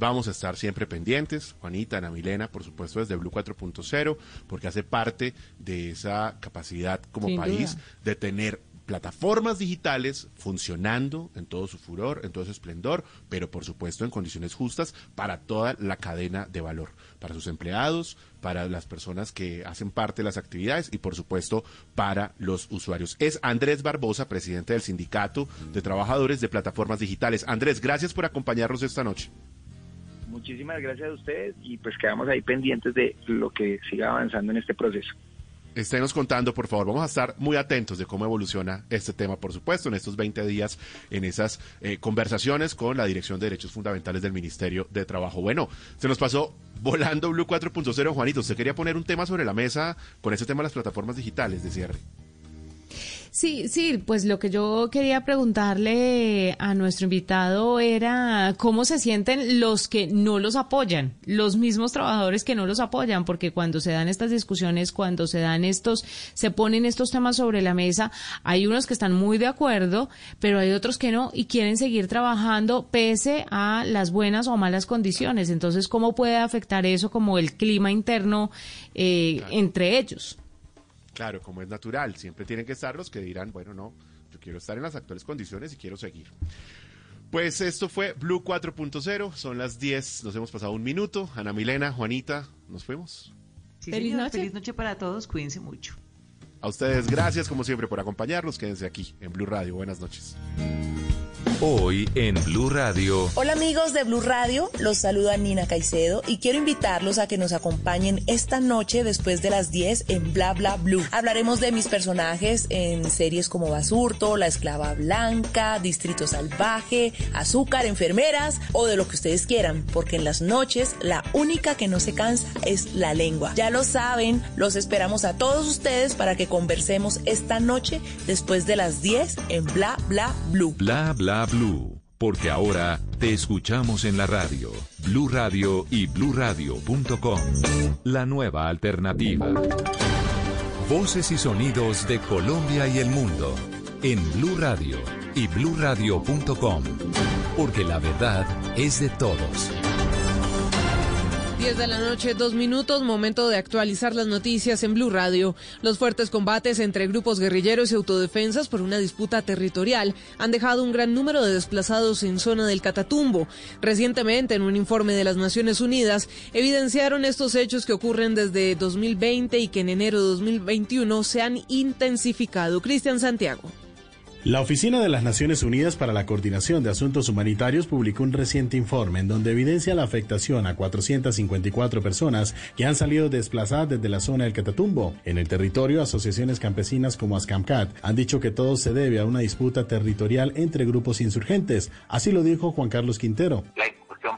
Vamos a estar siempre pendientes, Juanita, Ana Milena, por supuesto, desde Blue 4.0, porque hace parte de esa capacidad como país de tener plataformas digitales funcionando en todo su furor, en todo su esplendor, pero por supuesto en condiciones justas para toda la cadena de valor, para sus empleados, para las personas que hacen parte de las actividades y por supuesto para los usuarios. Es Andrés Barbosa, presidente del Sindicato de Trabajadores de Plataformas Digitales. Andrés, gracias por acompañarnos esta noche. Muchísimas gracias a ustedes y pues quedamos ahí pendientes de lo que siga avanzando en este proceso. Esténos contando, por favor. Vamos a estar muy atentos de cómo evoluciona este tema, por supuesto, en estos 20 días, en esas eh, conversaciones con la Dirección de Derechos Fundamentales del Ministerio de Trabajo. Bueno, se nos pasó volando Blue 4.0. Juanito, usted quería poner un tema sobre la mesa con ese tema de las plataformas digitales de cierre. Sí, sí, pues lo que yo quería preguntarle a nuestro invitado era cómo se sienten los que no los apoyan, los mismos trabajadores que no los apoyan, porque cuando se dan estas discusiones, cuando se dan estos, se ponen estos temas sobre la mesa, hay unos que están muy de acuerdo, pero hay otros que no y quieren seguir trabajando pese a las buenas o malas condiciones. Entonces, ¿cómo puede afectar eso como el clima interno eh, entre ellos? Claro, como es natural, siempre tienen que estar los que dirán, bueno, no, yo quiero estar en las actuales condiciones y quiero seguir. Pues esto fue Blue 4.0, son las 10, nos hemos pasado un minuto. Ana Milena, Juanita, ¿nos fuimos? feliz noche. Feliz noche para todos, cuídense mucho. A ustedes, gracias como siempre por acompañarnos, quédense aquí en Blue Radio, buenas noches. Hoy en Blue Radio. Hola amigos de Blue Radio, los saluda Nina Caicedo y quiero invitarlos a que nos acompañen esta noche después de las 10 en Bla Bla Blue. Hablaremos de mis personajes en series como Basurto, La Esclava Blanca, Distrito Salvaje, Azúcar, Enfermeras o de lo que ustedes quieran, porque en las noches la única que no se cansa es la lengua. Ya lo saben, los esperamos a todos ustedes para que conversemos esta noche después de las 10 en Bla Bla Blue. Bla Bla Blue, porque ahora te escuchamos en la radio, Blue Radio y bluradio.com. La nueva alternativa. Voces y sonidos de Colombia y el mundo en Blue Radio y bluradio.com, porque la verdad es de todos. 10 de la noche, dos minutos, momento de actualizar las noticias en Blue Radio. Los fuertes combates entre grupos guerrilleros y autodefensas por una disputa territorial han dejado un gran número de desplazados en zona del Catatumbo. Recientemente, en un informe de las Naciones Unidas, evidenciaron estos hechos que ocurren desde 2020 y que en enero de 2021 se han intensificado. Cristian Santiago. La Oficina de las Naciones Unidas para la Coordinación de Asuntos Humanitarios publicó un reciente informe en donde evidencia la afectación a 454 personas que han salido desplazadas desde la zona del Catatumbo. En el territorio, asociaciones campesinas como Ascamcat han dicho que todo se debe a una disputa territorial entre grupos insurgentes. Así lo dijo Juan Carlos Quintero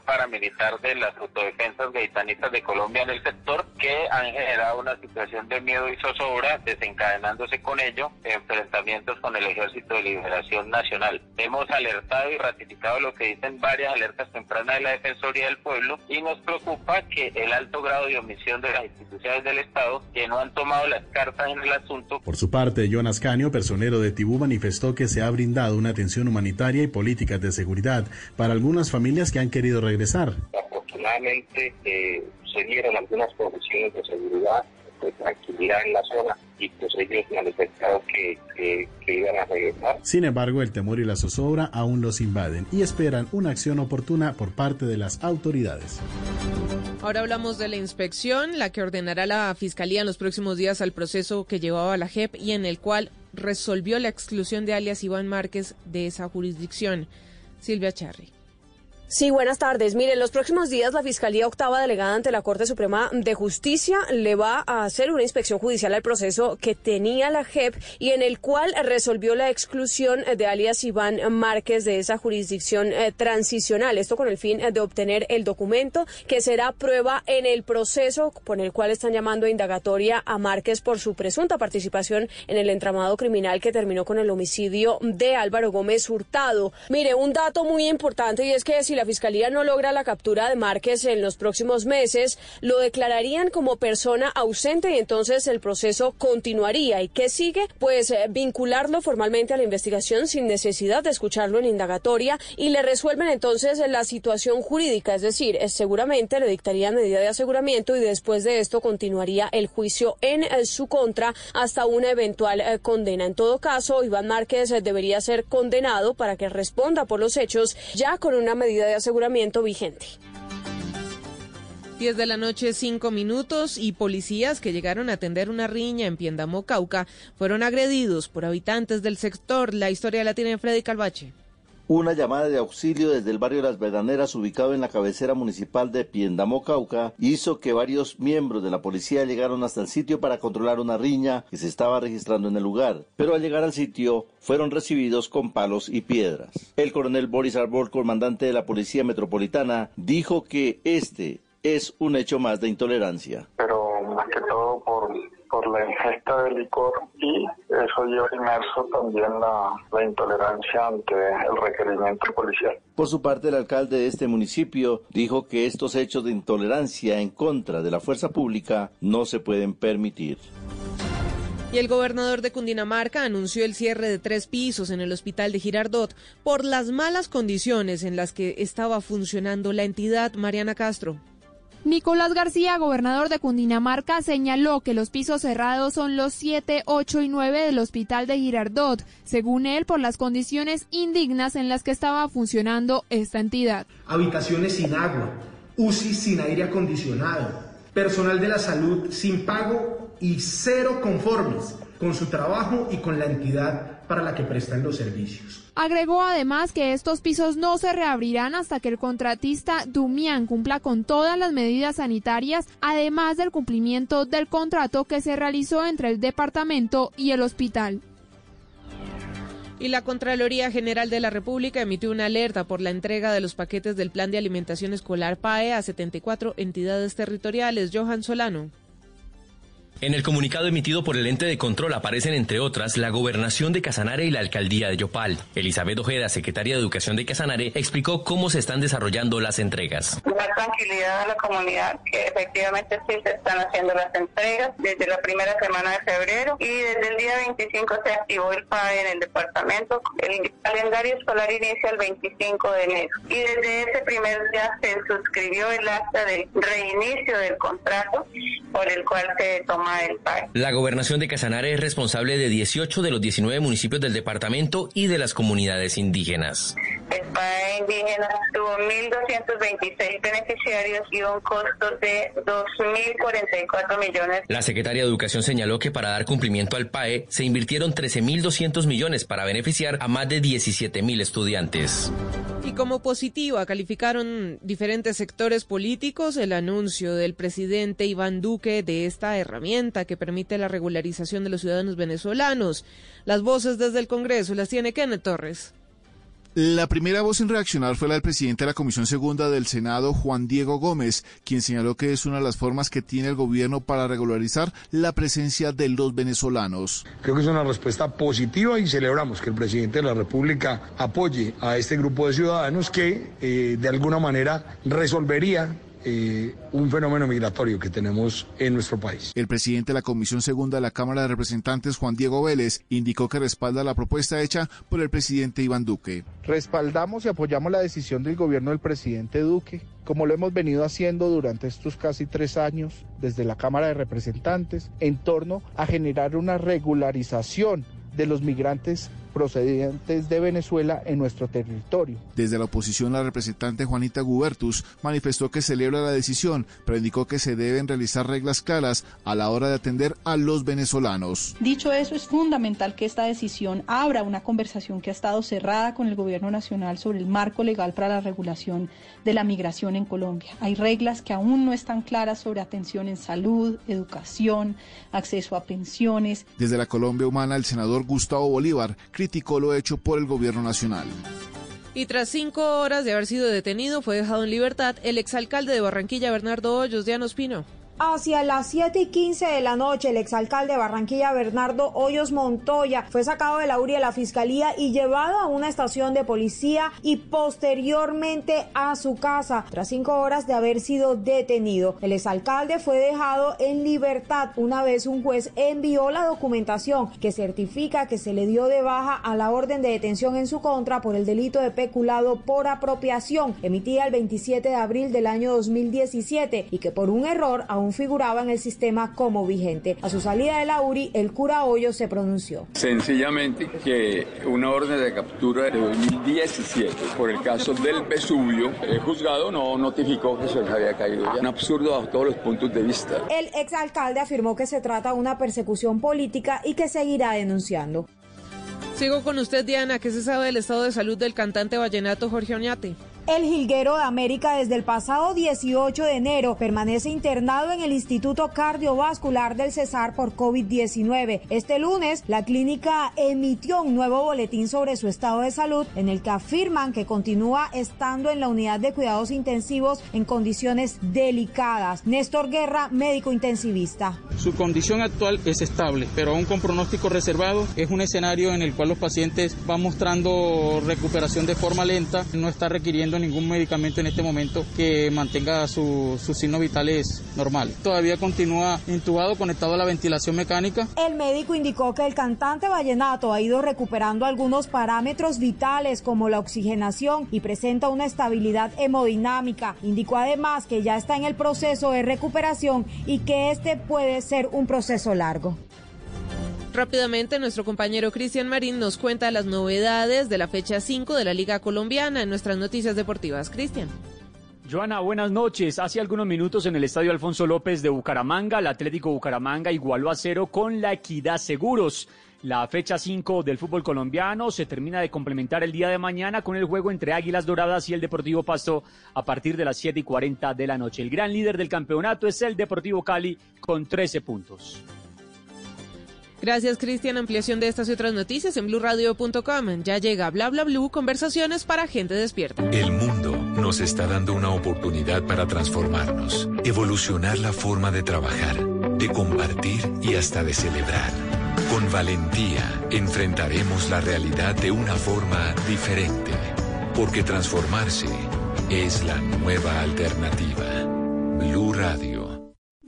paramilitar de las autodefensas gaitanistas de Colombia en el sector que han generado una situación de miedo y zozobra, desencadenándose con ello enfrentamientos con el Ejército de Liberación Nacional. Hemos alertado y ratificado lo que dicen varias alertas tempranas de la Defensoría del Pueblo y nos preocupa que el alto grado de omisión de las instituciones del Estado que no han tomado las cartas en el asunto. Por su parte, Jonas Canio, personero de Tibú, manifestó que se ha brindado una atención humanitaria y políticas de seguridad para algunas familias que han querido regresar. Afortunadamente eh, se dieron algunas condiciones de seguridad, de tranquilidad en la zona y pues ellos manifestaron que, que, que, iban a regresar. Sin embargo, el temor y la zozobra aún los invaden y esperan una acción oportuna por parte de las autoridades. Ahora hablamos de la inspección, la que ordenará la Fiscalía en los próximos días al proceso que llevaba la JEP y en el cual resolvió la exclusión de alias Iván Márquez de esa jurisdicción. Silvia Charri. Sí, buenas tardes. Mire, en los próximos días la Fiscalía Octava Delegada ante la Corte Suprema de Justicia le va a hacer una inspección judicial al proceso que tenía la JEP y en el cual resolvió la exclusión de alias Iván Márquez de esa jurisdicción eh, transicional. Esto con el fin de obtener el documento que será prueba en el proceso por el cual están llamando a indagatoria a Márquez por su presunta participación en el entramado criminal que terminó con el homicidio de Álvaro Gómez Hurtado. Mire, un dato muy importante y es que si la Fiscalía no logra la captura de Márquez en los próximos meses, lo declararían como persona ausente y entonces el proceso continuaría. ¿Y qué sigue? Pues eh, vincularlo formalmente a la investigación sin necesidad de escucharlo en indagatoria y le resuelven entonces la situación jurídica, es decir, seguramente le dictarían medida de aseguramiento y después de esto continuaría el juicio en eh, su contra hasta una eventual eh, condena. En todo caso, Iván Márquez debería ser condenado para que responda por los hechos ya con una medida de aseguramiento vigente. 10 de la noche, 5 minutos, y policías que llegaron a atender una riña en Piendamó, Cauca, fueron agredidos por habitantes del sector. La historia la tiene Freddy Calvache. Una llamada de auxilio desde el barrio Las Vedaneras, ubicado en la cabecera municipal de Piendamó, Cauca, hizo que varios miembros de la policía llegaron hasta el sitio para controlar una riña que se estaba registrando en el lugar. Pero al llegar al sitio, fueron recibidos con palos y piedras. El coronel Boris Arbor, comandante de la Policía Metropolitana, dijo que este es un hecho más de intolerancia. Pero más que todo por, por la ingesta de licor y eso lleva inmerso también la, la intolerancia ante el requerimiento policial. Por su parte, el alcalde de este municipio dijo que estos hechos de intolerancia en contra de la fuerza pública no se pueden permitir. Y el gobernador de Cundinamarca anunció el cierre de tres pisos en el hospital de Girardot por las malas condiciones en las que estaba funcionando la entidad Mariana Castro. Nicolás García, gobernador de Cundinamarca, señaló que los pisos cerrados son los 7, 8 y 9 del hospital de Girardot, según él, por las condiciones indignas en las que estaba funcionando esta entidad. Habitaciones sin agua, UCI sin aire acondicionado, personal de la salud sin pago y cero conformes con su trabajo y con la entidad para la que prestan los servicios. Agregó además que estos pisos no se reabrirán hasta que el contratista Dumian cumpla con todas las medidas sanitarias, además del cumplimiento del contrato que se realizó entre el departamento y el hospital. Y la Contraloría General de la República emitió una alerta por la entrega de los paquetes del Plan de Alimentación Escolar PAE a 74 entidades territoriales. Johan Solano. En el comunicado emitido por el ente de control aparecen, entre otras, la gobernación de Casanare y la alcaldía de Yopal. Elizabeth Ojeda, secretaria de Educación de Casanare, explicó cómo se están desarrollando las entregas. Una tranquilidad a la comunidad que efectivamente sí se están haciendo las entregas desde la primera semana de febrero y desde el día 25 se activó el PAE en el departamento. El calendario escolar inicia el 25 de enero y desde ese primer día se suscribió el acta de reinicio del contrato por el cual se la gobernación de Casanare es responsable de 18 de los 19 municipios del departamento y de las comunidades indígenas. El PAE indígena tuvo 1.226 beneficiarios y un costo de 2.044 millones. La secretaria de Educación señaló que para dar cumplimiento al PAE se invirtieron 13.200 millones para beneficiar a más de 17.000 estudiantes. Y como positiva calificaron diferentes sectores políticos el anuncio del presidente Iván Duque de esta herramienta que permite la regularización de los ciudadanos venezolanos. Las voces desde el Congreso las tiene Kenneth Torres. La primera voz en reaccionar fue la del presidente de la Comisión Segunda del Senado, Juan Diego Gómez, quien señaló que es una de las formas que tiene el gobierno para regularizar la presencia de los venezolanos. Creo que es una respuesta positiva y celebramos que el presidente de la República apoye a este grupo de ciudadanos que eh, de alguna manera resolvería eh, un fenómeno migratorio que tenemos en nuestro país. El presidente de la Comisión Segunda de la Cámara de Representantes, Juan Diego Vélez, indicó que respalda la propuesta hecha por el presidente Iván Duque. Respaldamos y apoyamos la decisión del gobierno del presidente Duque, como lo hemos venido haciendo durante estos casi tres años desde la Cámara de Representantes, en torno a generar una regularización de los migrantes procedentes de Venezuela en nuestro territorio. Desde la oposición, la representante Juanita Gubertus manifestó que celebra la decisión, pero indicó que se deben realizar reglas claras a la hora de atender a los venezolanos. Dicho eso, es fundamental que esta decisión abra una conversación que ha estado cerrada con el Gobierno Nacional sobre el marco legal para la regulación de la migración en Colombia. Hay reglas que aún no están claras sobre atención en salud, educación, acceso a pensiones. Desde la Colombia Humana, el senador Gustavo Bolívar criticó lo hecho por el gobierno nacional. Y tras cinco horas de haber sido detenido, fue dejado en libertad el exalcalde de Barranquilla, Bernardo Hoyos, de Pino. Hacia las 7 y 15 de la noche, el exalcalde de Barranquilla, Bernardo Hoyos Montoya, fue sacado de la URI de la fiscalía y llevado a una estación de policía y posteriormente a su casa, tras cinco horas de haber sido detenido. El exalcalde fue dejado en libertad una vez un juez envió la documentación que certifica que se le dio de baja a la orden de detención en su contra por el delito de peculado por apropiación emitida el 27 de abril del año 2017 y que por un error aún figuraba en el sistema como vigente. A su salida de la URI, el cura Hoyo se pronunció. Sencillamente que una orden de captura de 2017 por el caso del Vesubio, el juzgado no notificó que se les había caído. Ya un absurdo a todos los puntos de vista. El exalcalde afirmó que se trata de una persecución política y que seguirá denunciando. Sigo con usted, Diana. ¿Qué se sabe del estado de salud del cantante vallenato Jorge Oñate? El Jilguero de América desde el pasado 18 de enero permanece internado en el Instituto Cardiovascular del Cesar por COVID-19. Este lunes, la clínica emitió un nuevo boletín sobre su estado de salud en el que afirman que continúa estando en la unidad de cuidados intensivos en condiciones delicadas. Néstor Guerra, médico intensivista. Su condición actual es estable, pero aún con pronóstico reservado es un escenario en el cual los pacientes van mostrando recuperación de forma lenta, no está requiriendo ningún medicamento en este momento que mantenga sus signos vitales normal. Todavía continúa intubado, conectado a la ventilación mecánica. El médico indicó que el cantante vallenato ha ido recuperando algunos parámetros vitales como la oxigenación y presenta una estabilidad hemodinámica. Indicó además que ya está en el proceso de recuperación y que este puede ser un proceso largo. Rápidamente, nuestro compañero Cristian Marín nos cuenta las novedades de la fecha 5 de la Liga Colombiana en nuestras noticias deportivas. Cristian. Joana, buenas noches. Hace algunos minutos en el Estadio Alfonso López de Bucaramanga, el Atlético Bucaramanga igualó a cero con la Equidad Seguros. La fecha 5 del fútbol colombiano se termina de complementar el día de mañana con el juego entre Águilas Doradas y el Deportivo Pasto a partir de las 7 y 40 de la noche. El gran líder del campeonato es el Deportivo Cali con 13 puntos. Gracias, Cristian. Ampliación de estas y otras noticias en blurradio.com. Ya llega Bla Bla conversaciones para gente despierta. El mundo nos está dando una oportunidad para transformarnos, evolucionar la forma de trabajar, de compartir y hasta de celebrar. Con valentía enfrentaremos la realidad de una forma diferente, porque transformarse es la nueva alternativa. Blue Radio.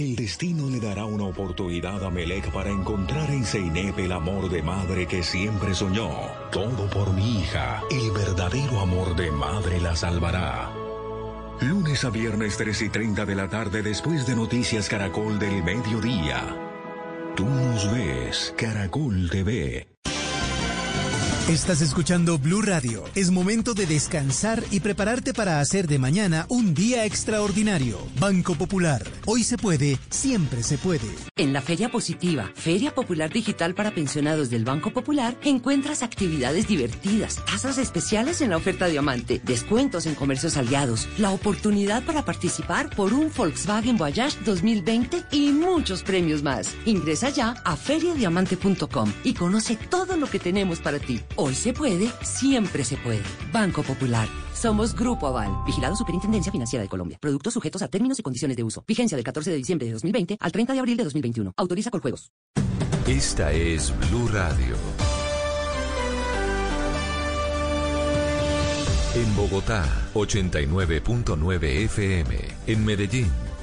El destino le dará una oportunidad a Melec para encontrar en Seinep el amor de madre que siempre soñó. Todo por mi hija. El verdadero amor de madre la salvará. Lunes a viernes 3 y 30 de la tarde después de Noticias Caracol del Mediodía. Tú nos ves, Caracol TV. Estás escuchando Blue Radio. Es momento de descansar y prepararte para hacer de mañana un día extraordinario. Banco Popular. Hoy se puede, siempre se puede. En la Feria Positiva, Feria Popular Digital para Pensionados del Banco Popular, encuentras actividades divertidas, tasas especiales en la oferta Diamante, descuentos en comercios aliados, la oportunidad para participar por un Volkswagen Voyage 2020 y muchos premios más. Ingresa ya a feriadiamante.com y conoce todo lo que tenemos para ti. Hoy se puede, siempre se puede. Banco Popular. Somos Grupo Aval, vigilado Superintendencia Financiera de Colombia. Productos sujetos a términos y condiciones de uso. Vigencia del 14 de diciembre de 2020 al 30 de abril de 2021. Autoriza con juegos. Esta es Blue Radio. En Bogotá, 89.9 FM. En Medellín.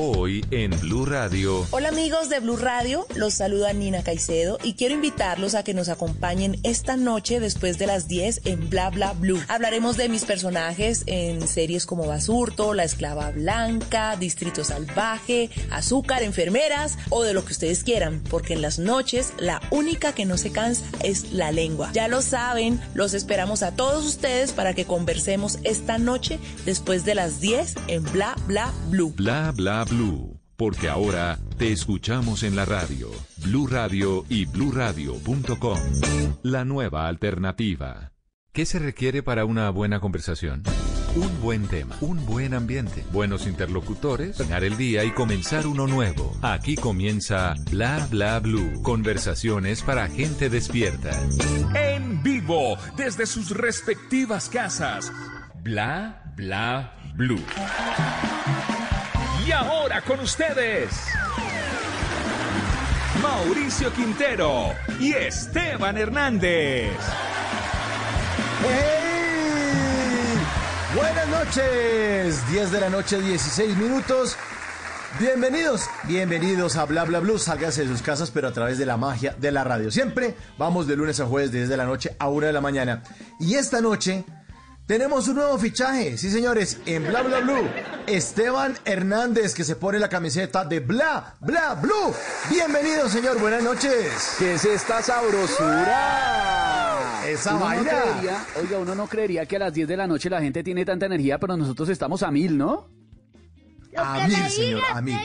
Hoy en Blue Radio. Hola amigos de Blue Radio, los saluda Nina Caicedo y quiero invitarlos a que nos acompañen esta noche después de las 10 en Bla Bla Blue. Hablaremos de mis personajes en series como Basurto, La Esclava Blanca, Distrito Salvaje, Azúcar, Enfermeras o de lo que ustedes quieran, porque en las noches la única que no se cansa es la lengua. Ya lo saben, los esperamos a todos ustedes para que conversemos esta noche después de las 10 en Bla Bla Blue. Bla Bla Blue, porque ahora te escuchamos en la radio, Blue Radio y bluradio.com. La nueva alternativa. ¿Qué se requiere para una buena conversación? Un buen tema, un buen ambiente, buenos interlocutores, ganar el día y comenzar uno nuevo. Aquí comienza Bla Bla Blue, conversaciones para gente despierta. En vivo, desde sus respectivas casas. Bla Bla Blue. Y ahora con ustedes, Mauricio Quintero y Esteban Hernández. Buenas noches, 10 de la noche, 16 minutos. Bienvenidos, bienvenidos a Bla Bla Blue. Sálganse de sus casas, pero a través de la magia de la radio. Siempre vamos de lunes a jueves, de 10 de la noche a 1 de la mañana. Y esta noche tenemos un nuevo fichaje, sí señores, en Bla Bla Blue. Esteban Hernández que se pone la camiseta de Bla Bla Blue. Bienvenido señor, buenas noches. ¿Qué es esta sabrosura? Esa Uno no vaina. creería- oiga, uno no creería que a las 10 de la noche la gente tiene tanta energía, pero nosotros estamos a mil, ¿no? A mil, señor, a mil.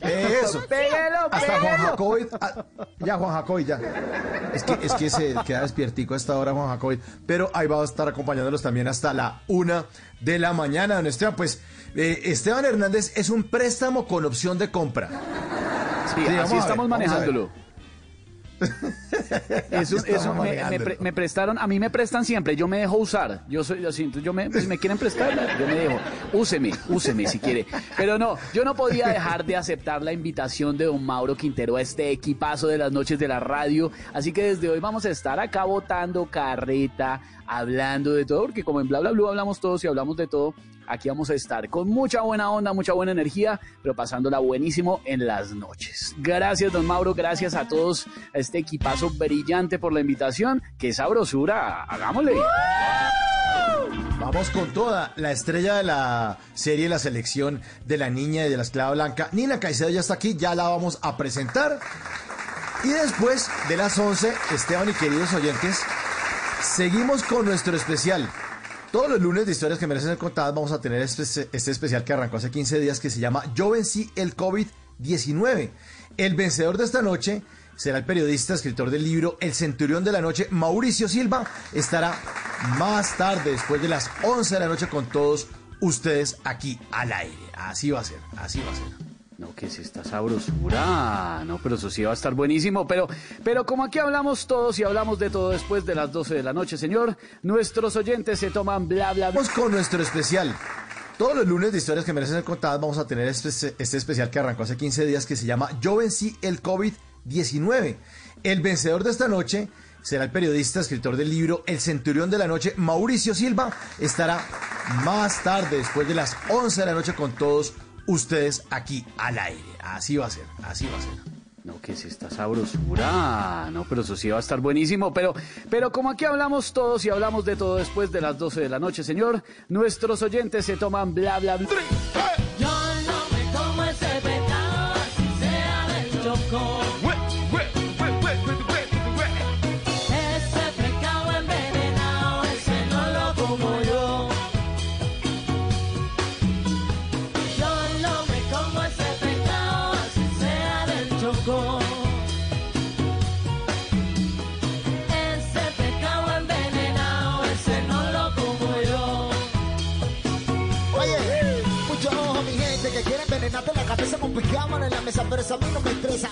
Eso. Péguelo, Hasta Juan. Jacobi. ah, ya, Juan Jacobi, ya. Es que, es que se queda despiertico a esta hora, Juan Jacobi. Pero ahí va a estar acompañándolos también hasta la una de la mañana, don Esteban. Pues eh, Esteban Hernández es un préstamo con opción de compra. Sí, vamos así a ver, estamos vamos a ver. manejándolo. Eso, eso me, me manejándolo. pre- me prestaron, a mí me prestan siempre, yo me dejo usar. Yo soy así, entonces yo me, si me quieren prestar, yo me dejo. Úseme, úseme si quiere. Pero no, yo no podía dejar de aceptar la invitación de don Mauro Quintero a este equipazo de las noches de la radio. Así que desde hoy vamos a estar acá botando carreta, hablando de todo, porque como en Bla Bla Blue hablamos todos y hablamos de todo, aquí vamos a estar con mucha buena onda, mucha buena energía, pero pasándola buenísimo en las noches. Gracias, don Mauro, gracias a todos, a este equipazo brillante por la invitación. ¡Qué sabrosura! ¡Hagámosle! Vamos con toda la estrella de la serie La Selección de la Niña y de la Esclava Blanca. Nina Caicedo ya está aquí, ya la vamos a presentar. Y después de las 11, Esteban y queridos oyentes, seguimos con nuestro especial. Todos los lunes de historias que merecen ser contadas vamos a tener este, este especial que arrancó hace 15 días que se llama Yo vencí el COVID-19. El vencedor de esta noche será el periodista, escritor del libro El Centurión de la Noche, Mauricio Silva. Estará más tarde, después de las 11 de la noche, con todos ustedes aquí al aire. Así va a ser, así va a ser. No, ¿qué es esta sabrosura? No, pero eso sí va a estar buenísimo. Pero, pero como aquí hablamos todos y hablamos de todo después de las 12 de la noche, señor, nuestros oyentes se toman bla, bla, bla. Vamos con nuestro especial. Todos los lunes de historias que merecen ser contadas vamos a tener este, este especial que arrancó hace 15 días que se llama Yo vencí el COVID-19. El vencedor de esta noche será el periodista, escritor del libro El Centurión de la Noche, Mauricio Silva. Estará más tarde, después de las 11 de la noche, con todos ustedes aquí al aire. Así va a ser, así va a ser. No, ¿qué es esta sabrosura? No, pero eso sí va a estar buenísimo. Pero, pero como aquí hablamos todos y hablamos de todo después de las 12 de la noche, señor, nuestros oyentes se toman bla, bla, bla. Yo no me como ese pecado, así sea del choco. Cabeza con pijama en la mesa, pero eso a mí no me estresa.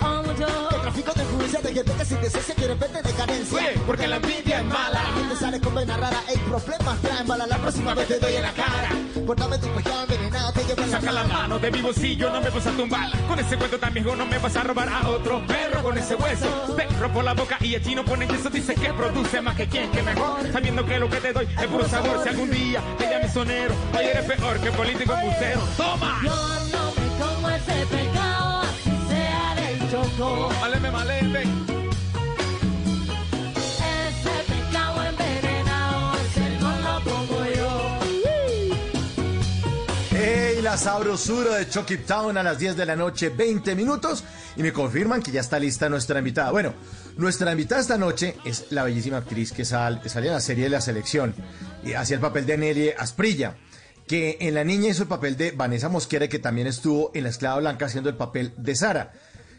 El tráfico de influencia de gente que sin decencia quiere verte de carencia. Oye, porque la envidia es mala. La gente sale con vena rara, hay problemas traen bala. La próxima vez te doy en la cara. Portame tu pijama envenenado, te llevo en la Saca la mano de mi bolsillo, no me vas a tumbar. Con ese cuento tan viejo no me vas a robar a otro perro con ese hueso. Perro por la boca y el chino pone eso, dice que produce más que quien que mejor. Sabiendo que lo que te doy es puro sabor. Si algún día te llames sonero, hoy eres peor que político embustero. ¡Toma! No me como ese pecado, así sea del choco. Maleme, maleme. Ese pecado envenenado, ese no lo como yo. ¡Ey! La sabrosura de Chucky Town a las 10 de la noche, 20 minutos. Y me confirman que ya está lista nuestra invitada. Bueno, nuestra invitada esta noche es la bellísima actriz que sal, salía en la serie de la selección. Y hacía el papel de Nelly Asprilla. Que en La Niña hizo el papel de Vanessa Mosquera, que también estuvo en La Esclava Blanca haciendo el papel de Sara.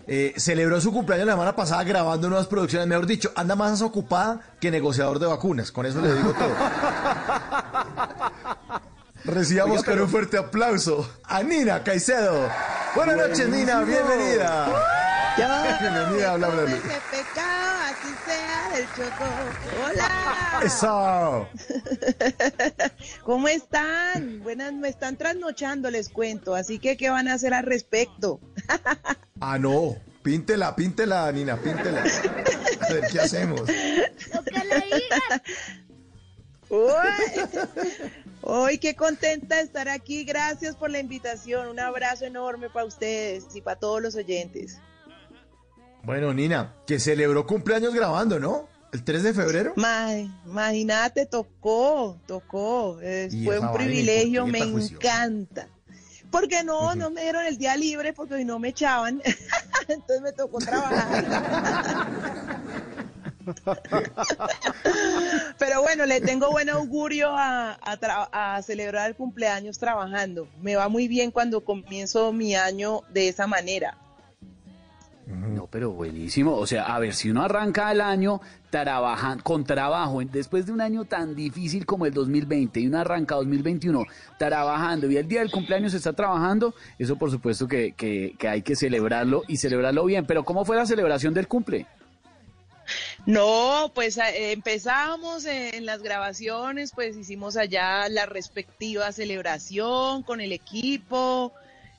Eh, celebró su cumpleaños la semana pasada grabando nuevas producciones, mejor dicho, anda más ocupada que negociador de vacunas, con eso le digo todo. Recibamos con un fuerte aplauso a Nina Caicedo. Buenas noches, Nina, bienvenida. Ya. Bienvenida, habla, habla. Así del choco. Hola. Eso. ¿Cómo están? Buenas, me están trasnochando, les cuento. Así que, ¿qué van a hacer al respecto? Ah, no. Píntela, píntela, Nina, píntela. A ver, ¿qué hacemos? Uy. Hoy qué contenta de estar aquí. Gracias por la invitación. Un abrazo enorme para ustedes y para todos los oyentes. Bueno, Nina, que celebró cumpleaños grabando, ¿no? El 3 de febrero. Ma- Imagínate, tocó, tocó. Fue un privilegio, ¿por qué me encanta. Porque no, no me dieron el día libre porque hoy no me echaban. Entonces me tocó trabajar. Pero bueno, le tengo buen augurio a, a celebrar el cumpleaños trabajando. Me va muy bien cuando comienzo mi año de esa manera. No, pero buenísimo. O sea, a ver, si uno arranca el año trabaja, con trabajo, después de un año tan difícil como el 2020 y uno arranca 2021 trabajando y el día del cumpleaños está trabajando, eso por supuesto que, que- que hay que celebrarlo y celebrarlo bien. Pero ¿cómo fue la celebración del cumple? No, pues eh, empezamos en las grabaciones, pues hicimos allá la respectiva celebración con el equipo,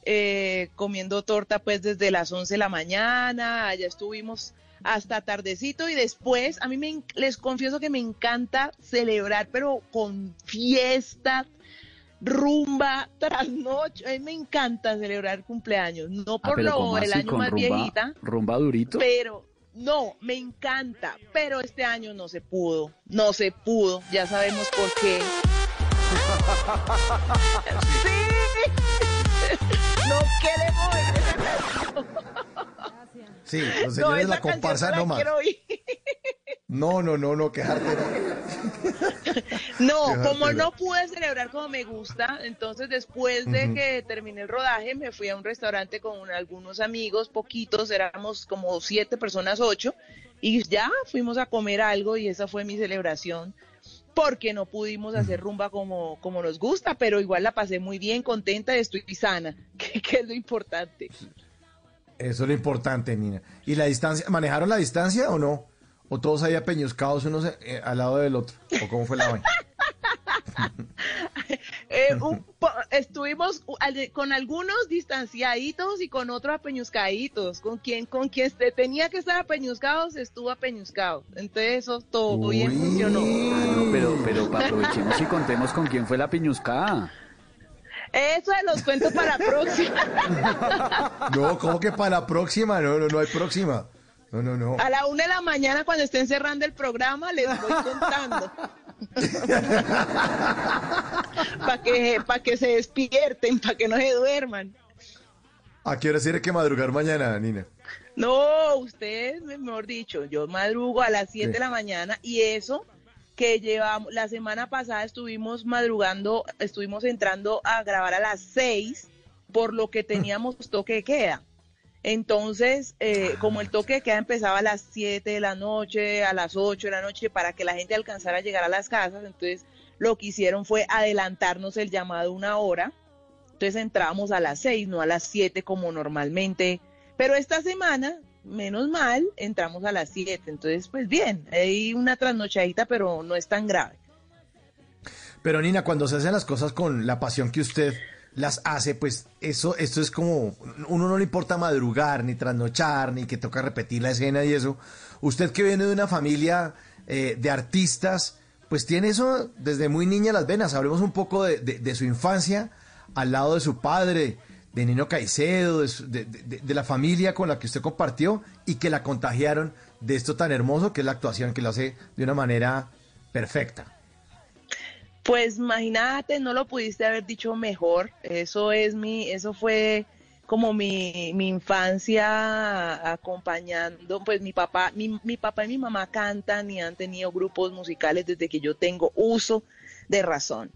eh, comiendo torta pues desde las 11 de la mañana, allá estuvimos hasta tardecito y después a mí me, les confieso que me encanta celebrar, pero con fiesta, rumba, trasnoche, a mí me encanta celebrar cumpleaños, no Ah, por lo ¿cómo el así? año ¿Con más rumba, viejita. rumba durito? Pero no, me encanta, pero este año no se pudo, no se pudo, ya sabemos por qué. sí, no queremos Sí, los No, señores la comparsa no más. No, no, no, no, quejarte. no. Como no pude celebrar como me gusta, entonces después de que terminé el rodaje me fui a un restaurante con algunos amigos, poquitos, éramos como siete personas, ocho, y ya fuimos a comer algo y esa fue mi celebración, porque no pudimos hacer rumba como, como nos gusta, pero igual la pasé muy bien, contenta y estoy sana, que, que es lo importante. Eso es lo importante, Nina. ¿Y la distancia? ¿Manejaron la distancia o no? ¿O todos ahí apeñuscados unos eh, al lado del otro? ¿O cómo fue la vaina? Eh, un po- estuvimos con algunos distanciaditos y con otros apeñuscaditos. Con quien, con quien se tenía que estar apeñuscado, se estuvo apeñuscado. Entonces eso todo bien funcionó. Ah, no, pero, pero aprovechemos y contemos con quién fue la piñuscada. Eso se los cuento para la próxima. No, ¿cómo que para la próxima? No, no, no hay próxima. No, no, no. A la una de la mañana, cuando estén cerrando el programa, les voy contando. para que, pa' que se despierten, para que no se duerman. ¿A qué hora tiene que madrugar mañana, Nina? No, ustedes, mejor dicho, yo madrugo a las 7 de Sí. la mañana y eso que llevamos, la semana pasada estuvimos madrugando, estuvimos entrando a grabar a las 6 por lo que teníamos toque de queda. Entonces, eh, como el toque de queda empezaba a las 7 de la noche, a las 8 de la noche, para que la gente alcanzara a llegar a las casas, entonces lo que hicieron fue adelantarnos el llamado una hora Entonces entrábamos a las 6, no a las 7 como normalmente. Pero esta semana, menos mal, entramos a las 7. Entonces, pues bien, hay una trasnochadita, pero no es tan grave. Pero Nina, cuando se hacen las cosas con la pasión que usted las hace, pues eso, esto es como, uno no le importa madrugar, ni trasnochar, ni que toca repetir la escena y eso. Usted que viene de una familia eh, de artistas, pues tiene eso desde muy niña las venas. Hablemos un poco de, de, su infancia al lado de su padre, de Nino Caicedo, de, de, la familia con la que usted compartió y que la contagiaron de esto tan hermoso que es la actuación, que lo hace de una manera perfecta. Pues imagínate, no lo pudiste haber dicho mejor. Eso es mi, eso fue como mi, mi infancia acompañando, pues mi papá, mi, mi papá y mi mamá cantan y han tenido grupos musicales desde que yo tengo uso de razón.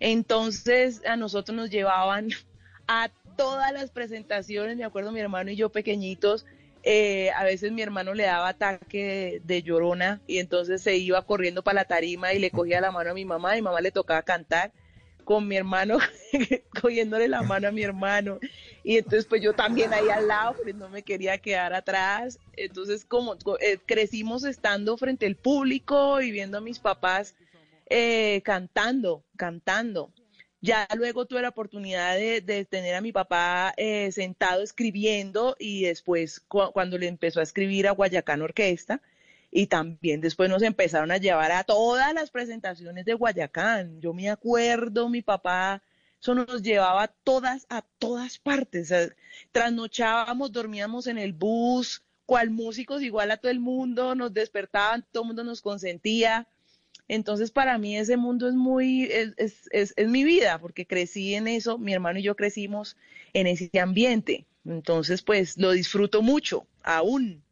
Entonces a nosotros nos llevaban a todas las presentaciones, me acuerdo mi hermano y yo pequeñitos, eh, a veces mi hermano le daba ataque de, llorona y entonces se iba corriendo para la tarima y le cogía la mano a mi mamá y mamá le tocaba cantar con mi hermano cogiéndole la mano a mi hermano. Y entonces pues yo también ahí al lado pues no me quería quedar atrás. Entonces como eh, crecimos estando frente al público y viendo a mis papás eh, cantando cantando ya luego tuve la oportunidad de, tener a mi papá eh, sentado escribiendo y después cuando le empezó a escribir a Guayacán Orquesta y también después nos empezaron a llevar a todas las presentaciones de Guayacán. Yo me acuerdo, mi papá, eso nos llevaba a todas, a todas partes. trasnochábamos, dormíamos en el bus, cual músicos igual a todo el mundo, nos despertaban, todo el mundo nos consentía. Entonces, para mí ese mundo es muy, es, es, es, mi vida, porque crecí en eso, mi hermano y yo crecimos en ese ambiente. Entonces, pues lo disfruto mucho, aún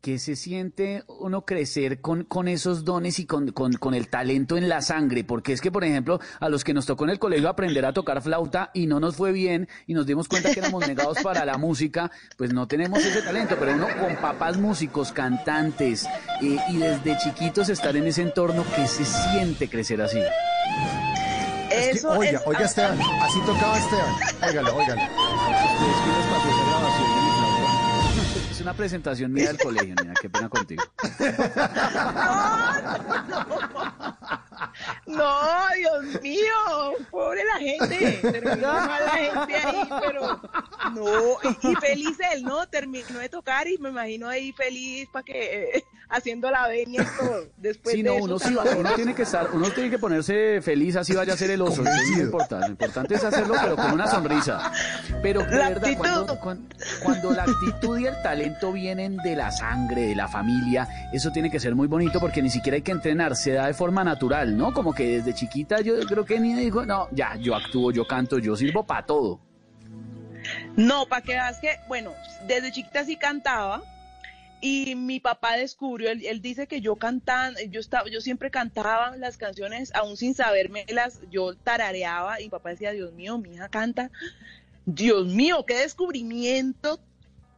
que se siente uno crecer con, con esos dones y con, con, el talento en la sangre? Porque es que, por ejemplo, a los que nos tocó en el colegio aprender a tocar flauta y no nos fue bien y nos dimos cuenta que éramos negados para la música, pues no tenemos ese talento. Pero uno con papás músicos, cantantes eh, y desde chiquitos estar en ese entorno, que se siente crecer así? Eso oiga, oiga Esteban, así tocaba Esteban. Óigalo, óigalo una presentación mía del colegio, mira, qué pena contigo. No, Dios mío, pobre la gente. Terminó mal la gente ahí, pero no. Y, feliz él, ¿no? Terminó de tocar y me imagino ahí feliz para que eh, haciendo la venia y todo. Después sí, no, uno, sí, uno tiene que estar, uno tiene que ponerse feliz, así vaya a ser el oso. es muy importante. Lo importante es hacerlo, pero con una sonrisa. Pero de verdad, cuando, cuando la actitud y el talento vienen de la sangre, de la familia, eso tiene que ser muy bonito porque ni siquiera hay que entrenar, se da de forma natural, ¿no? Como que desde chiquita yo creo que ni dijo, no, ya, yo actúo, yo canto, yo sirvo para todo. No, para que veas que, bueno, desde chiquita sí cantaba y mi papá descubrió, él, dice que yo cantaba, yo estaba, yo siempre cantaba las canciones, aún sin sabérmelas, yo tarareaba y mi papá decía, Dios mío, mi hija canta, Dios mío, qué descubrimiento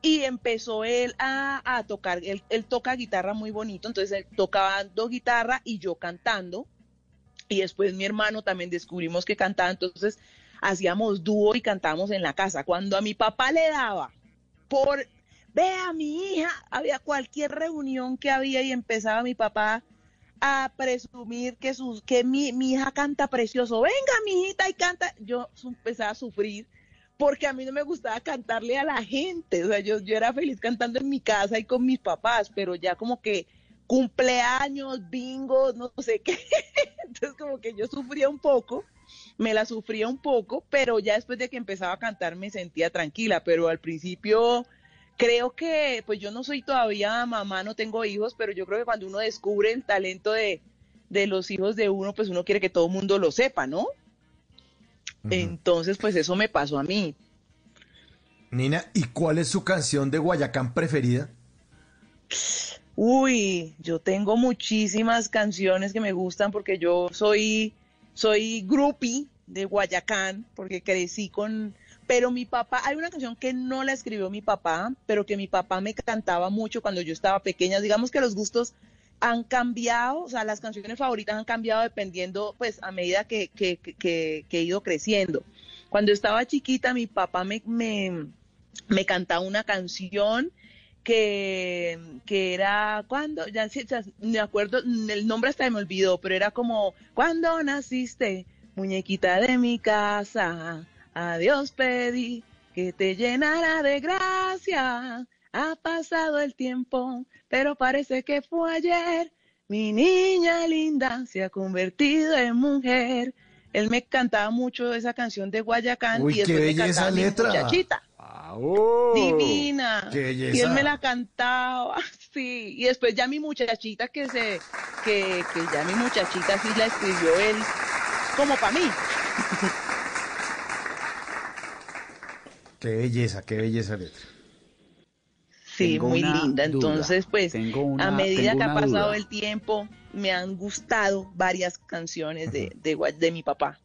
y empezó él a, tocar, él, él, toca guitarra muy bonito, entonces él tocaba guitarra y yo cantando, y después mi hermano también descubrimos que cantaba, entonces hacíamos dúo y cantábamos en la casa. Cuando a mi papá le daba por, vea mi hija, había cualquier reunión que había y empezaba mi papá a presumir que, que mi, mi hija canta precioso, venga mi hijita y canta, yo empezaba a sufrir porque a mí no me gustaba cantarle a la gente, o sea, yo, yo era feliz cantando en mi casa y con mis papás, pero ya como que cumpleaños, bingos, no sé qué, entonces como que yo sufría un poco, me la sufría un poco, pero ya después de que empezaba a cantar me sentía tranquila, pero al principio creo que, pues yo no soy todavía mamá, no tengo hijos, pero yo creo que cuando uno descubre el talento de, de los hijos de uno, pues uno quiere que todo el mundo lo sepa, ¿no? Entonces, pues eso me pasó a mí. Nina, ¿y cuál es su canción de Guayacán preferida? Uy, yo tengo muchísimas canciones que me gustan porque yo soy, soy groupie de Guayacán, porque crecí con, pero mi papá, hay una canción que no la escribió mi papá, pero que mi papá me cantaba mucho cuando yo estaba pequeña. Digamos que los gustos han cambiado, o sea, las canciones favoritas han cambiado dependiendo, pues, a medida que, que, que, he ido creciendo. Cuando estaba chiquita, mi papá me, me, me cantaba una canción que, que era cuando, ya, ya me acuerdo, el nombre hasta me olvidó, pero era como, cuando naciste, muñequita de mi casa, a Dios pedí que te llenara de gracia. Ha pasado el tiempo, pero parece que fue ayer. Mi niña linda se ha convertido en mujer. Él me cantaba mucho esa canción de Guayacán Uy, y después qué me cantaba belleza mi letra. Muchachita. Divina. Qué belleza. Y él me la cantaba, sí. Y después ya mi muchachita que se, que, que ya mi muchachita sí la escribió él como para mí. Qué belleza, qué belleza letra. Sí, Tengo muy linda. duda. Entonces, pues, Tengo una- a medida tengo que ha pasado duda. el tiempo, me han gustado varias canciones de, de, de mi papá.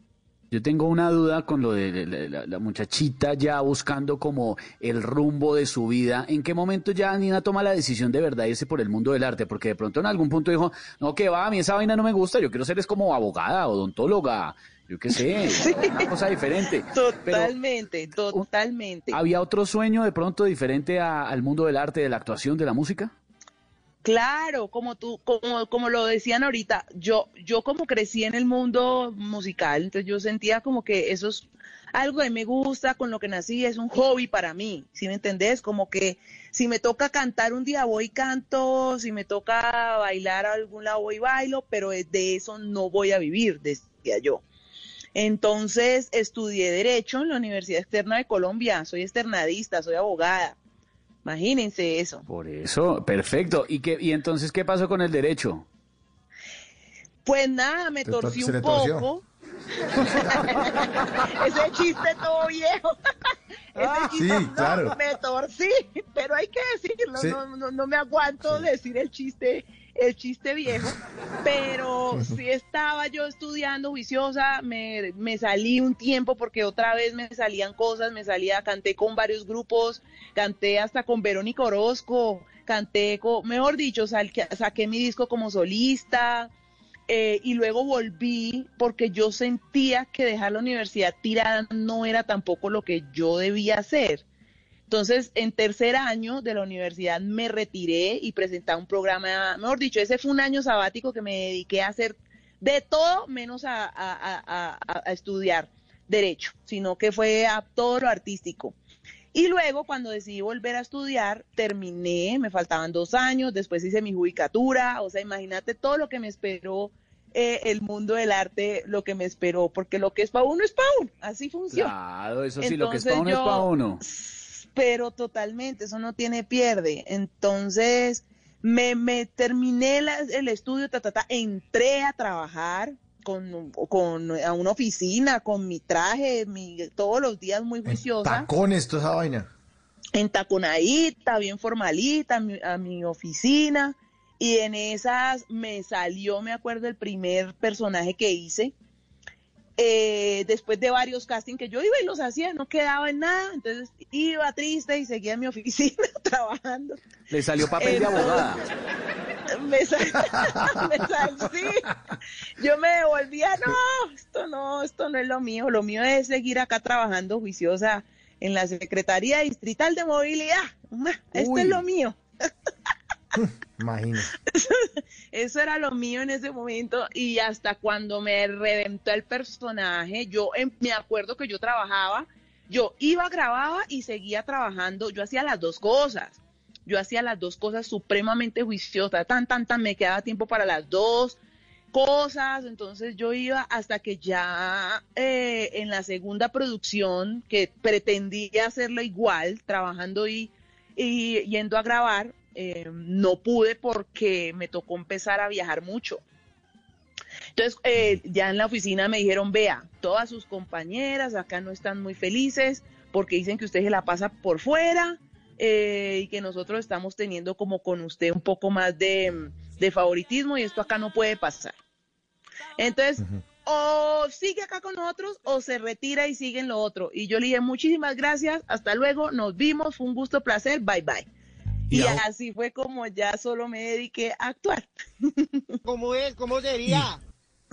Yo tengo una duda con lo de la, la- la muchachita ya buscando como el rumbo de su vida. ¿En qué momento ya Nina toma la decisión de verdad irse por el mundo del arte? Porque de pronto en algún punto dijo, no, que va, a mí esa vaina no me gusta, yo quiero ser es como abogada, odontóloga, yo qué sé, una cosa diferente. Totalmente, totalmente. ¿Había otro sueño de pronto diferente a- al mundo del arte, de la actuación, de la música? Claro, como tú, como, como lo decían ahorita, yo, yo como crecí en el mundo musical, entonces yo sentía como que eso es algo que me gusta, con lo que nací, es un hobby para mí, ¿sí me entendés? Como que si me toca cantar un día voy y canto, si me toca bailar a algún lado voy y bailo, pero de eso no voy a vivir, decía yo. Entonces estudié Derecho en la Universidad Externa de Colombia, soy externadista, soy abogada. Imagínense eso. Por eso, perfecto. ¿Y, qué, y entonces qué pasó con el derecho? Pues nada, me torcí un poco. Ese chiste todo viejo. Ese chiste Sí, no, claro. me torcí, pero hay que decirlo, Sí. no, no, no me aguanto decir el chiste, el chiste viejo, pero sí estaba yo estudiando juiciosa, me, me salí un tiempo porque otra vez me salían cosas, me salía, canté con varios grupos, canté hasta con Verónica Orozco, canté con, mejor dicho, sal- saqué mi disco como solista, eh, y luego volví porque yo sentía que dejar la universidad tirada no era tampoco lo que yo debía hacer. Entonces, en tercer año de la universidad me retiré y presentaba un programa, mejor dicho, ese fue un año sabático que me dediqué a hacer de todo menos a, a- a- a- a estudiar derecho, sino que fue a todo lo artístico. Y luego, cuando decidí volver a estudiar, terminé, me faltaban dos años, después hice mi judicatura, o sea, imagínate todo lo que me esperó eh, el mundo del arte, lo que me esperó, porque lo que es para uno es para uno, así funciona. Claro, eso sí, lo que es para uno es para uno. Pero totalmente, eso no tiene pierde. Entonces, me, me terminé la- el estudio, ta, ta, ta, entré a trabajar con, con a una oficina, con mi traje, mi, todos los días muy juiciosa Tacones, toda esa vaina. entaconadita, bien formalita, a mi, a mi oficina. Y en esas me salió, me acuerdo, el primer personaje que hice. Eh, después de varios castings que yo iba y los hacía, no quedaba en nada. Entonces iba triste y seguía en mi oficina trabajando. Le salió papel de abogada. Me sal- me sal- sí. Yo me devolvía, no, esto no, esto no es lo mío. Lo mío es seguir acá trabajando juiciosa en la Secretaría Distrital de Movilidad. Esto Uy. es lo mío. Imagínate. Eso era lo mío en ese momento y hasta cuando me reventó el personaje, yo em- me acuerdo que yo trabajaba, yo iba, grababa y seguía trabajando, yo hacía las dos cosas, yo hacía las dos cosas supremamente juiciosas, tan, tan, tan, me quedaba tiempo para las dos cosas, entonces yo iba hasta que ya eh, en la segunda producción, que pretendía hacerlo igual, trabajando y, y yendo a grabar, eh, no pude porque me tocó empezar a viajar mucho. Entonces, eh, ya en la oficina me dijeron, vea, todas sus compañeras acá no están muy felices porque dicen que usted se la pasa por fuera eh, y que nosotros estamos teniendo como con usted un poco más de, de favoritismo y esto acá no puede pasar. Entonces, o sigue acá con nosotros o se retira y sigue en lo otro. Y yo le dije, muchísimas gracias, hasta luego, nos vimos, fue un gusto, placer, bye bye. Y, así fue como ya solo me dediqué a actuar. ¿Cómo es? ¿Cómo sería?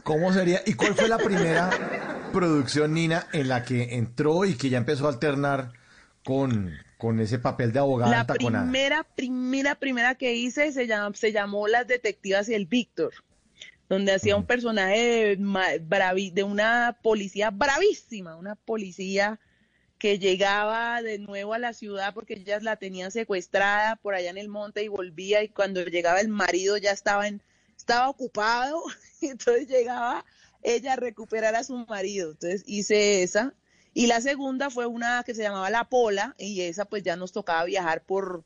¿Cómo sería? ¿Y cuál fue la primera producción, Nina, en la que entró y que ya empezó a alternar con, con ese papel de abogada La taconada? primera, primera, primera que hice se, llam- se llamó Las Detectivas y el Víctor, donde hacía un personaje ma- bravi- de una policía bravísima, una policía que llegaba de nuevo a la ciudad porque ellas la tenían secuestrada por allá en el monte y volvía y cuando llegaba el marido ya estaba en, estaba ocupado y entonces llegaba ella a recuperar a su marido. Entonces hice esa. Y la segunda fue una que se llamaba La Pola y esa pues ya nos tocaba viajar por,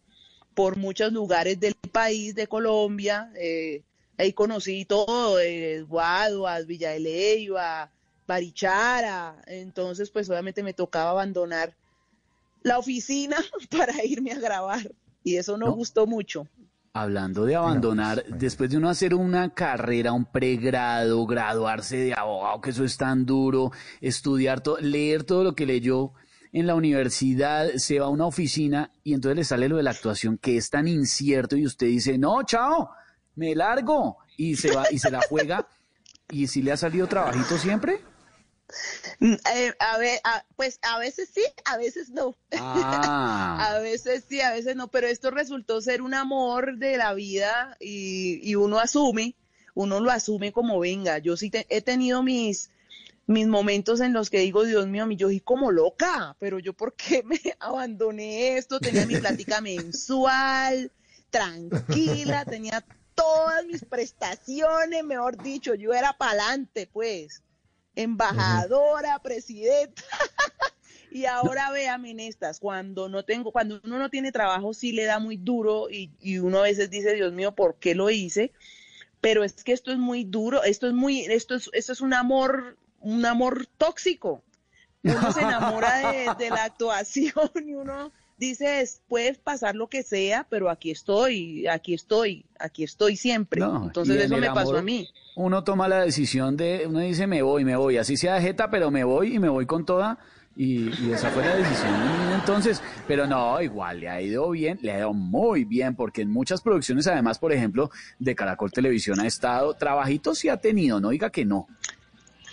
por muchos lugares del país, de Colombia. eh, ahí conocí todo, eh, Guaduas, Villa de Leyva, Barichara. Entonces pues obviamente me tocaba abandonar la oficina para irme a grabar y eso no, No. gustó mucho. Hablando de abandonar, después de uno hacer una carrera, un pregrado, graduarse de abogado, que eso es tan duro, estudiar, todo, leer todo lo que leyó en la universidad, se va a una oficina y entonces le sale lo de la actuación que es tan incierto y usted dice, no, chao, me largo y se va y se la juega. ¿Y si le ha salido trabajito siempre? Mm, eh, a ver, a- pues a veces sí, a veces no. Ah. A veces sí, a veces no, pero esto resultó ser un amor de la vida y, y uno asume, uno lo asume como venga. Yo sí te- he tenido mis, mis momentos en los que digo, Dios mío, mi yo soy como loca, pero yo por qué me abandoné esto, tenía mi plática mensual, tranquila, tenía todas mis prestaciones, mejor dicho, yo era pa'lante, pues, embajadora, presidenta. Y ahora véame en estas, cuando no tengo, cuando uno no tiene trabajo sí le da muy duro y, y uno a veces dice, Dios mío, ¿por qué lo hice? Pero es que esto es muy duro, esto es muy, esto es, esto es un amor, un amor tóxico. Uno se enamora de, de la actuación y uno dice, es- puede pasar lo que sea, pero aquí estoy, aquí estoy, aquí estoy siempre. No, Entonces en eso me pasó a mí. Uno toma la decisión de, uno dice me voy, me voy, así sea de jeta, pero me voy y me voy con toda. Y, y esa fue la decisión. Entonces, pero no, igual le ha ido bien, le ha ido muy bien, porque en muchas producciones, además, por ejemplo, de Caracol Televisión ha estado, trabajitos sí ha tenido, no diga que no.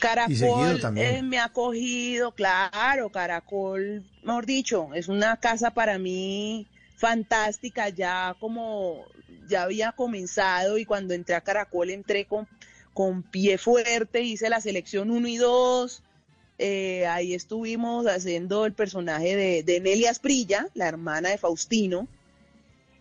Caracol eh, me ha acogido, claro, Caracol, mejor dicho, es una casa para mí fantástica, ya como ya había comenzado y cuando entré a Caracol entré con, con pie fuerte, hice la selección 1 y 2, eh, ahí estuvimos haciendo el personaje de, de Nelia Asprilla, la hermana de Faustino,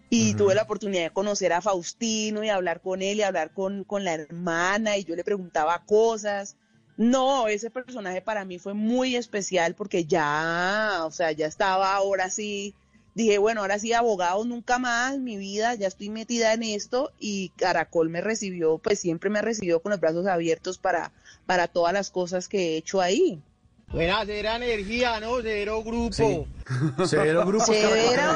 y tuve la oportunidad de conocer a Faustino y hablar con él y hablar con, con la hermana y yo le preguntaba cosas. No, ese personaje para mí fue muy especial porque ya, o sea, ya estaba ahora sí, dije, bueno, ahora sí, abogado nunca más, mi vida, ya estoy metida en esto y Caracol me recibió, pues siempre me recibió con los brazos abiertos para, para todas las cosas que he hecho ahí. Buena, cera energía, ¿no? Cero grupo. Cero grupos. Severo.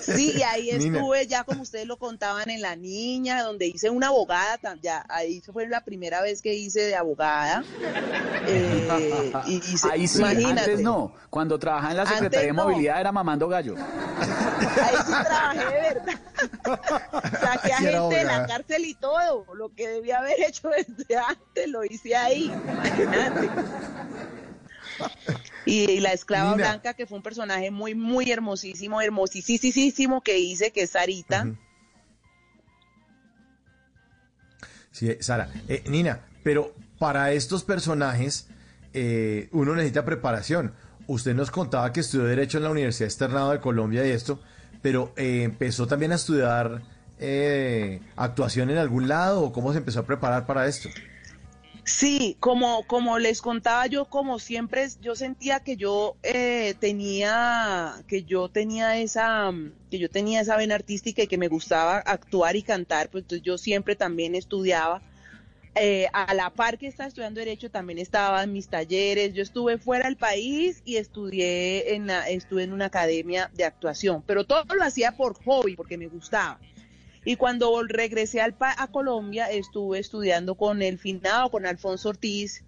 Sí. Y ahí Nina. estuve ya como ustedes lo contaban en La Niña, donde hice una abogada, ya ahí fue la primera vez que hice de abogada. Eh, y hice- Ahí sí, imagínate. antes no. Cuando trabajaba en la Secretaría de. Movilidad era mamando gallo. Ahí sí trabajé de verdad. Saqué a gente de la cárcel y todo. Lo que debía haber hecho desde antes lo hice ahí. Imagínate. Y, y la esclava blanca, que fue un personaje muy, muy hermosísimo, hermosísimo que hice, que es Sarita. Sí, Sara. Eh, Nina, pero para estos personajes eh, uno necesita preparación. Usted nos contaba que estudió Derecho en la Universidad Externado de Colombia y esto, pero eh, empezó también a estudiar eh, actuación en algún lado o cómo se empezó a preparar para esto. Sí, como, como les contaba yo, como siempre, yo sentía que yo eh, tenía, que yo tenía esa, mm, que yo tenía esa vena artística y que me gustaba actuar y cantar, pues entonces yo siempre también estudiaba. Eh, a la par que estaba estudiando Derecho, también estaba en mis talleres. Yo estuve fuera del país y estudié en, la, estuve en una academia de actuación, pero todo lo hacía por hobby, porque me gustaba. Y cuando regresé al pa- a Colombia, estuve estudiando con el finado, con Alfonso Ortiz,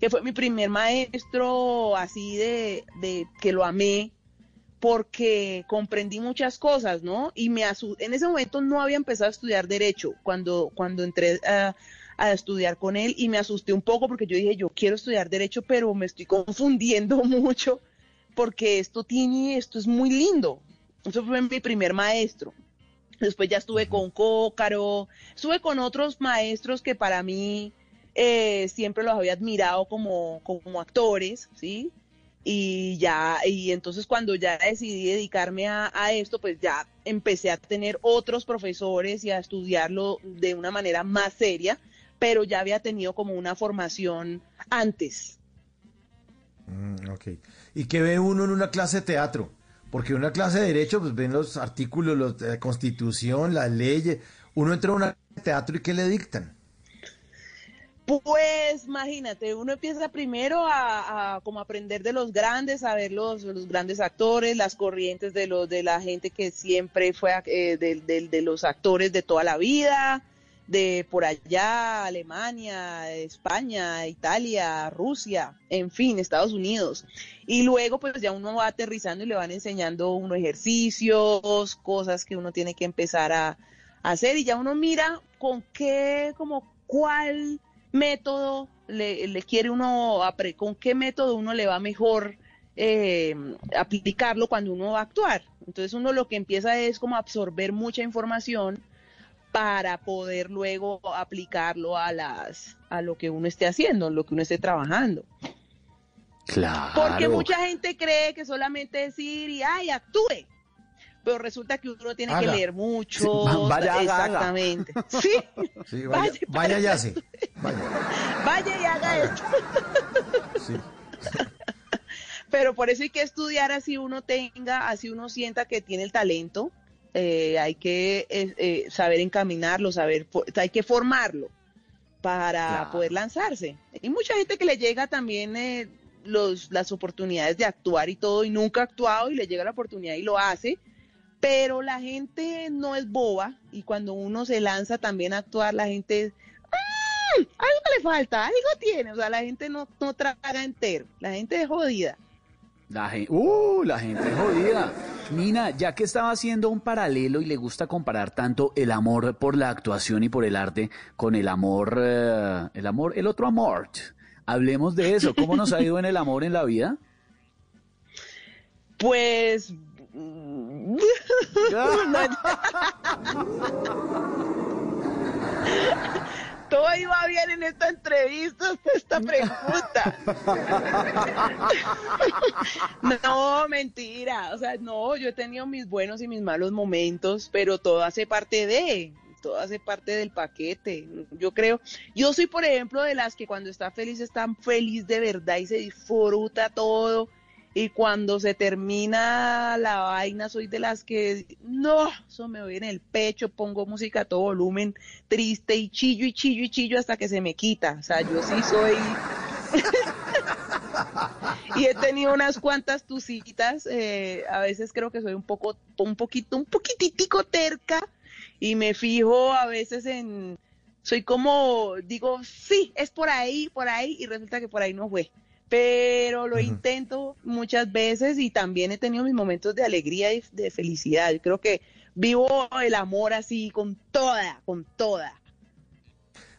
que fue mi primer maestro así de, de que lo amé, porque comprendí muchas cosas, ¿no? Y me en ese momento no había empezado a estudiar derecho cuando, cuando entré a, a estudiar con él y me asusté un poco porque yo dije, yo quiero estudiar derecho, pero me estoy confundiendo mucho porque esto tiene, esto es muy lindo. Eso fue mi primer maestro. Después ya estuve con Cócaro, estuve con otros maestros que para mí eh, siempre los había admirado como, como actores, ¿sí? y ya, y entonces cuando ya decidí dedicarme a, a, esto, pues ya empecé a tener otros profesores y a estudiarlo de una manera más seria, pero ya había tenido como una formación antes. Mm, ok. ¿Y qué ve uno en una clase de teatro? Porque una clase de derecho, pues ven los artículos, la constitución, las leyes. Uno entra a de teatro y ¿qué le dictan? Pues imagínate, uno empieza primero a, a, como aprender de los grandes, a ver los, los grandes actores, las corrientes de los de la gente que siempre fue eh, de, los actores de toda la vida, de por allá, Alemania, España, Italia, Rusia, en fin, Estados Unidos. Y luego pues ya uno va aterrizando y le van enseñando unos ejercicios, cosas que uno tiene que empezar a, a hacer y ya uno mira con qué, como cuál método le, le, quiere uno, con qué método uno le va mejor eh, aplicarlo cuando uno va a actuar. Entonces uno lo que empieza es como absorber mucha información para poder luego aplicarlo a las a lo que uno esté haciendo, lo que uno esté trabajando. Claro. Porque mucha gente cree que solamente decir y ay, actúe pero resulta que uno tiene Haga. que leer mucho. Sí, vaya, haga, exactamente. Sí. Sí, vaya, vaya, ya sí. Vaya. Vaya y haga esto. Sí. Pero por eso hay que estudiar así uno tenga, así uno sienta que tiene el talento. Eh, hay que eh, eh, saber encaminarlo, saber, hay que formarlo para Claro. poder lanzarse. Y mucha gente que le llega también eh, los, las oportunidades de actuar y todo, y nunca ha actuado y le llega la oportunidad y lo hace. Pero la gente no es boba y cuando uno se lanza también a actuar, la gente "Mm, algo le falta, algo tiene. O sea, la gente no, no traga entero, la gente es jodida. La gente, uh, la gente jodida. Nina, ya que estaba haciendo un paralelo y le gusta comparar tanto el amor por la actuación y por el arte con el amor, eh, el amor, el otro amor. Hablemos de eso. ¿Cómo nos ha ido en el amor en la vida? Pues. Todo iba bien en esta entrevista, hasta esta pregunta. No, mentira. O sea, no, yo he tenido mis buenos y mis malos momentos, pero todo hace parte de, todo hace parte del paquete. Yo creo, yo soy, por ejemplo, de las que cuando está feliz, están feliz de verdad y se disfruta todo. Y cuando se termina la vaina, soy de las que, no, eso me voy en el pecho, pongo música a todo volumen, triste y chillo y chillo y chillo hasta que se me quita. O sea, yo sí soy... y he tenido unas cuantas tucitas, eh, a veces creo que soy un poco, un poquito, un poquititico terca y me fijo a veces en, soy como, digo, sí, es por ahí, por ahí, y resulta que por ahí no fue. Pero lo intento muchas veces y también he tenido mis momentos de alegría y de felicidad. Yo creo que vivo el amor así con toda, con toda.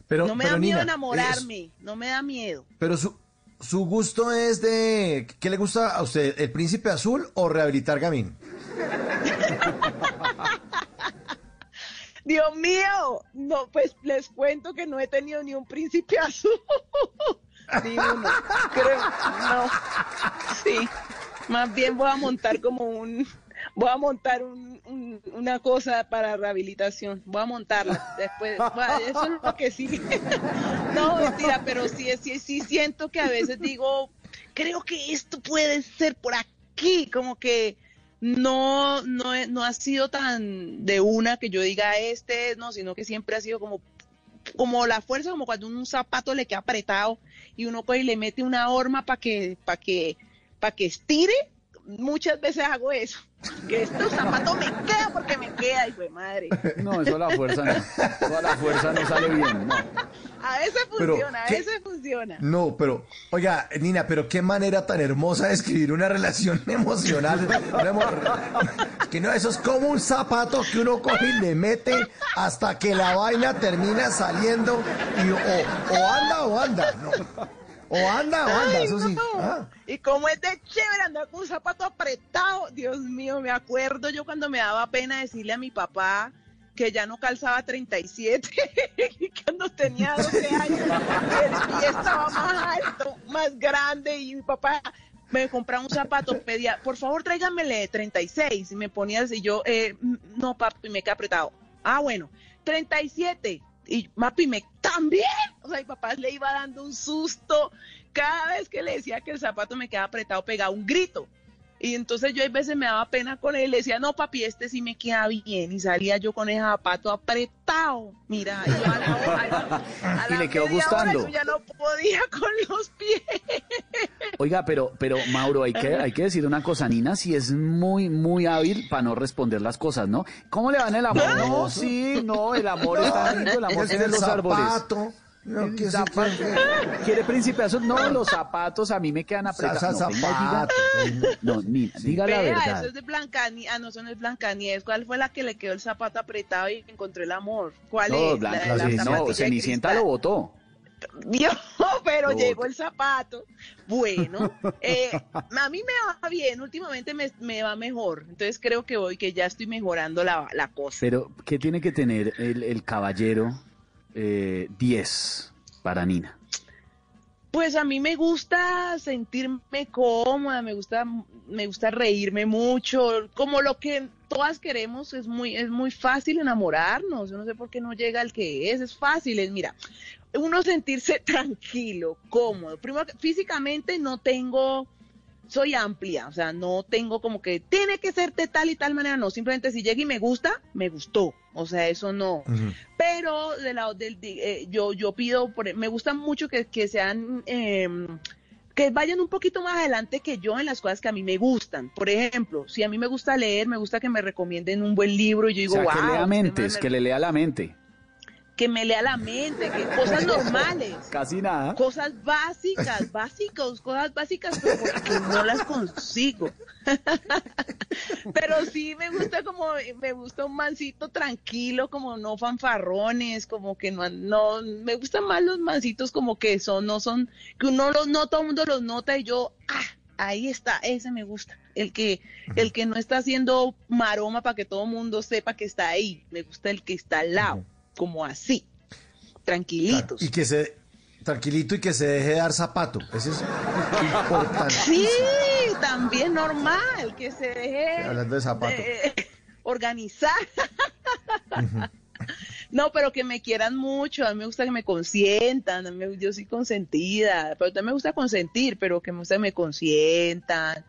Pero, no me pero, da miedo Nina, enamorarme, no me da miedo. pero su, su gusto es de... ¿Qué le gusta a usted? ¿El príncipe azul o rehabilitar Gamín? Dios mío, no, pues les cuento que no he tenido ni un príncipe azul. Ni uno. Creo, no. Sí. Más bien voy a montar como un, voy a montar un, un- una cosa para rehabilitación. Voy a montarla después. Eso es lo que sí. No, mentira, pero sí, sí, sí siento que a veces digo, creo que esto puede ser por aquí, como que no, no, no ha sido tan de una que yo diga este, no, sino que siempre ha sido como, como la fuerza, como cuando un zapato le queda apretado y uno y le mete una horma para que, para que, para que estire. Muchas veces hago eso. Que este zapato me queda porque me queda, hijo de madre. No, eso a la fuerza no. Eso a la fuerza no sale bien. No. A veces Pero, funciona, a veces funciona. No, pero, oiga, Nina, pero qué manera tan hermosa de escribir una relación emocional. Que no, eso es como un zapato que uno coge y le mete hasta que la vaina termina saliendo y o, o anda o anda, no. O anda o anda, Ay, eso sí. no. Ah. Y como es de chévere andar con un zapato apretado, Dios mío, me acuerdo yo cuando me daba pena decirle a mi papá que ya no calzaba 37 y cuando tenía 12 años el pie estaba más alto, más grande y mi papá me compraba un zapato, pedía, por favor tráigamele 36 y me ponía así, yo, eh, no papi, me queda apretado. Ah, bueno, 37 y papi, me también, o sea, mi papá le iba dando un susto cada vez que le decía que el zapato me quedaba apretado, pegaba un grito. Y entonces yo a veces me daba pena con él, le decía, no papi, este sí me queda bien. Y salía yo con ese zapato apretado. Mira, y yo a la hora- a Y la le quedó gustando. yo ya no podía con los pies. Oiga, pero, pero Mauro, hay que, hay que decir una cosa, Nina sí es muy, muy hábil para no responder las cosas, ¿no? ¿Cómo le va en el amor? No, sí, no, el amor está lindo, el amor Es tiene los árboles. Zapato. No, El que sí, zapato. que- ¿Quiere príncipe azul? No, los zapatos a mí me quedan apretados. No, venga, diga- no, Nina, diga la Vea, verdad. eso es de Blancanieves. Ah, no, eso no es Blancanieves. ¿Cuál fue la que le quedó el zapato apretado y encontró el amor? ¿Cuál No, es? Blanca, La- la sí, no, Cenicienta lo votó. Dios, pero llegó el zapato. Bueno, eh, a mí me va bien, últimamente me, me va mejor. Entonces creo que hoy que ya estoy mejorando la, la cosa. Pero, ¿qué tiene que tener el, el caballero eh, 10 para Nina? Pues a mí me gusta sentirme cómoda, me gusta, me gusta reírme mucho, como lo que todas queremos, es muy, es muy fácil enamorarnos, yo no sé por qué no llega el que es, es fácil, es mira, uno sentirse tranquilo, cómodo. Primero, físicamente no tengo, soy amplia, o sea, no tengo como que tiene que ser de tal y tal manera, no, simplemente si llega y me gusta, me gustó, o sea, eso no. Pero de la, del, de- eh, yo, yo pido, por- me gusta mucho que, que sean, em, que vayan un poquito más adelante que yo en las cosas que a mí me gustan. Por ejemplo, si a mí me gusta leer, me gusta que me recomienden un buen libro y yo O digo, sea, wow, que lea mentes, man que me- le lea la mente. Que me lea la mente, que cosas normales. Casi nada. Cosas básicas, básicas, cosas básicas, pero porque no las consigo. Pero sí me gusta como, me gusta un mancito tranquilo, como no fanfarrones, como que no, no, me gustan más los mancitos como que son, no son, que uno los, no todo el mundo los nota y yo, ah, ahí está, ese me gusta. El que, el que no está haciendo maroma para que todo el mundo sepa que está ahí. Me gusta el que está al lado, como así, tranquilitos. Y que se tranquilito y que se deje dar zapato. Eso es importante. Sí, también normal, que se deje Hablando de zapato. organizar. No, pero que me quieran mucho, a mí me gusta que me consientan, a mí yo soy consentida, pero también me gusta consentir, pero que me gusta que me consientan,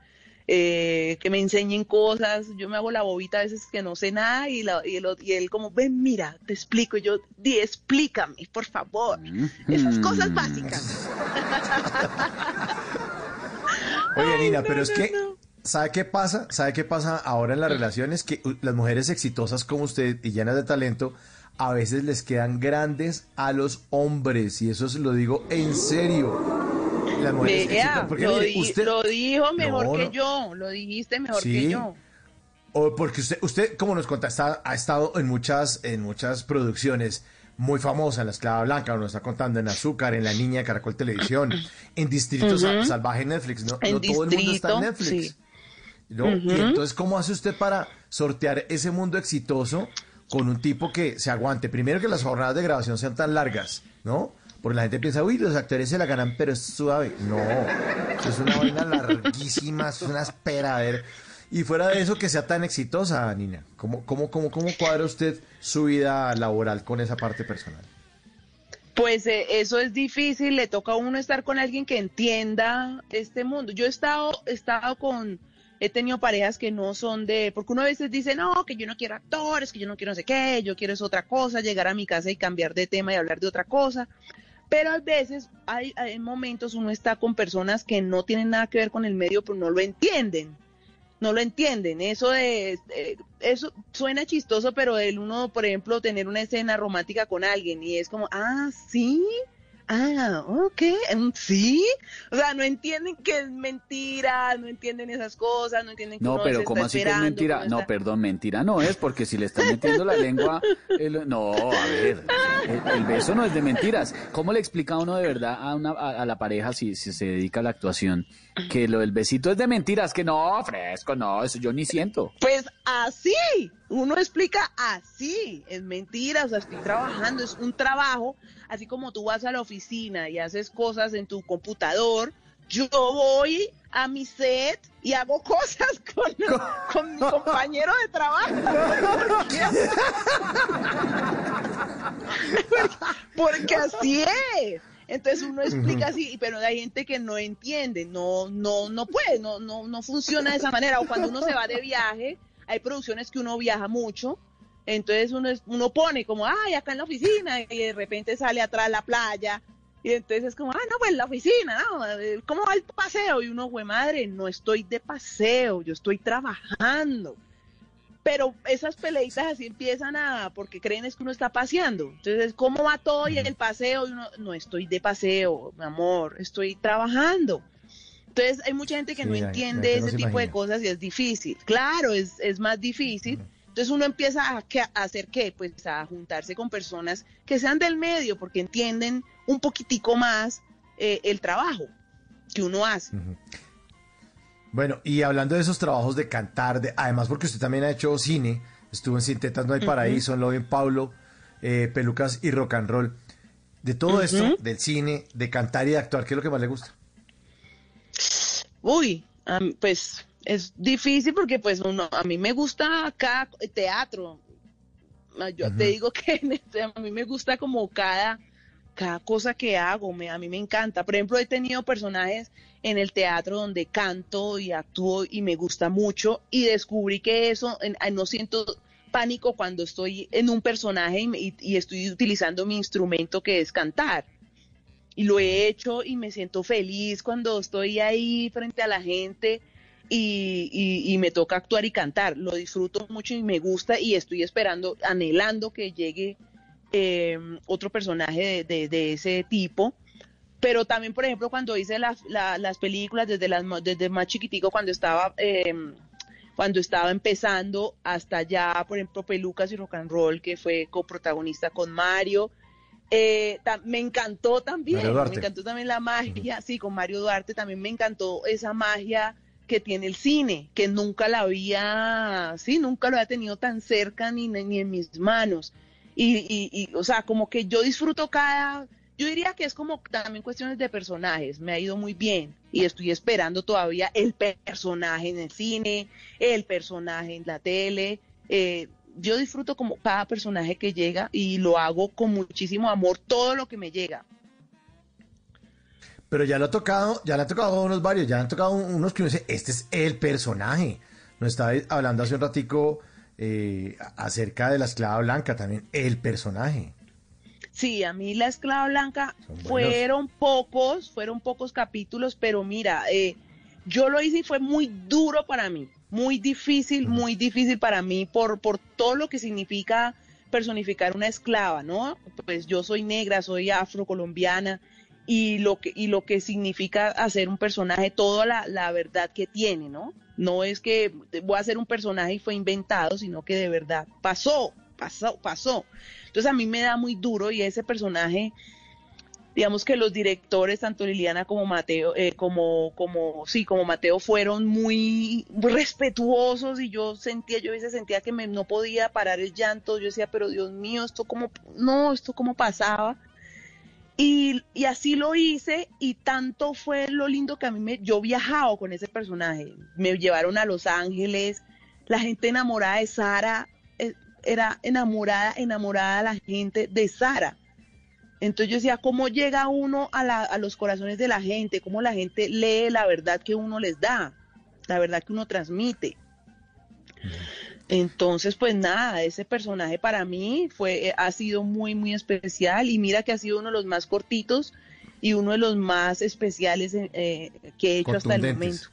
eh, que me enseñen cosas, yo me hago la bobita a veces que no sé nada y, la- y, el y él como, ven, mira, te explico, y yo, di, explícame, por favor, esas cosas básicas. Oye, Nina, pero es que, ¿sabe qué pasa? ¿Sabe qué pasa ahora en las relaciones? Que uh, las mujeres exitosas como usted y llenas de talento, a veces les quedan grandes a los hombres, y eso se lo digo en serio. Las mujeres Vea, exitosas, porque lo, mire, di- usted- lo dijo mejor No, que no. yo, lo dijiste mejor Sí. que yo. O porque usted, usted como nos conta, está- ha estado en muchas, en muchas producciones muy famosas, en La Esclava Blanca, nos está contando en Azúcar, en La Niña de Caracol Televisión, en Distrito Sa- Ujú. Salvaje Netflix, ¿no? No todo el mundo está en Netflix. sí. ¿no? Y entonces, ¿cómo hace usted para sortear ese mundo exitoso con un tipo que se aguante? Primero que las jornadas de grabación sean tan largas, ¿no? Porque la gente piensa, uy, los actores se la ganan, pero es suave. No, es una vaina larguísima, es una espera, a ver. Y fuera de eso, que sea tan exitosa, Nina. ¿Cómo, cómo, cómo, cómo cuadra usted su vida laboral con esa parte personal? Pues eh, eso es difícil, le toca a uno estar con alguien que entienda este mundo. Yo he estado, he estado con, he tenido parejas que no son de, porque uno a veces dice, no, que yo no quiero actores, que yo no quiero no sé qué, yo quiero es otra cosa, llegar a mi casa y cambiar de tema y hablar de otra cosa. Pero a veces hay, hay momentos uno está con personas que no tienen nada que ver con el medio, pero no lo entienden. no lo entienden. Eso de, eh, eso suena chistoso, pero el uno, por ejemplo, tener una escena romántica con alguien y es como, ah, sí, ah, ok, mm, sí. O sea, no entienden que es mentira, no entienden esas cosas, no entienden que No, pero ¿cómo así que es mentira? No, está- perdón, mentira no es, porque si le están metiendo la lengua... el- no, a ver, el, el beso no es de mentiras. ¿Cómo le explica uno de verdad a, una, a, a la pareja si, si se dedica a la actuación que lo del besito es de mentiras? Que no, fresco, no, eso yo ni siento. Pues así, uno explica así, es mentira, o sea, estoy trabajando, es un trabajo, así como tú vas a la oficina y haces cosas en tu computador, yo voy a mi set y hago cosas con, con mi compañero de trabajo. Porque así es. Entonces uno explica así, pero hay gente que no entiende, no, no, no puede, no, no, no funciona de esa manera. O cuando uno se va de viaje, hay producciones que uno viaja mucho, entonces uno, es- uno pone como, ay, acá en la oficina, y de repente sale atrás la playa, y entonces es como, ah, no, pues la oficina, ¿no? ¿Cómo va el paseo? Y uno, güey, madre, no estoy de paseo, yo estoy trabajando. Pero esas peleitas así empiezan a, porque creen es que uno está paseando. Entonces, ¿cómo va todo y el paseo? Y uno, no estoy de paseo, mi amor, estoy trabajando. Entonces, hay mucha gente que Sí, no entiende hay que no ese se tipo de cosas y es difícil. Claro, es, es más difícil. Entonces uno empieza a, hacer qué? Pues a juntarse con personas que sean del medio porque entienden un poquitico más eh, el trabajo que uno hace. Bueno, y hablando de esos trabajos de cantar, de, además porque usted también ha hecho cine, estuvo en Sintetas No hay Paraíso, en Lo en Pablo, eh, Pelucas y Rock and Roll. De todo esto, del cine, de cantar y de actuar, ¿qué es lo que más le gusta? Uy, pues es difícil porque pues uno, a mí me gusta acá teatro. Ah, Yo te digo que este- a mí me gusta como cada, cada cosa que hago, me, a mí me encanta. Por ejemplo, he tenido personajes en el teatro donde canto y actúo y me gusta mucho y descubrí que eso, en- no siento pánico cuando estoy en un personaje y, me- y- y estoy utilizando mi instrumento que es cantar y lo he hecho y me siento feliz cuando estoy ahí frente a la gente y, y- me toca actuar y cantar. Lo disfruto mucho y me gusta y estoy esperando, anhelando que llegue eh, otro personaje de, de- ese tipo. Pero también, por ejemplo, cuando hice la- las películas desde, las, desde más chiquitico, cuando estaba... eh, cuando estaba empezando hasta ya, por ejemplo, Pelucas y Rock and Roll, que fue coprotagonista con Mario, eh, me encantó también, me encantó también la magia, sí, con Mario Duarte también me encantó esa magia que tiene el cine, que nunca la había, sí, nunca lo había tenido tan cerca ni, ni en mis manos. Y, y, y, o sea, como que yo disfruto cada, yo diría que es como también cuestiones de personajes, me ha ido muy bien y estoy esperando todavía el personaje en el cine, el personaje en la tele. eh, yo disfruto como cada personaje que llega y lo hago con muchísimo amor, todo lo que me llega. Pero ya lo ha tocado, ya le ha tocado unos varios, ya han tocado un- unos que uno dice, este es el personaje. Nos estaba hablando hace un ratico eh, acerca de la esclava blanca también, el personaje. Sí, a mí la esclava blanca fueron pocos, fueron pocos capítulos, pero mira, eh, yo lo hice y fue muy duro para mí, muy difícil, muy difícil para mí por, por todo lo que significa personificar una esclava, ¿no? Pues yo soy negra, soy afrocolombiana y lo que, y lo que significa hacer un personaje, toda la, la verdad que tiene, ¿no? No es que voy a hacer un personaje y fue inventado, sino que de verdad pasó, pasó, pasó. Entonces a mí me da muy duro y ese personaje, digamos que los directores, tanto Liliana como Mateo, eh, como, como, sí, como Mateo, fueron muy respetuosos y yo sentía, yo veces sentía que me, no podía parar el llanto, yo decía, pero Dios mío, esto como, no, esto como pasaba. Y, y así lo hice y tanto fue lo lindo que a mí me, yo viajado con ese personaje, me llevaron a Los Ángeles, la gente enamorada de Sara, eh, era enamorada, enamorada la gente de Sara. Entonces yo decía, ¿cómo llega uno a, la- a los corazones de la gente? ¿Cómo la gente lee la verdad que uno les da? La verdad que uno transmite. Entonces, pues nada, ese personaje para mí fue, eh, ha sido muy, muy especial y mira que ha sido uno de los más cortitos y uno de los más especiales eh, que he hecho hasta el momento.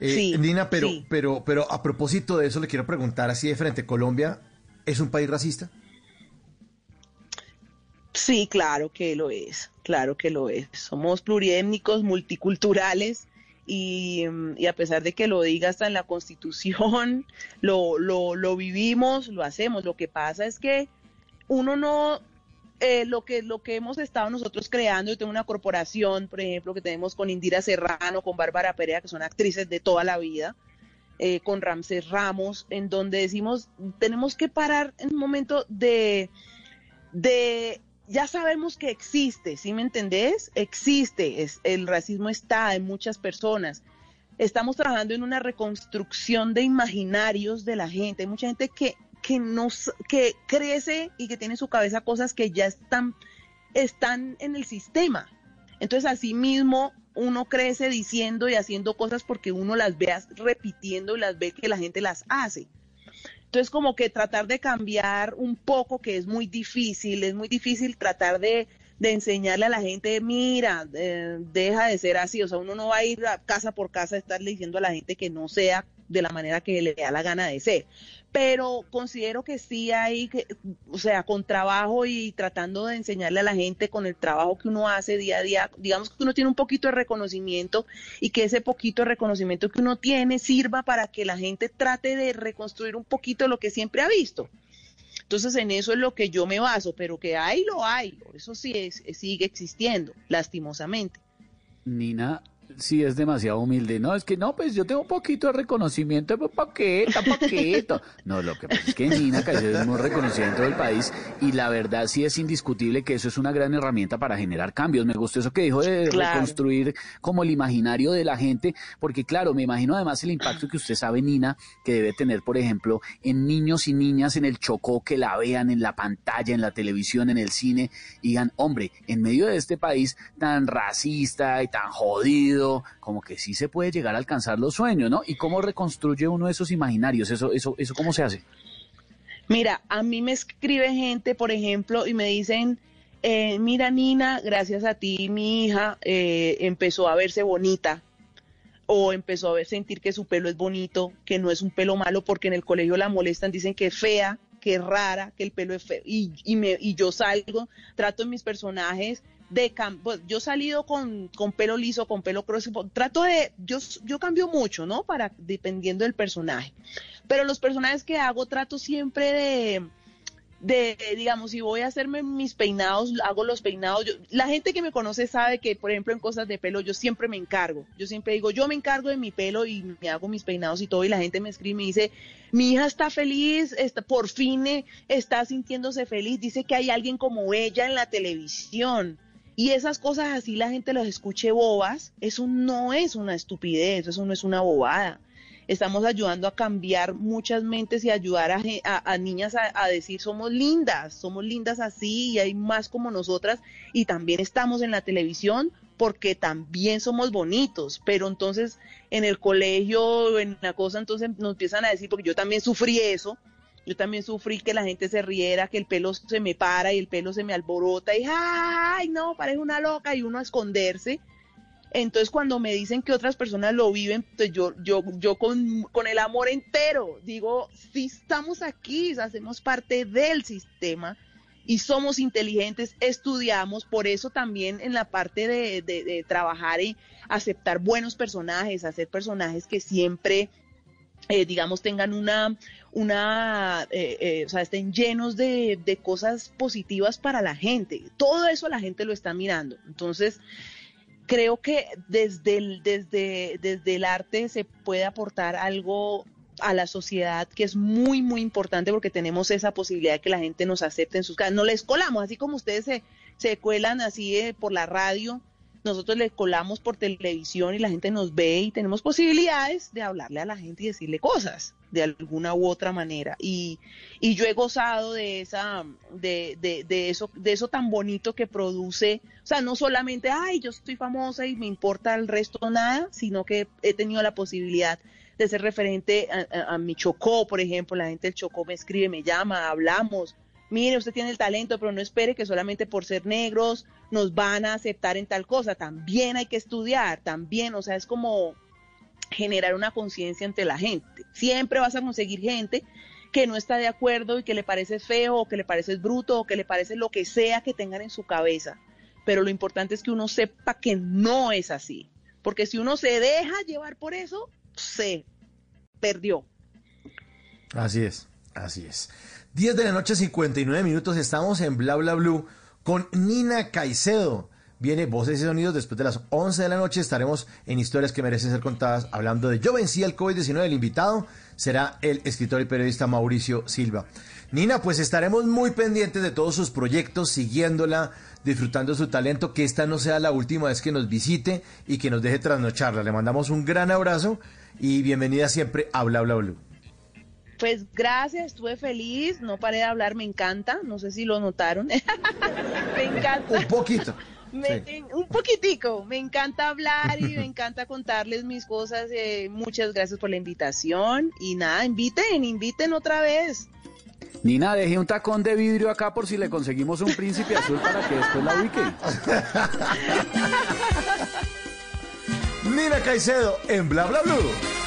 Eh, Sí, Nina, pero, sí. pero, pero a propósito de eso le quiero preguntar así de frente, ¿Colombia es un país racista? Sí, claro que lo es, claro que lo es. Somos pluriétnicos, multiculturales y, mm, a pesar de que lo diga hasta en la Constitución, lo, lo, lo vivimos, lo hacemos. Lo que pasa es que uno no, eh, lo, que, lo que hemos estado nosotros creando, yo tengo una corporación, por ejemplo, que tenemos con Indira Serrano, con Bárbara Perea, que son actrices de toda la vida, eh, con Ramsés Ramos, en donde decimos, tenemos que parar en un momento de, de ya sabemos que existe, ¿sí me entendés? Existe, el racismo está en muchas personas. Estamos trabajando en una reconstrucción de imaginarios de la gente. Hay mucha gente que, que, nos, que crece y que tiene en su cabeza cosas que ya están, están en el sistema. Entonces, así mismo, uno crece diciendo y haciendo cosas porque uno las ve repitiendo y las ve que la gente las hace. Entonces, como que tratar de cambiar un poco, que es muy difícil, es muy difícil tratar de, de enseñarle a la gente, mira, eh, deja de ser así. O sea, uno no va a ir a casa por casa a estarle diciendo a la gente que no sea de la manera que le da la gana de ser. Pero considero que sí hay, que, o sea, con trabajo y tratando de enseñarle a la gente con el trabajo que uno hace día a día, digamos que uno tiene un poquito de reconocimiento y que ese poquito de reconocimiento que uno tiene sirva para que la gente trate de reconstruir un poquito lo que siempre ha visto. Entonces en eso es lo que yo me baso, pero que hay lo hay, eso sí es, sigue existiendo, lastimosamente. Nina sí es demasiado humilde. No, es que no, pues yo tengo un poquito de reconocimiento, pues poquito, poquito. No, lo que pasa es que Nina Caicedo es muy reconocida dentro del país y la verdad sí es indiscutible que eso es una gran herramienta para generar cambios. Me gustó eso que dijo de Claro. reconstruir como el imaginario de la gente, porque claro, me imagino además el impacto que usted sabe, Nina, que debe tener, por ejemplo, en niños y niñas en el Chocó que la vean en la pantalla, en la televisión, en el cine, y digan, hombre, en medio de este país tan racista y tan jodido, como que sí se puede llegar a alcanzar los sueños, ¿no? ¿Y cómo reconstruye uno esos imaginarios? ¿Eso, eso, eso cómo se hace? Mira, a mí me escribe gente, por ejemplo, y me dicen, eh, mira Nina, gracias a ti mi hija eh, empezó a verse bonita o empezó a ver, sentir que su pelo es bonito, que no es un pelo malo porque en el colegio la molestan, dicen que es fea, que es rara, que el pelo es feo. Y, y, me, y yo salgo, trato en mis personajes de pues, yo he salido con, con pelo liso, con pelo cross, trato de, yo, yo cambio mucho, ¿no? Para, dependiendo del personaje. Pero los personajes que hago trato siempre de, de, digamos, si voy a hacerme mis peinados, hago los peinados. Yo- la gente que me conoce sabe que, por ejemplo, en cosas de pelo, yo siempre me encargo. Yo siempre digo, yo me encargo de mi pelo y me hago mis peinados y todo. Y la gente me escribe y me dice, mi hija está feliz, está, por fin eh, está sintiéndose feliz. Dice que hay alguien como ella en la televisión. Y esas cosas así la gente las escuche bobas. Eso no es una estupidez, eso no es una bobada estamos ayudando a cambiar muchas mentes y ayudar a, niñas a, decir somos lindas, somos lindas así y hay más como nosotras y también estamos en la televisión porque también somos bonitos, pero entonces en el colegio, en la cosa, entonces nos empiezan a decir, porque yo también sufrí eso, yo también sufrí que la gente se riera, que el pelo se me para y el pelo se me alborota y ¡ay, no, parece una loca! y uno a esconderse. Entonces cuando me dicen que otras personas lo viven, pues yo, yo, yo con, con el amor entero digo, sí estamos aquí, hacemos parte del sistema y somos inteligentes, estudiamos, por eso también en la parte de- de trabajar y aceptar buenos personajes, hacer personajes que siempre, eh, digamos, tengan una, una, eh, eh, o sea, estén llenos de, de cosas positivas para la gente. Todo eso la gente lo está mirando. Entonces, creo que desde el, desde, desde el arte se puede aportar algo a la sociedad que es muy, muy importante porque tenemos esa posibilidad de que la gente nos acepte en sus casas. No les colamos, así como ustedes se, se cuelan así eh, por la radio, nosotros les colamos por televisión y la gente nos ve y tenemos posibilidades de hablarle a la gente y decirle cosas de alguna u otra manera. Y, y yo he gozado de esa, de, de, de eso, de eso tan bonito que produce, o sea, no solamente, ay, yo estoy famosa y me importa el resto nada, sino que he tenido la posibilidad de ser referente a- a mi Chocó, por ejemplo, la gente del Chocó me escribe, me llama, hablamos, mire, usted tiene el talento, pero no espere que solamente por ser negros nos van a aceptar en tal cosa, también hay que estudiar, también, o sea, es como, generar una conciencia entre la gente. Siempre vas a conseguir gente que no está de acuerdo y que le parece feo o que le parece bruto o que le parece lo que sea que tengan en su cabeza. Pero lo importante es que uno sepa que no es así. Porque si uno se deja llevar por eso, se perdió. Así es, así es. 10 de la noche, 59 minutos, estamos en Bla Bla Blue con Nina Caicedo. Viene Voces y Sonidos después de las 11 de la noche. Estaremos en Historias que merecen ser contadas hablando de Yo vencí el COVID-19. El invitado será el escritor y periodista Mauricio Silva. Nina, pues estaremos muy pendientes de todos sus proyectos, siguiéndola, disfrutando su talento, que esta no sea la última vez que nos visite y que nos deje trasnocharla. Le mandamos un gran abrazo y bienvenida siempre a Bla Bla Blue. Pues gracias, estuve feliz, no paré de hablar, me encanta, no sé si lo notaron. me encanta. Un poquito. Me, sí. Un poquitico, me encanta hablar y me encanta contarles mis cosas. Eh, muchas gracias por la invitación y nada, inviten, inviten otra vez. Nina, deje un tacón de vidrio acá por si le conseguimos un príncipe azul para que después la ubique. Nina Caicedo en Bla Bla Blue.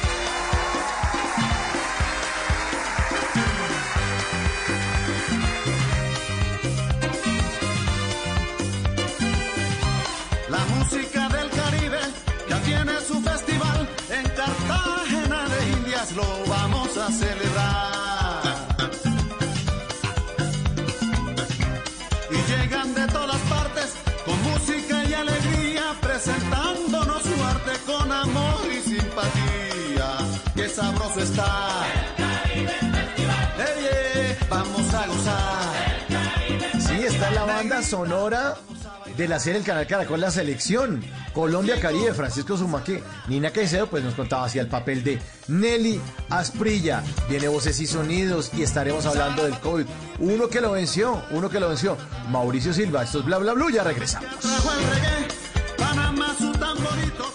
Vamos a celebrar. Y llegan de todas partes con música y alegría, presentándonos su arte con amor y simpatía. Qué sabroso está. El Festival. Hey, vamos a gozar. Sí, está la banda sonora de la serie El Canal Caracol La Selección, Colombia Caribe, Francisco Zumaque, Nina Caicedo, pues nos contaba así el papel de Nelly Asprilla, viene Voces y Sonidos y estaremos hablando del COVID. Uno que lo venció, uno que lo venció, Mauricio Silva, esto es Bla Bla Blue, ya regresamos.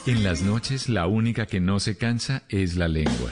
En las noches la única que no se cansa es la lengua.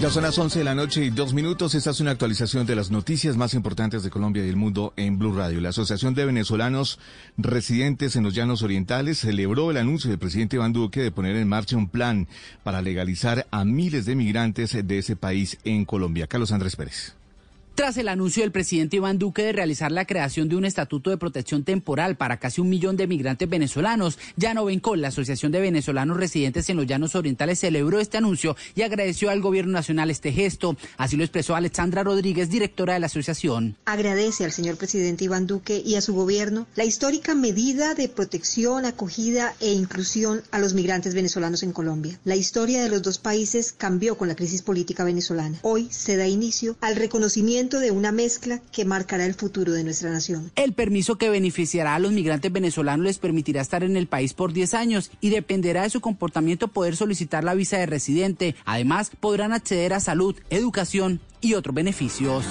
Ya son las 11 de la noche y dos minutos. Esta es una actualización de las noticias más importantes de Colombia y el mundo en Blue Radio. La Asociación de Venezolanos Residentes en los Llanos Orientales celebró el anuncio del presidente Iván Duque de poner en marcha un plan para legalizar a miles de migrantes de ese país en Colombia. Carlos Andrés Pérez. Tras el anuncio del presidente Iván Duque de realizar la creación de un estatuto de protección temporal para casi un millón de migrantes venezolanos, Llano Bencol, la Asociación de Venezolanos Residentes en los Llanos Orientales, celebró este anuncio y agradeció al gobierno nacional este gesto. Así lo expresó Alexandra Rodríguez, directora de la asociación. Agradece al señor presidente Iván Duque y a su gobierno la histórica medida de protección, acogida e inclusión a los migrantes venezolanos en Colombia. La historia de los dos países cambió con la crisis política venezolana. Hoy se da inicio al reconocimiento de una mezcla que marcará el futuro de nuestra nación. El permiso que beneficiará a los migrantes venezolanos les permitirá estar en el país por 10 años y dependerá de su comportamiento poder solicitar la visa de residente. Además, podrán acceder a salud, educación y otros beneficios.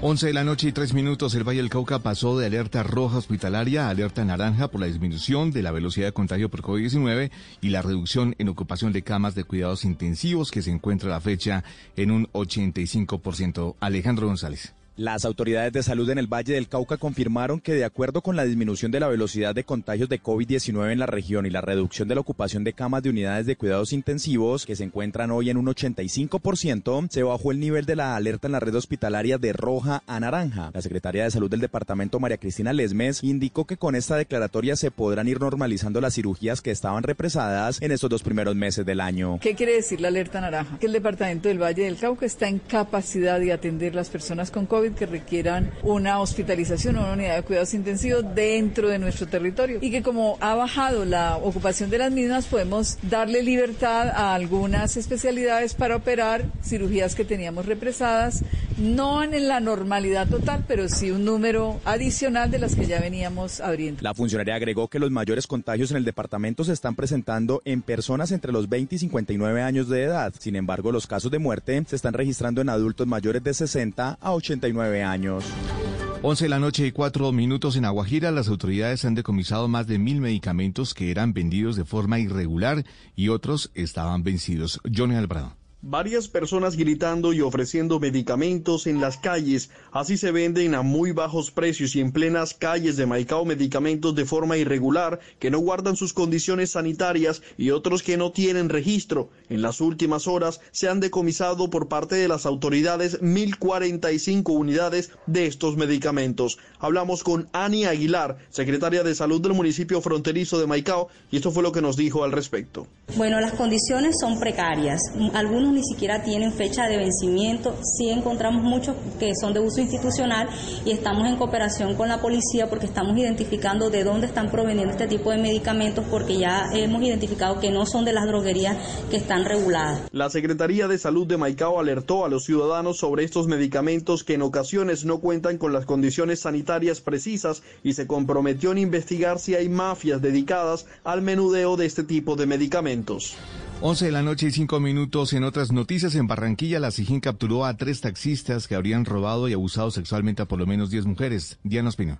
11 de la noche y 3 minutos, el Valle del Cauca pasó de alerta roja hospitalaria a alerta naranja por la disminución de la velocidad de contagio por COVID-19 y la reducción en ocupación de camas de cuidados intensivos que se encuentra a la fecha en un 85%. Alejandro González. Las autoridades de salud en el Valle del Cauca confirmaron que de acuerdo con la disminución de la velocidad de contagios de COVID-19 en la región y la reducción de la ocupación de camas de unidades de cuidados intensivos, que se encuentran hoy en un 85%, se bajó el nivel de la alerta en la red hospitalaria de roja a naranja. La secretaria de salud del departamento, María Cristina Lesmes, indicó que con esta declaratoria se podrán ir normalizando las cirugías que estaban represadas en estos dos primeros meses del año. ¿Qué quiere decir la alerta naranja? Que el departamento del Valle del Cauca está en capacidad de atender las personas con COVID Que requieran una hospitalización o una unidad de cuidados intensivos dentro de nuestro territorio. Y que como ha bajado la ocupación de las mismas, podemos darle libertad a algunas especialidades para operar cirugías que teníamos represadas, no en la normalidad total, pero sí un número adicional de las que ya veníamos abriendo. La funcionaria agregó que los mayores contagios en el departamento se están presentando en personas entre los 20 y 59 años de edad. Sin embargo, los casos de muerte se están registrando en adultos mayores de 60 a 89 años. 11 de la noche y 4 minutos en Aguajira, las autoridades han decomisado más de mil medicamentos que eran vendidos de forma irregular y otros estaban vencidos. Johnny Albrado. Varias personas gritando y ofreciendo medicamentos en las calles. Así se venden a muy bajos precios y en plenas calles de Maicao medicamentos de forma irregular que no guardan sus condiciones sanitarias y otros que no tienen registro. En las últimas horas se han decomisado por parte de las autoridades 1.045 unidades de estos medicamentos. Hablamos con Ani Aguilar, secretaria de Salud del municipio fronterizo de Maicao, y esto fue lo que nos dijo al respecto. Bueno, las condiciones son precarias. Algunos ni siquiera tienen fecha de vencimiento. Sí encontramos muchos que son de uso institucional y estamos en cooperación con la policía porque estamos identificando de dónde están proveniendo este tipo de medicamentos porque ya hemos identificado que no son de las droguerías que están reguladas. La Secretaría de Salud de Maicao alertó a los ciudadanos sobre estos medicamentos que en ocasiones no cuentan con las condiciones sanitarias precisas y se comprometió en investigar si hay mafias dedicadas al menudeo de este tipo de medicamentos. 11 de la noche y 5 minutos. En otras noticias, en Barranquilla, la SIGIN capturó a tres taxistas que habrían robado y abusado sexualmente a por lo menos 10 mujeres. Diana Espino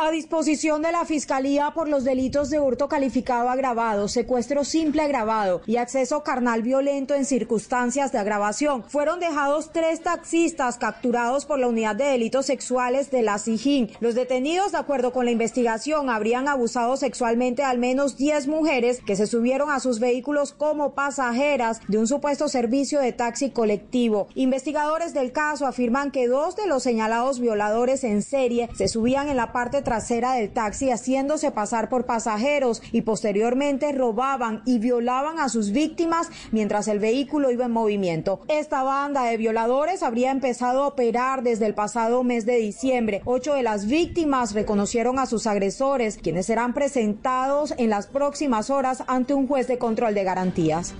a disposición de la Fiscalía por los delitos de hurto calificado agravado, secuestro simple agravado y acceso carnal violento en circunstancias de agravación. Fueron dejados tres taxistas capturados por la Unidad de Delitos Sexuales de la SIJIN. Los detenidos, de acuerdo con la investigación, habrían abusado sexualmente al menos 10 mujeres que se subieron a sus vehículos como pasajeras de un supuesto servicio de taxi colectivo. Investigadores del caso afirman que dos de los señalados violadores en serie se subían en la parte trasera del taxi haciéndose pasar por pasajeros y posteriormente robaban y violaban a sus víctimas mientras el vehículo iba en movimiento. Esta banda de violadores habría empezado a operar desde el pasado mes de diciembre. Ocho de las víctimas reconocieron a sus agresores, quienes serán presentados en las próximas horas ante un juez de control de garantías.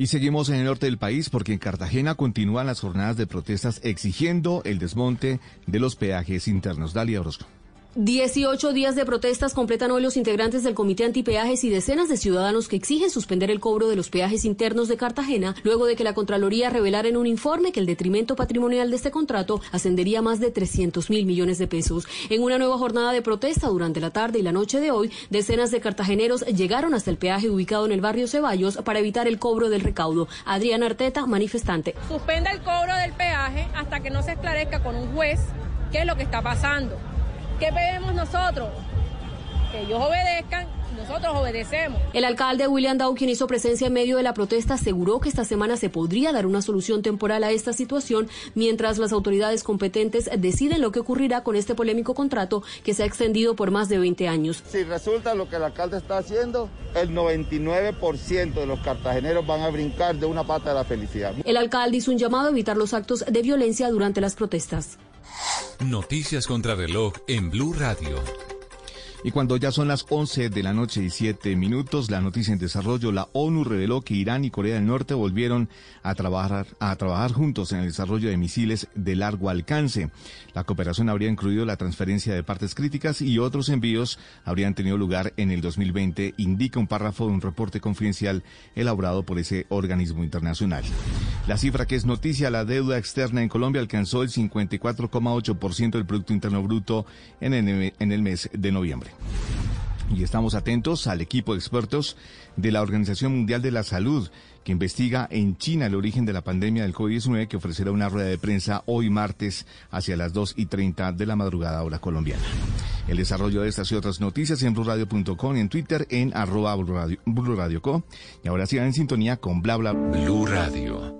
Y seguimos en el norte del país porque en Cartagena continúan las jornadas de protestas exigiendo el desmonte de los peajes internos. Dalia Orozco. 18 días de protestas completan hoy los integrantes del Comité Antipeajes y decenas de ciudadanos que exigen suspender el cobro de los peajes internos de Cartagena luego de que la Contraloría revelara en un informe que el detrimento patrimonial de este contrato ascendería a más de 300 mil millones de pesos. En una nueva jornada de protesta durante la tarde y la noche de hoy, decenas de cartageneros llegaron hasta el peaje ubicado en el barrio Ceballos para evitar el cobro del recaudo. Adriana Arteta, manifestante. Suspenda el cobro del peaje hasta que no se esclarezca con un juez qué es lo que está pasando ¿Qué pedimos nosotros? Que ellos obedezcan nosotros obedecemos. El alcalde William Dow, quien hizo presencia en medio de la protesta, aseguró que esta semana se podría dar una solución temporal a esta situación mientras las autoridades competentes deciden lo que ocurrirá con este polémico contrato que se ha extendido por más de 20 años. Si resulta lo que el alcalde está haciendo, el 99% de los cartageneros van a brincar de una pata de la felicidad. El alcalde hizo un llamado a evitar los actos de violencia durante las protestas. Noticias contra reloj en Blue Radio. Y cuando ya son las 11 de la noche y 7 minutos, la noticia en desarrollo, la ONU reveló que Irán y Corea del Norte volvieron a trabajar, a trabajar juntos en el desarrollo de misiles de largo alcance. La cooperación habría incluido la transferencia de partes críticas y otros envíos habrían tenido lugar en el 2020, indica un párrafo de un reporte confidencial elaborado por ese organismo internacional. La cifra que es noticia, la deuda externa en Colombia alcanzó el 54,8% del Producto Interno Bruto en el mes de noviembre. Y estamos atentos al equipo de expertos de la Organización Mundial de la Salud que investiga en China el origen de la pandemia del COVID-19 que ofrecerá una rueda de prensa hoy martes hacia las 2 y 30 de la madrugada hora colombiana. El desarrollo de estas y otras noticias en blurradio.com en Twitter en arroba. Y ahora sigan en sintonía con bla bla Blue Radio.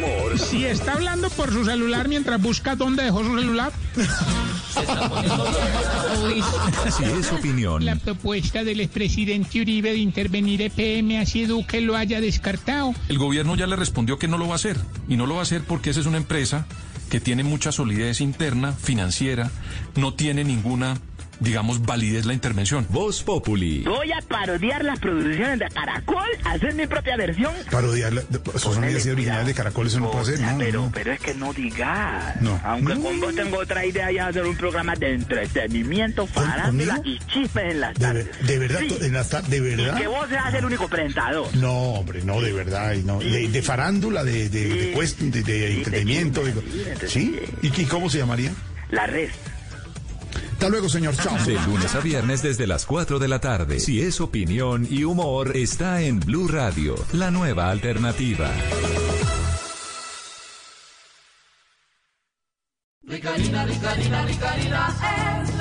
Si está hablando por su celular mientras busca dónde dejó su celular. si es opinión, La propuesta del expresidente Uribe de intervenir EPM así Duque lo haya descartado. El gobierno ya le respondió que no lo va a hacer. Y no lo va a hacer porque esa es una empresa que tiene mucha solidez interna, financiera, no tiene ninguna, digamos, validez la intervención. Voz Populi. Voy a parodiar las producciones de Caracol, hacer mi propia versión. Parodiar, la- esos son ideas originales de Caracol, eso no puede ser. No, pero, no. pero es que no digas. No. Aunque No. con vos tengo otra idea ya de hacer un programa de entretenimiento, farándula y chismes en las De, tardes. ver- de verdad, Sí. en las tar- de verdad. Y que vos seas el único presentador. No, hombre, no, de verdad. y no. De, de farándula, de, de, de, cuest- de- de entretenimiento. de- ¿Sí? ¿Y, qué- cómo se llamaría? La red. Hasta luego, señor. Chao. De lunes a viernes desde las 4 de la tarde. Si es opinión y humor, está en Blue Radio, la nueva alternativa. Ricarina, Ricarina, Ricarina, es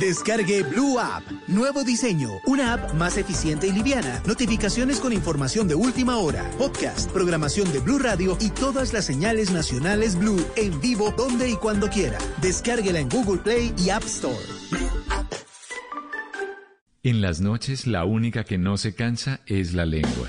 Descargue Blue App. Nuevo diseño. Una app más eficiente y liviana. Notificaciones con información de última hora. Podcast, programación de Blue Radio y todas las señales nacionales Blue en vivo donde y cuando quiera. Descárguela en Google Play y App Store. En las noches la única que no se cansa es la lengua.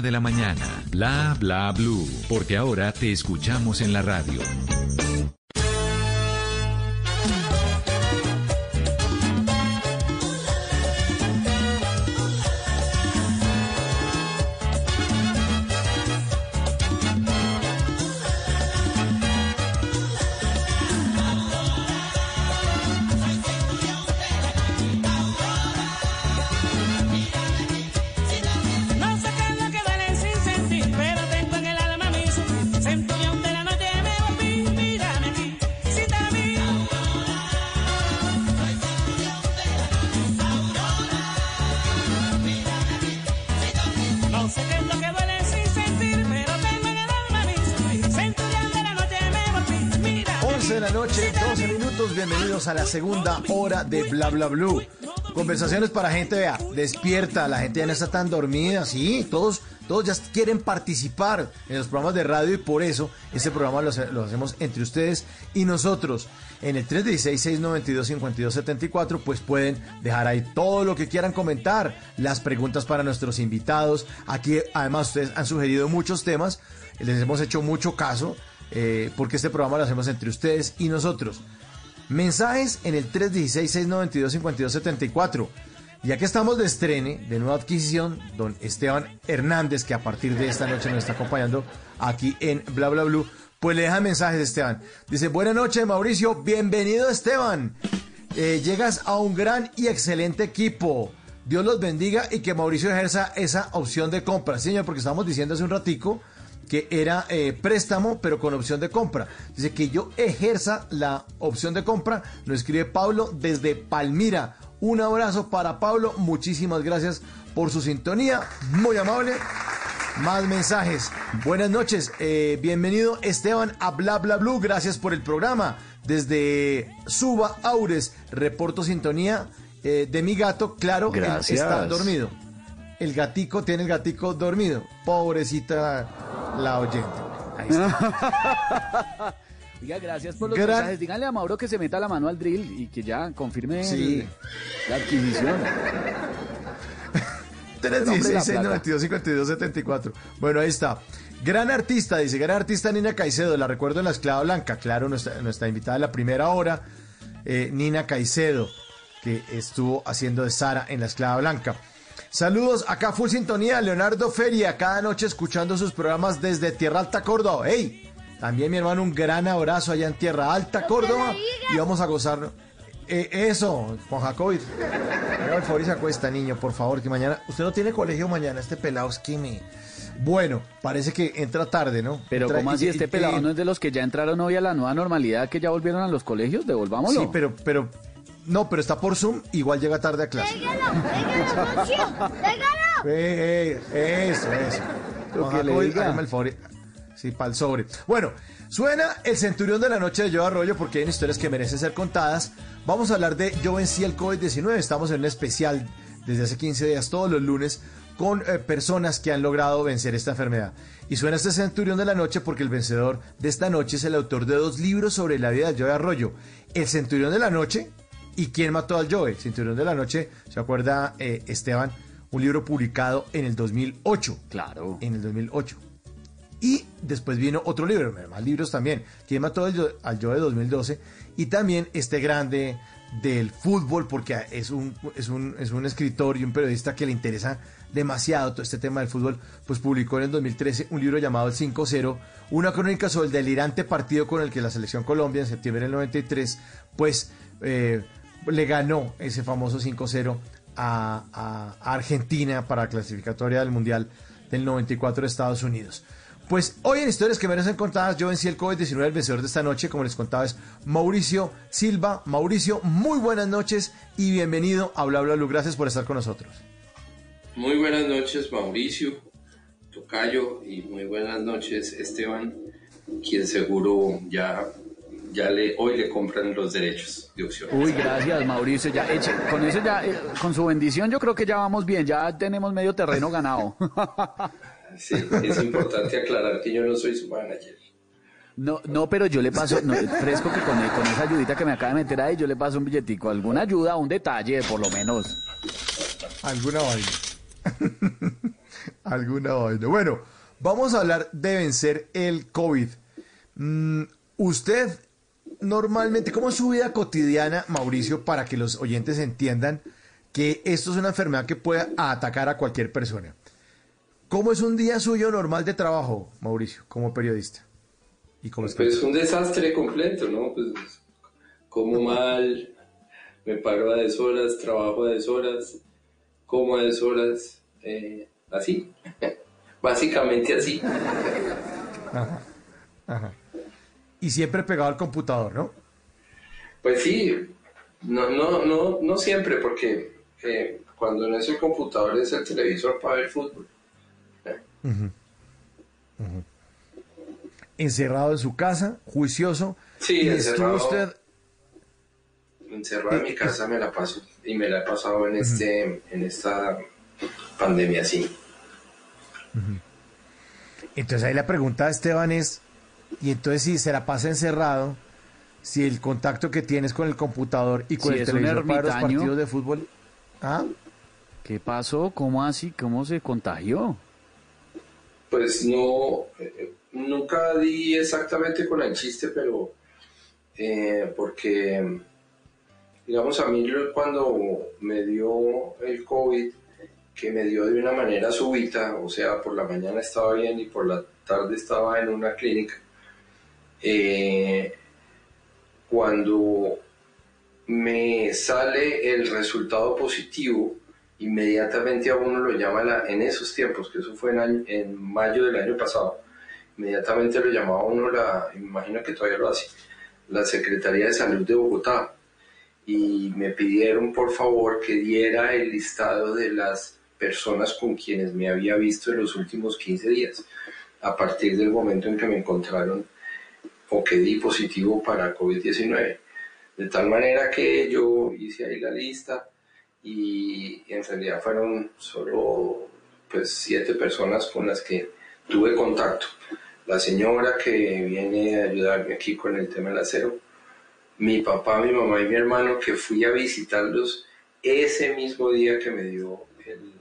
de la mañana. Bla Bla Blue, porque ahora te escuchamos en la radio. Segunda hora de Bla Bla Blue. Conversaciones para gente, vea, despierta. La gente ya no está tan dormida. Sí, todos, todos ya quieren participar en los programas de radio y por eso este programa lo, lo hacemos entre ustedes y nosotros. En el 316-692-5274, pues pueden dejar ahí todo lo que quieran comentar, las preguntas para nuestros invitados. Aquí, además, ustedes han sugerido muchos temas. Les hemos hecho mucho caso eh, porque este programa lo hacemos entre ustedes y nosotros. Mensajes en el 316-692-5274. Ya que estamos de estrene, de nueva adquisición, don Esteban Hernández, que a partir de esta noche nos está acompañando aquí en Bla Bla Blue, pues le deja mensajes Esteban. Dice, buenas noches Mauricio, bienvenido Esteban. Eh, llegas a un gran y excelente equipo. Dios los bendiga y que Mauricio ejerza esa opción de compra. Señor, porque estábamos diciendo hace un ratico que era eh, préstamo, pero con opción de compra. Dice que yo ejerza la opción de compra. Lo escribe Pablo desde Palmira. Un abrazo para Pablo. Muchísimas gracias por su sintonía. Muy amable. Más mensajes. Buenas noches. eh, bienvenido Esteban a Bla Bla Blue. Gracias por el programa. Desde Suba Aures, reporto sintonía eh, de mi gato. Claro, está dormido. El gatico, tiene el gatico dormido. Pobrecita la oyente. Ahí está. Oiga, gracias por los Gran- mensajes. Díganle a Mauro que se meta la mano al drill y que ya confirme Sí. el- la adquisición. 316 92 52 74. Bueno, ahí está. Gran artista, dice, gran artista Nina Caicedo, la recuerdo en La Esclava Blanca, claro, nuestra, nuestra invitada de la primera hora, eh, Nina Caicedo, que estuvo haciendo de Sara en La Esclava Blanca. Saludos, acá full sintonía, Leonardo Feria, cada noche escuchando sus programas desde Tierra Alta, Córdoba. ¡Hey! También mi hermano, un gran abrazo allá en Tierra Alta, Córdoba, y vamos a gozar. Eh, eso, Juan Jacobi. Haga el favor y se acuesta, niño, por favor, que mañana. Usted no tiene colegio mañana, este pelado es que me. Bueno, parece que entra tarde, ¿no? Pero Entra- ¿cómo así y- este y- pelado no es de los que ya entraron hoy a la nueva normalidad, que ya volvieron a los colegios? Devolvámoslo. Sí, pero, pero. No, pero está por Zoom, igual llega tarde a clase. Eh, eh, eso, eso. Lo Juan que le Jacobi, diga. hágame el favor. Sí, para el sobre. Bueno, suena el centurión de la noche de Joe Arroyo porque hay historias que merecen ser contadas. Vamos a hablar de Yo vencí el COVID-19. Estamos en un especial desde hace 15 días, todos los lunes, con eh, personas que han logrado vencer esta enfermedad. Y suena este centurión de la noche porque el vencedor de esta noche es el autor de dos libros sobre la vida de Joe Arroyo. El centurión de la noche y quién mató al Joe. El centurión de la noche, ¿se acuerda eh, Esteban? Un libro publicado en el 2008. Claro. En el 2008. Y después vino otro libro, más libros también. ¿Quién mató al Joe, al Joe de 2012? Y también este grande del fútbol, porque es un, es, un, es un escritor y un periodista que le interesa demasiado todo este tema del fútbol, pues publicó en el 2013 un libro llamado El 5-0, una crónica sobre el delirante partido con el que la selección Colombia en septiembre del 93, pues eh, le ganó ese famoso 5-0 a, Argentina para la clasificatoria del Mundial del 94 de Estados Unidos. Pues hoy en Historias que merecen contadas, yo vencí el COVID-19, el vencedor de esta noche, como les contaba, es Mauricio Silva. Mauricio, muy buenas noches y bienvenido a Bla Bla. Gracias por estar con nosotros. Muy buenas noches, Mauricio, Tocayo, y muy buenas noches, Esteban, quien seguro ya, ya le, hoy le compran los derechos de opción. Uy, gracias, Mauricio. Ya, eche- con eso ya, eh, con su bendición, yo creo que ya vamos bien. Ya tenemos medio terreno ganado. Sí, es importante aclarar que yo no soy su manager. No, no, pero yo le paso, no, fresco que con, con esa ayudita que me acaba de meter ahí, yo le paso un billetico, alguna ayuda, un detalle, por lo menos. Alguna vaina. Alguna vaina. Bueno, vamos a hablar de vencer el COVID. Mm, usted normalmente, ¿cómo es su vida cotidiana, Mauricio, para que los oyentes entiendan que esto es una enfermedad que puede atacar a cualquier persona? ¿Cómo es un día suyo normal de trabajo, Mauricio, como periodista? Y escritor? Pues un desastre completo, ¿no? Pues como mal, me paro a deshoras, trabajo a deshoras, como a deshoras, eh, así, básicamente así. Ajá, ajá. Y siempre pegado al computador, ¿no? Pues sí, no, no, no, no siempre, porque eh, cuando no es el computador es el televisor para ver fútbol. Encerrado en su casa, juicioso. Sí, y encerrado. usted Encerrado en mi casa me la paso y me la he pasado en este, en esta pandemia, sí. Entonces ahí la pregunta de Esteban es, y entonces si se la pasa encerrado, si el contacto que tienes con el computador y con Si el televisor para los partidos de fútbol, ¿ah? ¿Qué pasó? ¿Cómo así? ¿Cómo se contagió? Pues no, eh, nunca di exactamente con el chiste, pero eh, porque, digamos, a mí lo- cuando me dio el COVID, que me dio de una manera súbita, o sea, por la mañana estaba bien y por la tarde estaba en una clínica, eh, cuando me sale el resultado positivo, inmediatamente a uno lo llama la- en esos tiempos, que eso fue en, año- en mayo del año pasado, inmediatamente lo llamaba uno, la, imagino que todavía lo hace, la Secretaría de Salud de Bogotá, y me pidieron por favor que diera el listado de las personas con quienes me había visto en los últimos 15 días, a partir del momento en que me encontraron o que di positivo para COVID-19. De tal manera que yo hice ahí la lista y en realidad fueron solo pues siete personas con las que tuve contacto. La señora que viene a ayudarme aquí con el tema del acero, mi papá, mi mamá y mi hermano que fui a visitarlos ese mismo día que me dio el,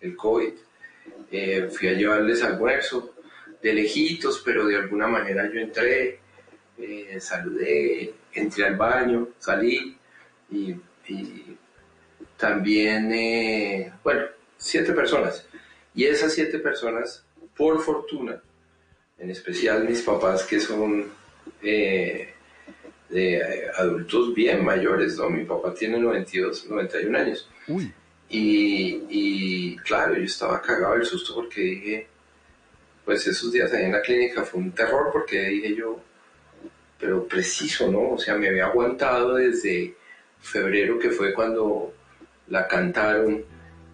el, COVID. Eh, fui a llevarles almuerzo de lejitos, pero de alguna manera yo entré, eh, saludé, entré al baño, salí y, y también, eh, bueno, siete personas. Y esas siete personas, por fortuna, en especial mis papás que son eh, de adultos bien mayores, ¿no? Mi papá tiene 92, 91 años. Y, y claro, yo estaba cagado del susto porque dije, pues esos días ahí en la clínica fue un terror porque dije yo, pero preciso, ¿no? O sea, me había aguantado desde febrero, que fue cuando la cantaron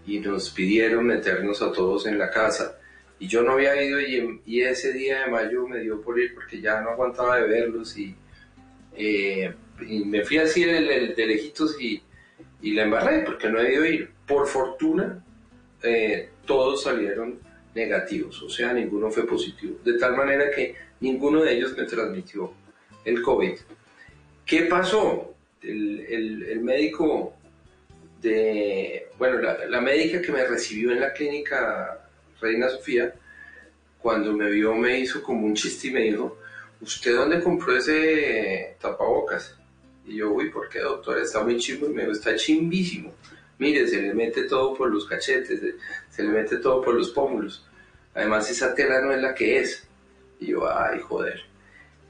y nos pidieron meternos a todos en la casa. Y yo no había ido y, y ese día de mayo me dio por ir porque ya no aguantaba de verlos y, eh, y me fui así de, de, de lejitos y, y, la embarré porque no había ido ir. Por fortuna, eh, todos salieron negativos, o sea, ninguno fue positivo. De tal manera que ninguno de ellos me transmitió el COVID. ¿Qué pasó? El, médico de, bueno, la, la, médica que me recibió en la clínica Reina Sofía, cuando me vio me hizo como un chiste y me dijo, ¿usted dónde compró ese tapabocas? Y yo, uy, ¿por qué doctor? Está muy chimbo y me dijo, está chimbísimo. Mire, se le mete todo por los cachetes, se, le mete todo por los pómulos. Además, esa tela no es la que es. Y yo, ay, joder.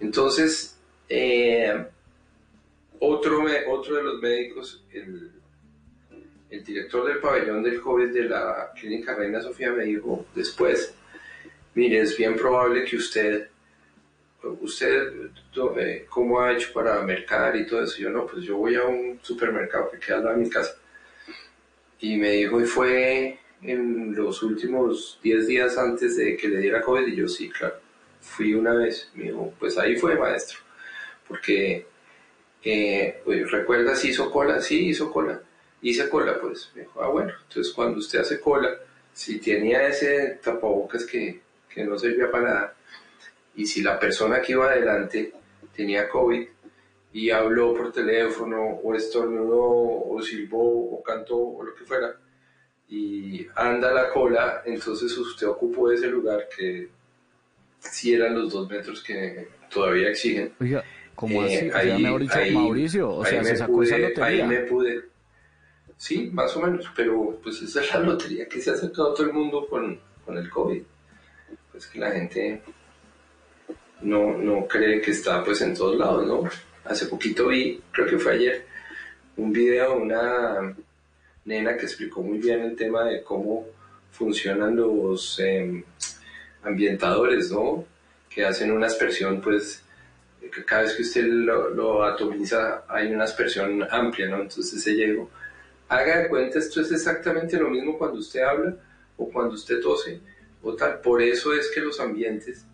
Entonces, eh, otro, otro de los médicos, el, el director del pabellón del COVID de la clínica Reina Sofía me dijo después, mire, es bien probable que usted, usted, eh, ¿cómo ha hecho para mercar y todo eso? Yo no, pues yo voy a un supermercado que queda al lado de mi casa. Y me dijo, y fue en los últimos 10 días antes de que le diera COVID, y yo sí, claro, fui una vez. Me dijo, pues ahí fue maestro, porque eh, pues, ¿recuerda si hizo cola? Sí, hizo cola hice cola, pues me dijo, ah, bueno, entonces cuando usted hace cola, si tenía ese tapabocas que, que no servía para nada, y si la persona que iba adelante tenía COVID y habló por teléfono, o estornudó, o silbó, o cantó, o lo que fuera, y anda la cola, entonces usted ocupó ese lugar que si eran los dos metros que todavía exigen. Oiga, ¿cómo así? Eh, ahí, me dicho ahí, Mauricio, o sea, se sacó pude, esa lotería. Ahí me pude, Sí, más o menos, pero pues esa es la lotería que se ha sacado todo el mundo con, con el COVID. Pues que la gente no, no cree que está pues en todos lados, ¿no? Hace poquito vi, creo que fue ayer, un video de una nena que explicó muy bien el tema de cómo funcionan los eh, ambientadores, ¿no? Que hacen una aspersión, pues, cada vez que usted lo, atomiza hay una aspersión amplia, ¿no? Entonces ella dijo, haga de cuenta, esto es exactamente lo mismo cuando usted habla o cuando usted tose o tal. Por eso es que los ambientes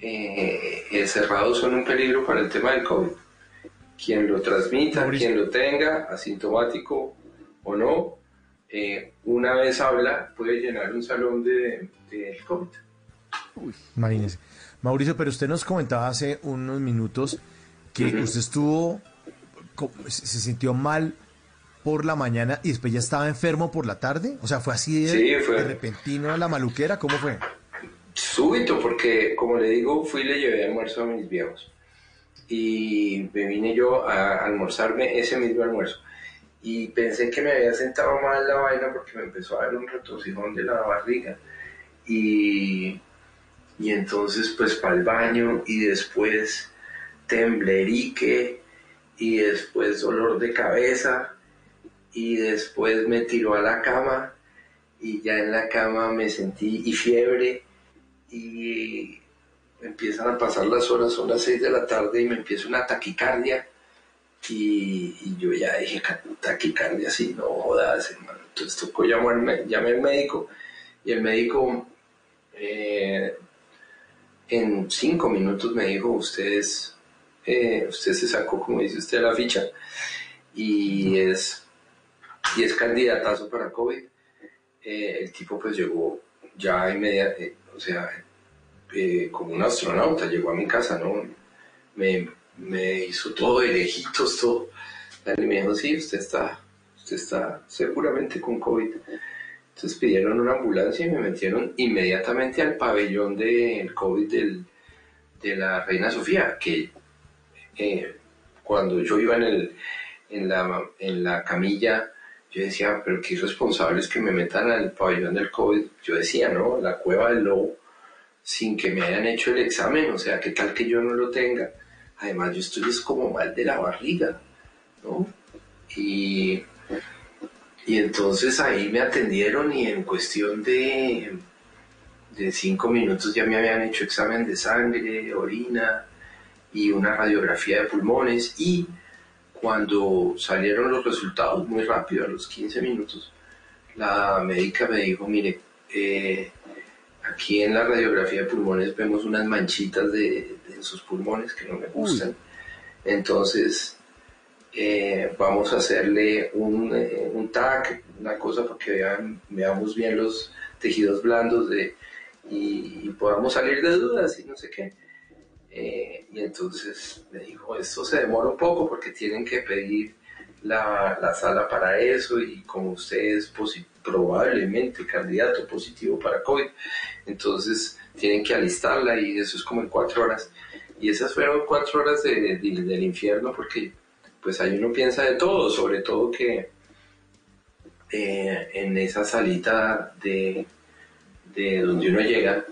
eh, cerrados son un peligro para el tema del COVID. Quien lo transmita, Mauricio. quien lo tenga, asintomático o no, eh, una vez habla puede llenar un salón de, de COVID. Uy. Imagínese. Mauricio, pero usted nos comentaba hace unos minutos que uh -huh. usted estuvo, se sintió mal por la mañana y después ya estaba enfermo por la tarde? O sea, ¿fue así de, sí, fue. de repentino a la maluquera? ¿Cómo fue? Súbito, porque como le digo, fui y le llevé almuerzo a mis viejos. Y me vine yo a almorzarme ese mismo almuerzo. Y pensé que me había sentado mal la vaina porque me empezó a dar un retorcijón de la barriga. Y, y entonces pues para el baño y después temblerique y después dolor de cabeza y después me tiró a la cama y ya en la cama me sentí y fiebre y empiezan a pasar las horas, son las 6 de la tarde y me empieza una taquicardia y, yo ya dije taquicardia, sí, no jodas, hermano. Entonces tocó llamar, llamé al médico y el médico eh, en cinco minutos me dijo, usted, eh, usted se sacó, como dice usted, la ficha y es y es candidatazo para COVID. eh, el tipo pues llegó ya inmediatamente, o sea, eh, como un astronauta, llegó a mi casa, ¿no? Me, me hizo todo de lejitos, todo. Y me dijo, sí, usted está, usted está seguramente con COVID. Entonces pidieron una ambulancia y me metieron inmediatamente al pabellón del COVID del, de la Reina Sofía, que eh, cuando yo iba en, el, en, la, en la camilla, yo decía, pero qué irresponsables que me metan al pabellón del COVID. Yo decía, ¿no? La cueva del lobo, sin que me hayan hecho el examen, o sea, qué tal que yo no lo tenga. Además, yo estoy es como mal de la barriga, ¿no? Y, y entonces ahí me atendieron y en cuestión de, de cinco minutos ya me habían hecho examen de sangre, orina y una radiografía de pulmones y cuando salieron los resultados muy rápido, a los 15 minutos, la médica me dijo, mire, eh, aquí en la radiografía de pulmones vemos unas manchitas de, en sus pulmones que no me gustan. Entonces, eh, vamos a hacerle un, eh, un TAC, una cosa para que vean, veamos bien los tejidos blandos de, y, y podamos salir de dudas y no sé qué. Eh, y entonces me dijo, esto se demora un poco porque tienen que pedir la, la sala para eso y como usted es probablemente candidato positivo para COVID, entonces tienen que alistarla y eso es como en cuatro horas. Y esas fueron cuatro horas de, de, del infierno porque pues ahí uno piensa de todo, sobre todo que eh, en esa salita de, de donde uno llega,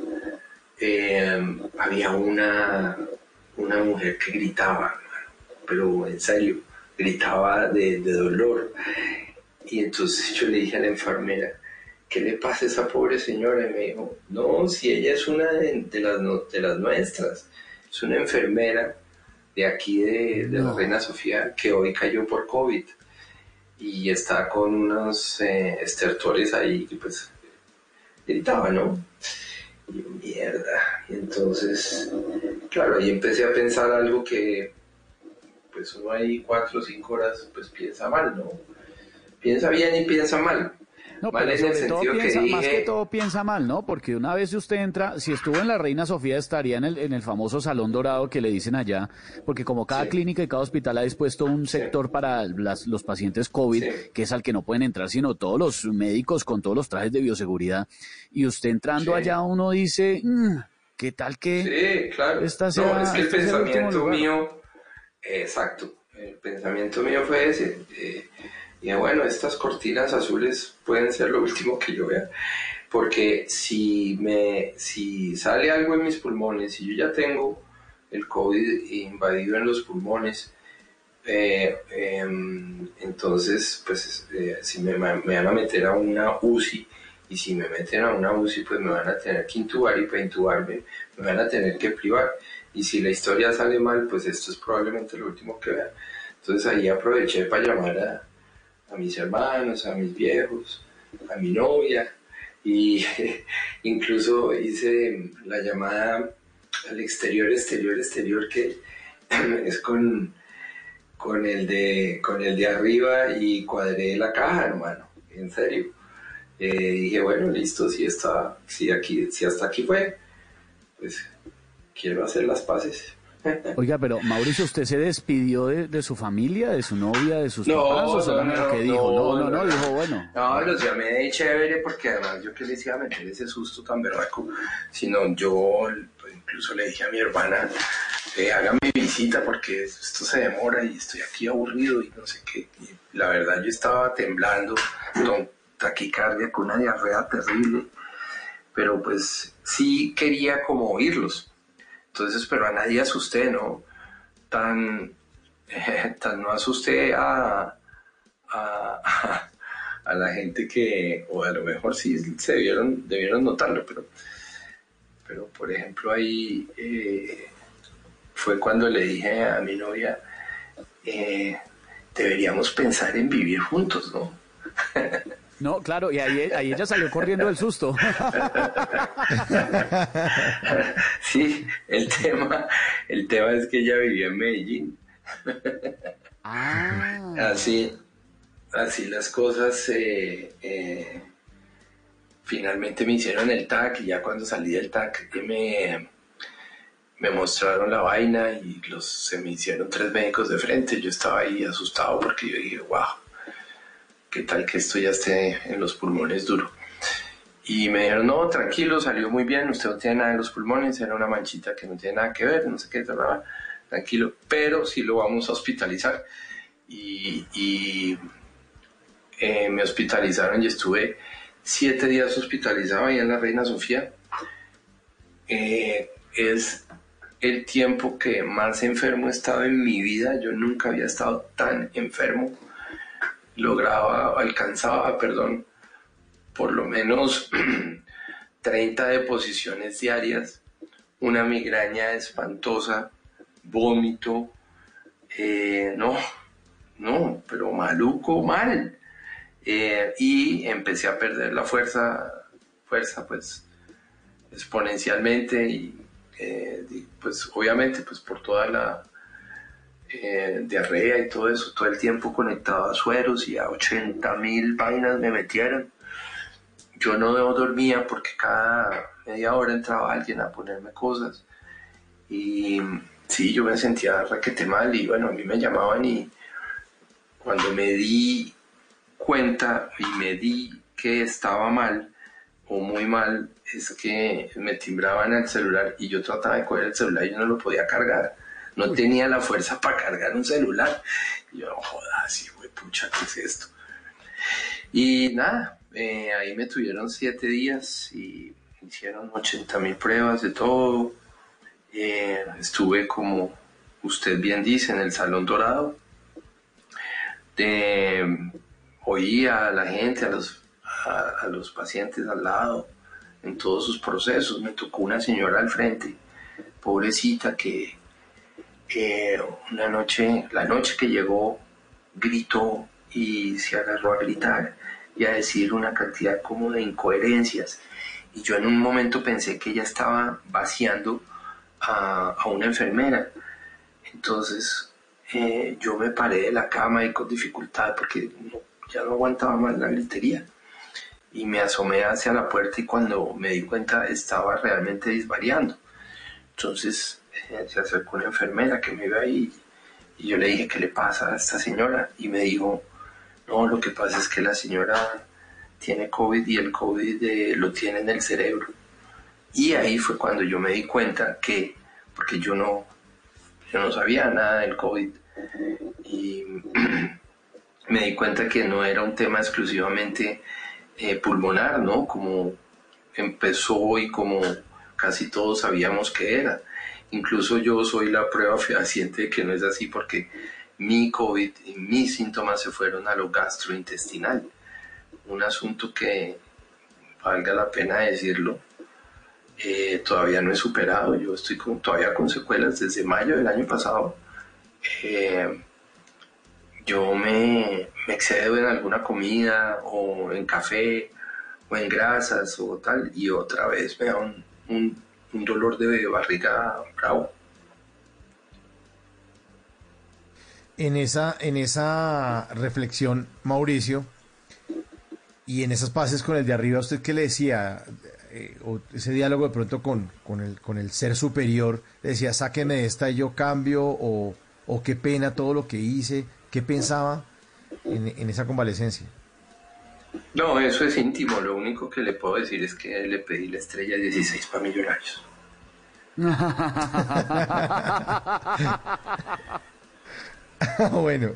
eh, había una, una mujer que gritaba, pero en serio, gritaba de, de, dolor. Y entonces yo le dije a la enfermera, ¿qué le pasa a esa pobre señora? Y me dijo, no, si ella es una de, de las, de las nuestras, es una enfermera de aquí de, de no. la Reina Sofía que hoy cayó por COVID y está con unos eh, estertores ahí y pues gritaba, ¿no? Y yo, mierda. Y entonces, claro, ahí empecé a pensar algo que, pues uno ahí cuatro o cinco horas, pues piensa mal, ¿no? Piensa bien y piensa mal. No, pero mal sobre todo piensa, que más que todo piensa mal, ¿no? Porque una vez usted entra, si estuvo en la Reina Sofía estaría en el, en el famoso Salón Dorado que le dicen allá, porque como cada sí. clínica y cada hospital ha dispuesto un sector sí. para las, los pacientes COVID, sí. que es al que no pueden entrar sino todos los médicos con todos los trajes de bioseguridad, y usted entrando allá uno dice, mmm, ¿qué tal que sí, claro. esta sea, no, es que el este pensamiento mío, exacto, el pensamiento mío fue ese. Eh, y bueno, estas cortinas azules pueden ser lo último que yo vea, porque si, me, si sale algo en mis pulmones y yo ya tengo el COVID invadido en los pulmones, eh, eh, entonces, pues eh, si me, me, van a meter a una UCI, y si me meten a una UCI, pues me van a tener que intubar y para intubarme me van a tener que privar. Y si la historia sale mal, pues esto es probablemente lo último que vea. Entonces ahí aproveché para llamar a, a mis hermanos, a mis viejos, a mi novia y incluso hice la llamada al exterior, exterior, exterior que es con, con, el de, con el de arriba y cuadré la caja, hermano, en serio. Eh, dije, bueno, listo, si, está, si, aquí, si hasta aquí fue, pues quiero hacer las paces. Oiga, pero Mauricio, ¿usted se despidió de, de, su familia, de su novia, de sus no, papás o solamente no, que dijo? No, no, no, no, dijo bueno. No, los llamé de chévere porque además yo que les iba a meter ese susto tan berraco, sino yo pues, incluso le dije a mi hermana, eh, hágame visita porque esto se demora y estoy aquí aburrido y no sé qué. Y la verdad yo estaba temblando, con taquicardia, con una diarrea terrible, pero pues sí quería como oírlos entonces, pero a nadie asusté, ¿no? Tan, tan no asusté a, a, a, la gente que, o a lo mejor sí se debieron, debieron notarlo, pero, pero por ejemplo ahí eh, fue cuando le dije a mi novia, eh, deberíamos pensar en vivir juntos, ¿no? No, claro, y ahí, ahí ella salió corriendo del susto. Sí, el tema, el tema es que ella vivía en Medellín. Ah. Así, así las cosas, eh, eh, finalmente me hicieron el TAC y ya cuando salí del TAC me, me mostraron la vaina y los, se me hicieron tres médicos de frente. Yo estaba ahí asustado porque yo dije, wow, qué tal que esto ya esté en los pulmones duro. Y me dijeron, no, tranquilo, salió muy bien, usted no tiene nada en los pulmones, era una manchita que no tiene nada que ver, no sé qué, nada, tranquilo, pero sí lo vamos a hospitalizar. Y, eh, me hospitalizaron y estuve siete días hospitalizado ahí en la Reina Sofía. Eh, es el tiempo que más enfermo he estado en mi vida. Yo nunca había estado tan enfermo. Lograba, alcanzaba, perdón, por lo menos 30 deposiciones diarias, una migraña espantosa, vómito, eh, no, no, pero maluco, mal. Eh, y empecé a perder la fuerza, fuerza pues exponencialmente y eh, pues obviamente pues por toda la diarrea y todo eso, todo el tiempo conectado a sueros y a 80 mil vainas me metieron yo no dormía porque cada media hora entraba alguien a ponerme cosas. Y sí, yo me sentía raquete mal y bueno, a mí me llamaban y cuando me di cuenta y me di que estaba mal o muy mal, es que me timbraban el celular y yo trataba de coger el celular y yo no lo podía cargar. No tenía la fuerza para cargar un celular. Y yo, joder, sí, güey, pucha, ¿qué es esto? Y nada, eh, ahí me tuvieron siete días y hicieron 80 mil pruebas de todo. Eh, estuve como usted bien dice en el Salón Dorado. oí a la gente, a los, a, los pacientes al lado, en todos sus procesos. Me tocó una señora al frente, pobrecita, que una noche, la noche que llegó, gritó y se agarró a gritar y a decir una cantidad como de incoherencias. Y yo en un momento pensé que ella estaba vaciando a, una enfermera. Entonces eh, yo me paré de la cama y con dificultad porque ya no aguantaba más la gritería. Y me asomé hacia la puerta y cuando me di cuenta estaba realmente disvariando. Entonces eh, se acercó una enfermera que me iba ahí y yo le dije, ¿qué le pasa a esta señora? Y me dijo, no, lo que pasa es que la señora tiene COVID y el COVID eh, lo tiene en el cerebro. Y ahí fue cuando yo me di cuenta que, porque yo no, yo no sabía nada del COVID, y me di cuenta que no era un tema exclusivamente eh, pulmonar, ¿no? Como empezó y como casi todos sabíamos que era. Incluso yo soy la prueba fehaciente de que no es así porque mi COVID y mis síntomas se fueron a lo gastrointestinal. Un asunto que, valga la pena decirlo, eh, todavía no he superado. Yo estoy todavía con secuelas desde mayo del año pasado. Eh, yo me, excedo en alguna comida o en café o en grasas o tal y otra vez me da un dolor de barriga bravo. en esa, en esa reflexión, Mauricio, y en esas pases con el de arriba, ¿usted qué le decía? Eh, ese diálogo de pronto con, con, el, con el ser superior, le decía, sáqueme de esta y yo cambio, o, o qué pena todo lo que hice, ¿qué pensaba en, en esa convalecencia? No, eso es íntimo, lo único que le puedo decir es que le pedí la estrella 16 para millonarios. bueno.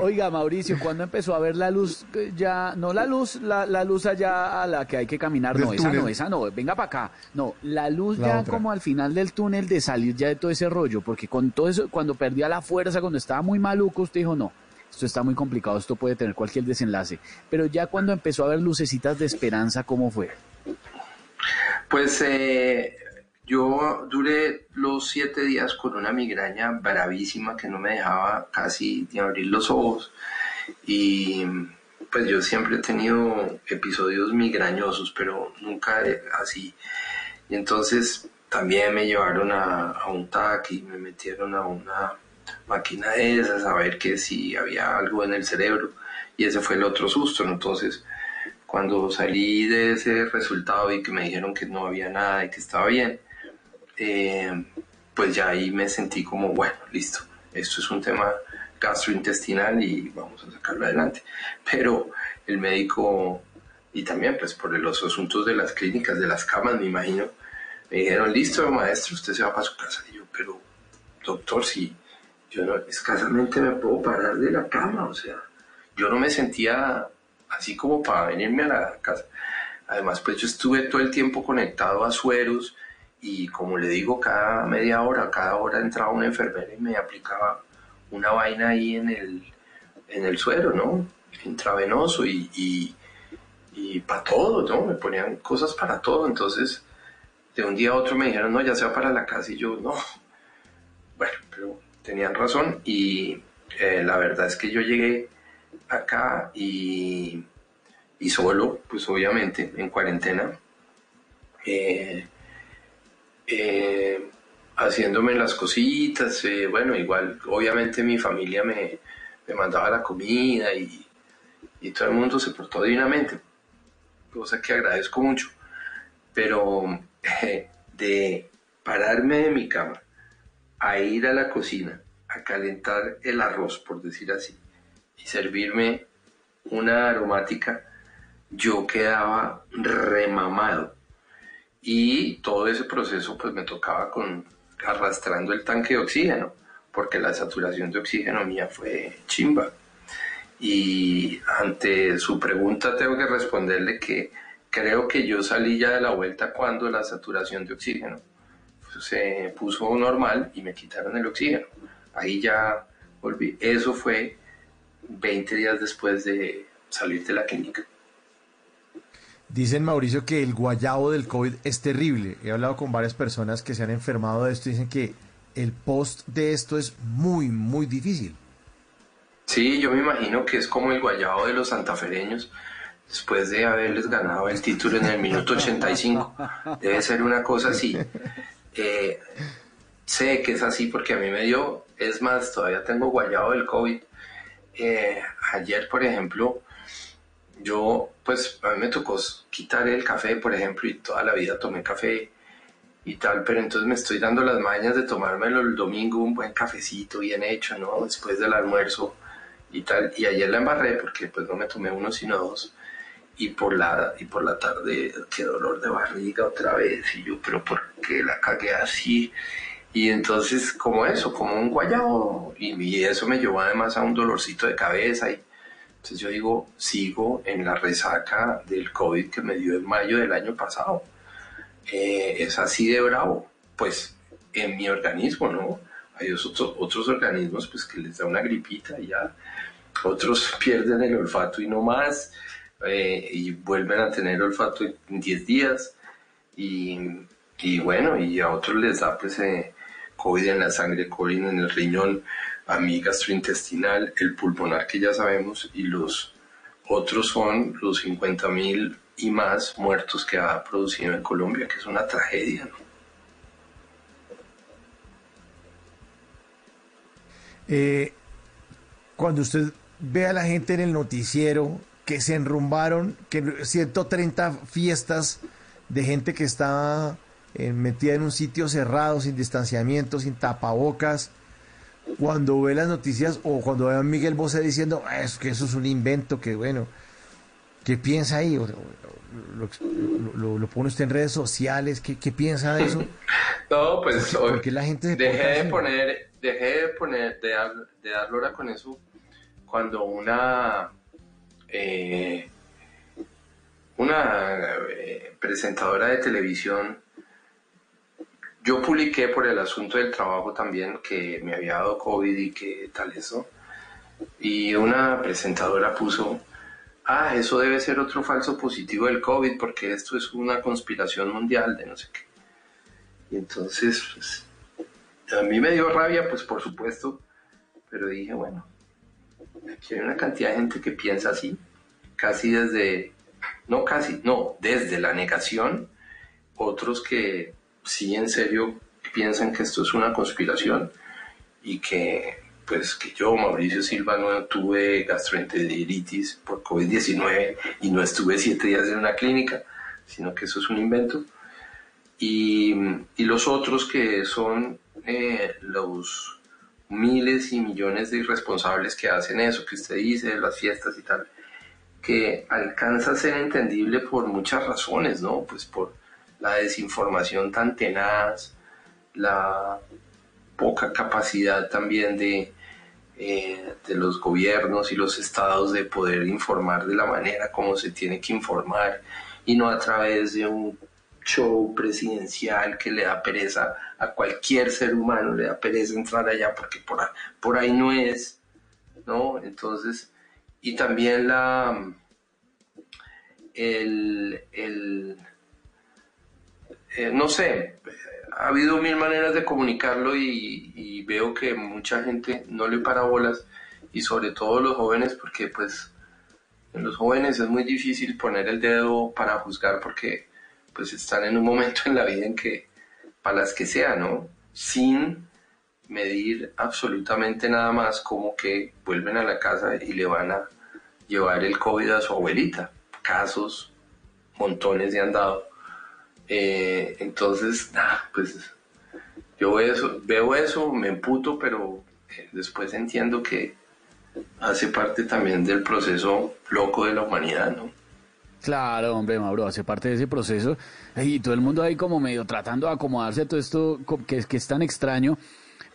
Oiga, Mauricio, ¿cuándo empezó a ver la luz? Ya, no la luz, la, luz allá a la que hay que caminar, no, esa no, esa no, venga para acá. No, la luz ya como al final del túnel de salir ya de todo ese rollo, porque con todo eso, cuando perdía la fuerza, cuando estaba muy maluco, usted dijo, no, esto está muy complicado, esto puede tener cualquier desenlace. Pero ya cuando empezó a ver lucecitas de esperanza, ¿cómo fue? Pues eh, yo duré los siete días con una migraña bravísima que no me dejaba casi ni abrir los ojos y pues yo siempre he tenido episodios migrañosos, pero nunca así. Y entonces también me llevaron a, un TAC y me metieron a una máquina de esas a ver que si había algo en el cerebro. y ese fue el otro susto. Entonces, cuando salí de ese resultado y que me dijeron que no había nada y que estaba bien, eh, pues ya ahí me sentí como, bueno, listo, esto es un tema gastrointestinal y vamos a sacarlo adelante. Pero el médico, y también pues por los asuntos de las clínicas, de las camas, me imagino, me dijeron, listo, maestro, usted se va para su casa. Y yo, pero, doctor, si escasamente me puedo parar de la cama, o sea, yo no me sentía así como para venirme a la casa. Además, pues yo estuve todo el tiempo conectado a sueros y como le digo, cada media hora, cada hora entraba una enfermera y me aplicaba una vaina ahí en el, en el suero, ¿no? Intravenoso y, y, y para todo, ¿no? Me ponían cosas para todo. Entonces, de un día a otro me dijeron, no, ya sea para la casa y yo, no. Tenían razón y eh, la verdad es que yo llegué acá y, y solo, pues obviamente, en cuarentena. Eh, eh, haciéndome las cositas, bueno, igual, obviamente mi familia me, me mandaba la comida y, y, todo el mundo se portó divinamente, cosa que agradezco mucho, pero de pararme de mi cama a ir a la cocina a calentar el arroz, por decir así, y servirme una aromática, yo quedaba remamado. Y todo ese proceso pues me tocaba con arrastrando el tanque de oxígeno, porque la saturación de oxígeno mía fue chimba. Y ante su pregunta tengo que responderle que creo que yo salí ya de la vuelta cuando la saturación de oxígeno se puso normal y me quitaron el oxígeno. Ahí ya volví. Eso fue 20 días después de salir de la clínica. Dicen, Mauricio, que el guayabo del COVID es terrible. He hablado con varias personas que se han enfermado de esto y dicen que el post de esto es muy, muy difícil. Sí, yo me imagino que es como el guayabo de los santafereños después de haberles ganado el título en el minuto 85. Debe ser una cosa así. Sé que es así porque a mí me dio, es más, todavía tengo guayabo del COVID. Eh, ayer, por ejemplo, yo, pues a mí me tocó quitar el café, por ejemplo, y toda la vida tomé café y tal, pero entonces me estoy dando las mañas de tomármelo el domingo, un buen cafecito bien hecho, ¿no? Después del almuerzo y tal. Y ayer la embarré porque pues no me tomé uno sino dos. Y por la, y por la tarde, qué dolor de barriga otra vez. Y yo, pero ¿por qué la cagué así? Y entonces, como eso, como un guayabo. Y, y eso me llevó además a un dolorcito de cabeza y entonces yo digo, sigo en la resaca del COVID que me dio en mayo del año pasado. Eh, es así de bravo, pues en mi organismo, ¿no? Hay otros, otros organismos pues que les da una gripita y ya, otros pierden el olfato y no más, eh, y vuelven a tener olfato en 10 días, y, y, bueno, y a otros les da pues eh, COVID en la sangre, COVID en el riñón, a mi gastrointestinal, el pulmonar que ya sabemos y los otros son los 50 mil y más muertos que ha producido en Colombia, que es una tragedia. Eh, cuando usted ve a la gente en el noticiero que se enrumbaron, que 130 fiestas de gente que está eh, metida en un sitio cerrado, sin distanciamiento, sin tapabocas, cuando ve las noticias o cuando ve a Miguel Bosé diciendo ah, es que eso es un invento, que bueno, ¿qué piensa ahí? Lo, pone usted en redes sociales, ¿qué, piensa de eso? No, pues porque, la gente dejé de poner, dejé de poner, de de dar lora con eso cuando una eh, una eh, presentadora de televisión yo publiqué por el asunto del trabajo también que me había dado COVID y que tal eso. Y una presentadora puso, ah, eso debe ser otro falso positivo del COVID porque esto es una conspiración mundial de no sé qué. Y entonces, pues, a mí me dio rabia, pues por supuesto, pero dije, bueno, aquí hay una cantidad de gente que piensa así, casi desde, no casi, no, desde la negación, otros que sí en serio piensan que esto es una conspiración y que pues que yo, Mauricio Silva, no tuve gastroenteritis por COVID-19 y no estuve siete días en una clínica, sino que eso es un invento. Y, y los otros que son eh, los miles y millones de irresponsables que hacen eso, que usted dice, las fiestas y tal, que alcanza a ser entendible por muchas razones, ¿no? Pues por la desinformación tan tenaz, la poca capacidad también de, eh, de los gobiernos y los estados de poder informar de la manera como se tiene que informar y no a través de un show presidencial que le da pereza a cualquier ser humano, le da pereza entrar allá porque por ahí, no es, ¿no? Entonces, y también la, el, el eh, no sé, ha habido mil maneras de comunicarlo y, y, veo que mucha gente no le para bolas y sobre todo los jóvenes porque pues en los jóvenes es muy difícil poner el dedo para juzgar porque pues están en un momento en la vida en que, para las que sea, ¿no? Sin medir absolutamente nada más como que vuelven a la casa y le van a llevar el COVID a su abuelita. Casos, montones de han dado. Eh, entonces, pues yo veo eso, me emputo, pero eh, después entiendo que hace parte también del proceso loco de la humanidad, ¿no? Claro, hombre, Mauro, hace parte de ese proceso. Y todo el mundo ahí como medio tratando de acomodarse a todo esto que, que es tan extraño.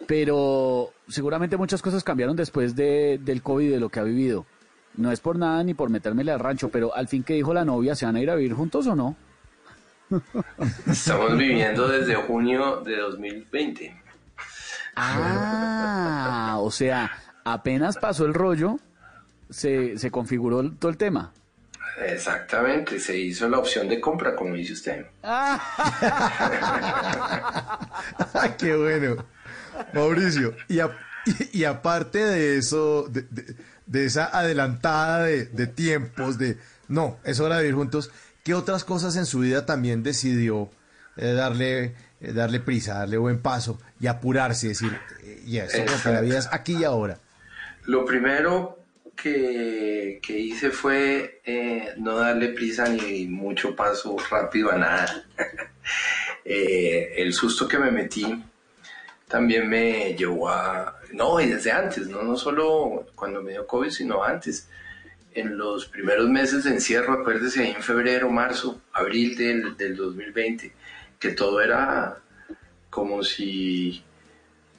Pero seguramente muchas cosas cambiaron después de, del COVID, de lo que ha vivido. No es por nada ni por metérmele al rancho, pero al fin que dijo la novia, ¿se van a ir a vivir juntos o no? Estamos viviendo desde junio de 2020. Ah, o sea, apenas pasó el rollo, se, se configuró todo el tema. Exactamente, se hizo la opción de compra, como dice usted. ¡Qué bueno! Mauricio, y, y, aparte de eso, de, de, esa adelantada de, de, tiempos, de no, es hora de vivir juntos, ¿qué otras cosas en su vida también decidió eh, darle, eh, darle prisa, darle buen paso y apurarse, decir, eh, ya, yes, la vida es aquí y ahora? Lo primero que, que hice fue eh, no darle prisa ni mucho paso rápido a nada. eh, el susto que me metí también me llevó a... No, y desde antes, no, no solo cuando me dio COVID, sino antes. En los primeros meses de encierro, acuérdese, en febrero, marzo, abril del, del 2020, que todo era como si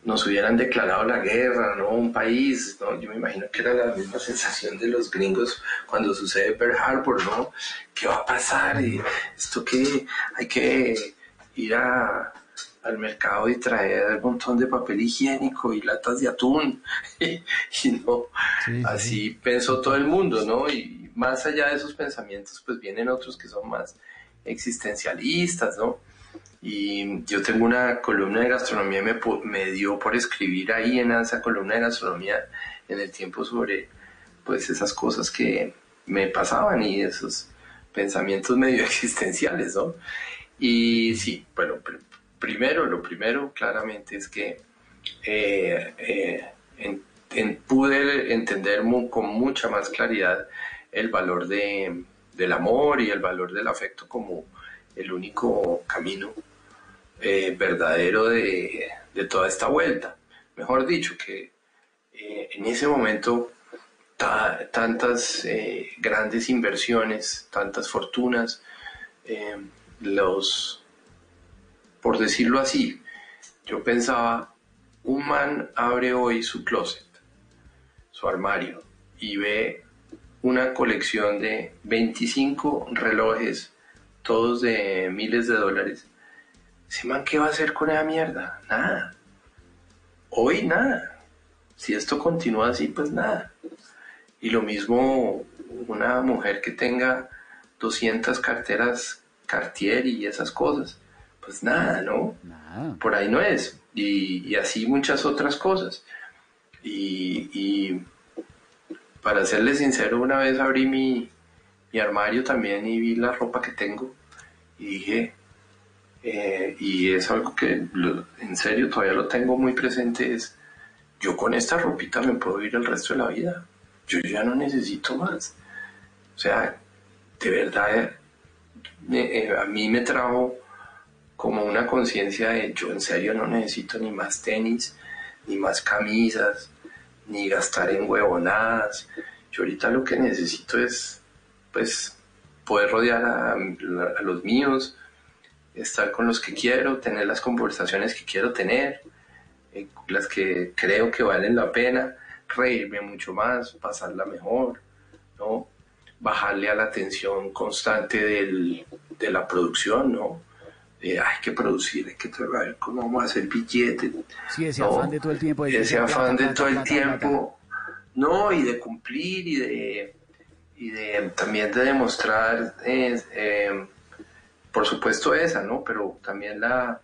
nos hubieran declarado la guerra, ¿no? Un país, ¿no? Yo me imagino que era la misma sensación de los gringos cuando sucede Pearl Harbor, ¿no? ¿Qué va a pasar? ¿Y esto qué? Hay que ir a, al mercado y traer un montón de papel higiénico y latas de atún. y no, sí, así sí. pensó todo el mundo, ¿no? Y más allá de esos pensamientos, pues vienen otros que son más existencialistas, ¿no? Y yo tengo una columna de gastronomía me, me dio por escribir ahí en esa columna de gastronomía en el tiempo sobre pues esas cosas que me pasaban y esos pensamientos medio existenciales, ¿no? Y sí, bueno, pr primero, lo primero claramente es que eh, eh, en, pude entender con mucha más claridad el valor de, del amor y el valor del afecto como el único camino eh, verdadero de, de, toda esta vuelta. Mejor dicho, que eh, en ese momento ta tantas eh, grandes inversiones, tantas fortunas, los, por decirlo así, yo pensaba, un man abre hoy su closet, su armario, y ve una colección de 25 relojes, todos de miles de dólares, ese man, ¿qué va a hacer con esa mierda? Nada. Hoy nada. Si esto continúa así, pues nada. Y lo mismo una mujer que tenga 200 carteras Cartier y esas cosas. Pues nada, ¿no? Nada. Por ahí no es. Y, y así muchas otras cosas. Y, y, para serle sincero, una vez abrí mi, mi armario también y vi la ropa que tengo y dije, eh, y es algo que en serio todavía lo tengo muy presente, es yo con esta ropita me puedo ir el resto de la vida. Yo ya no necesito más. O sea, de verdad, eh, a mí me trajo como una conciencia de yo en serio no necesito ni más tenis, ni más camisas, ni gastar en huevonadas. Yo ahorita lo que necesito es, pues, poder rodear a, a los míos, estar con los que quiero, tener las conversaciones que quiero tener, eh, las que creo que valen la pena, reírme mucho más, pasarla mejor, ¿no? Bajarle a la tensión constante del, de la producción, ¿no? Eh, hay que producir, hay que trabajar, cómo vamos a hacer billetes. Sí, ese ¿no? afán de todo el tiempo. de- ese afán de todo el tiempo, no, y de cumplir y de, y de también de demostrar, eh, eh, por supuesto esa, ¿no? Pero también la,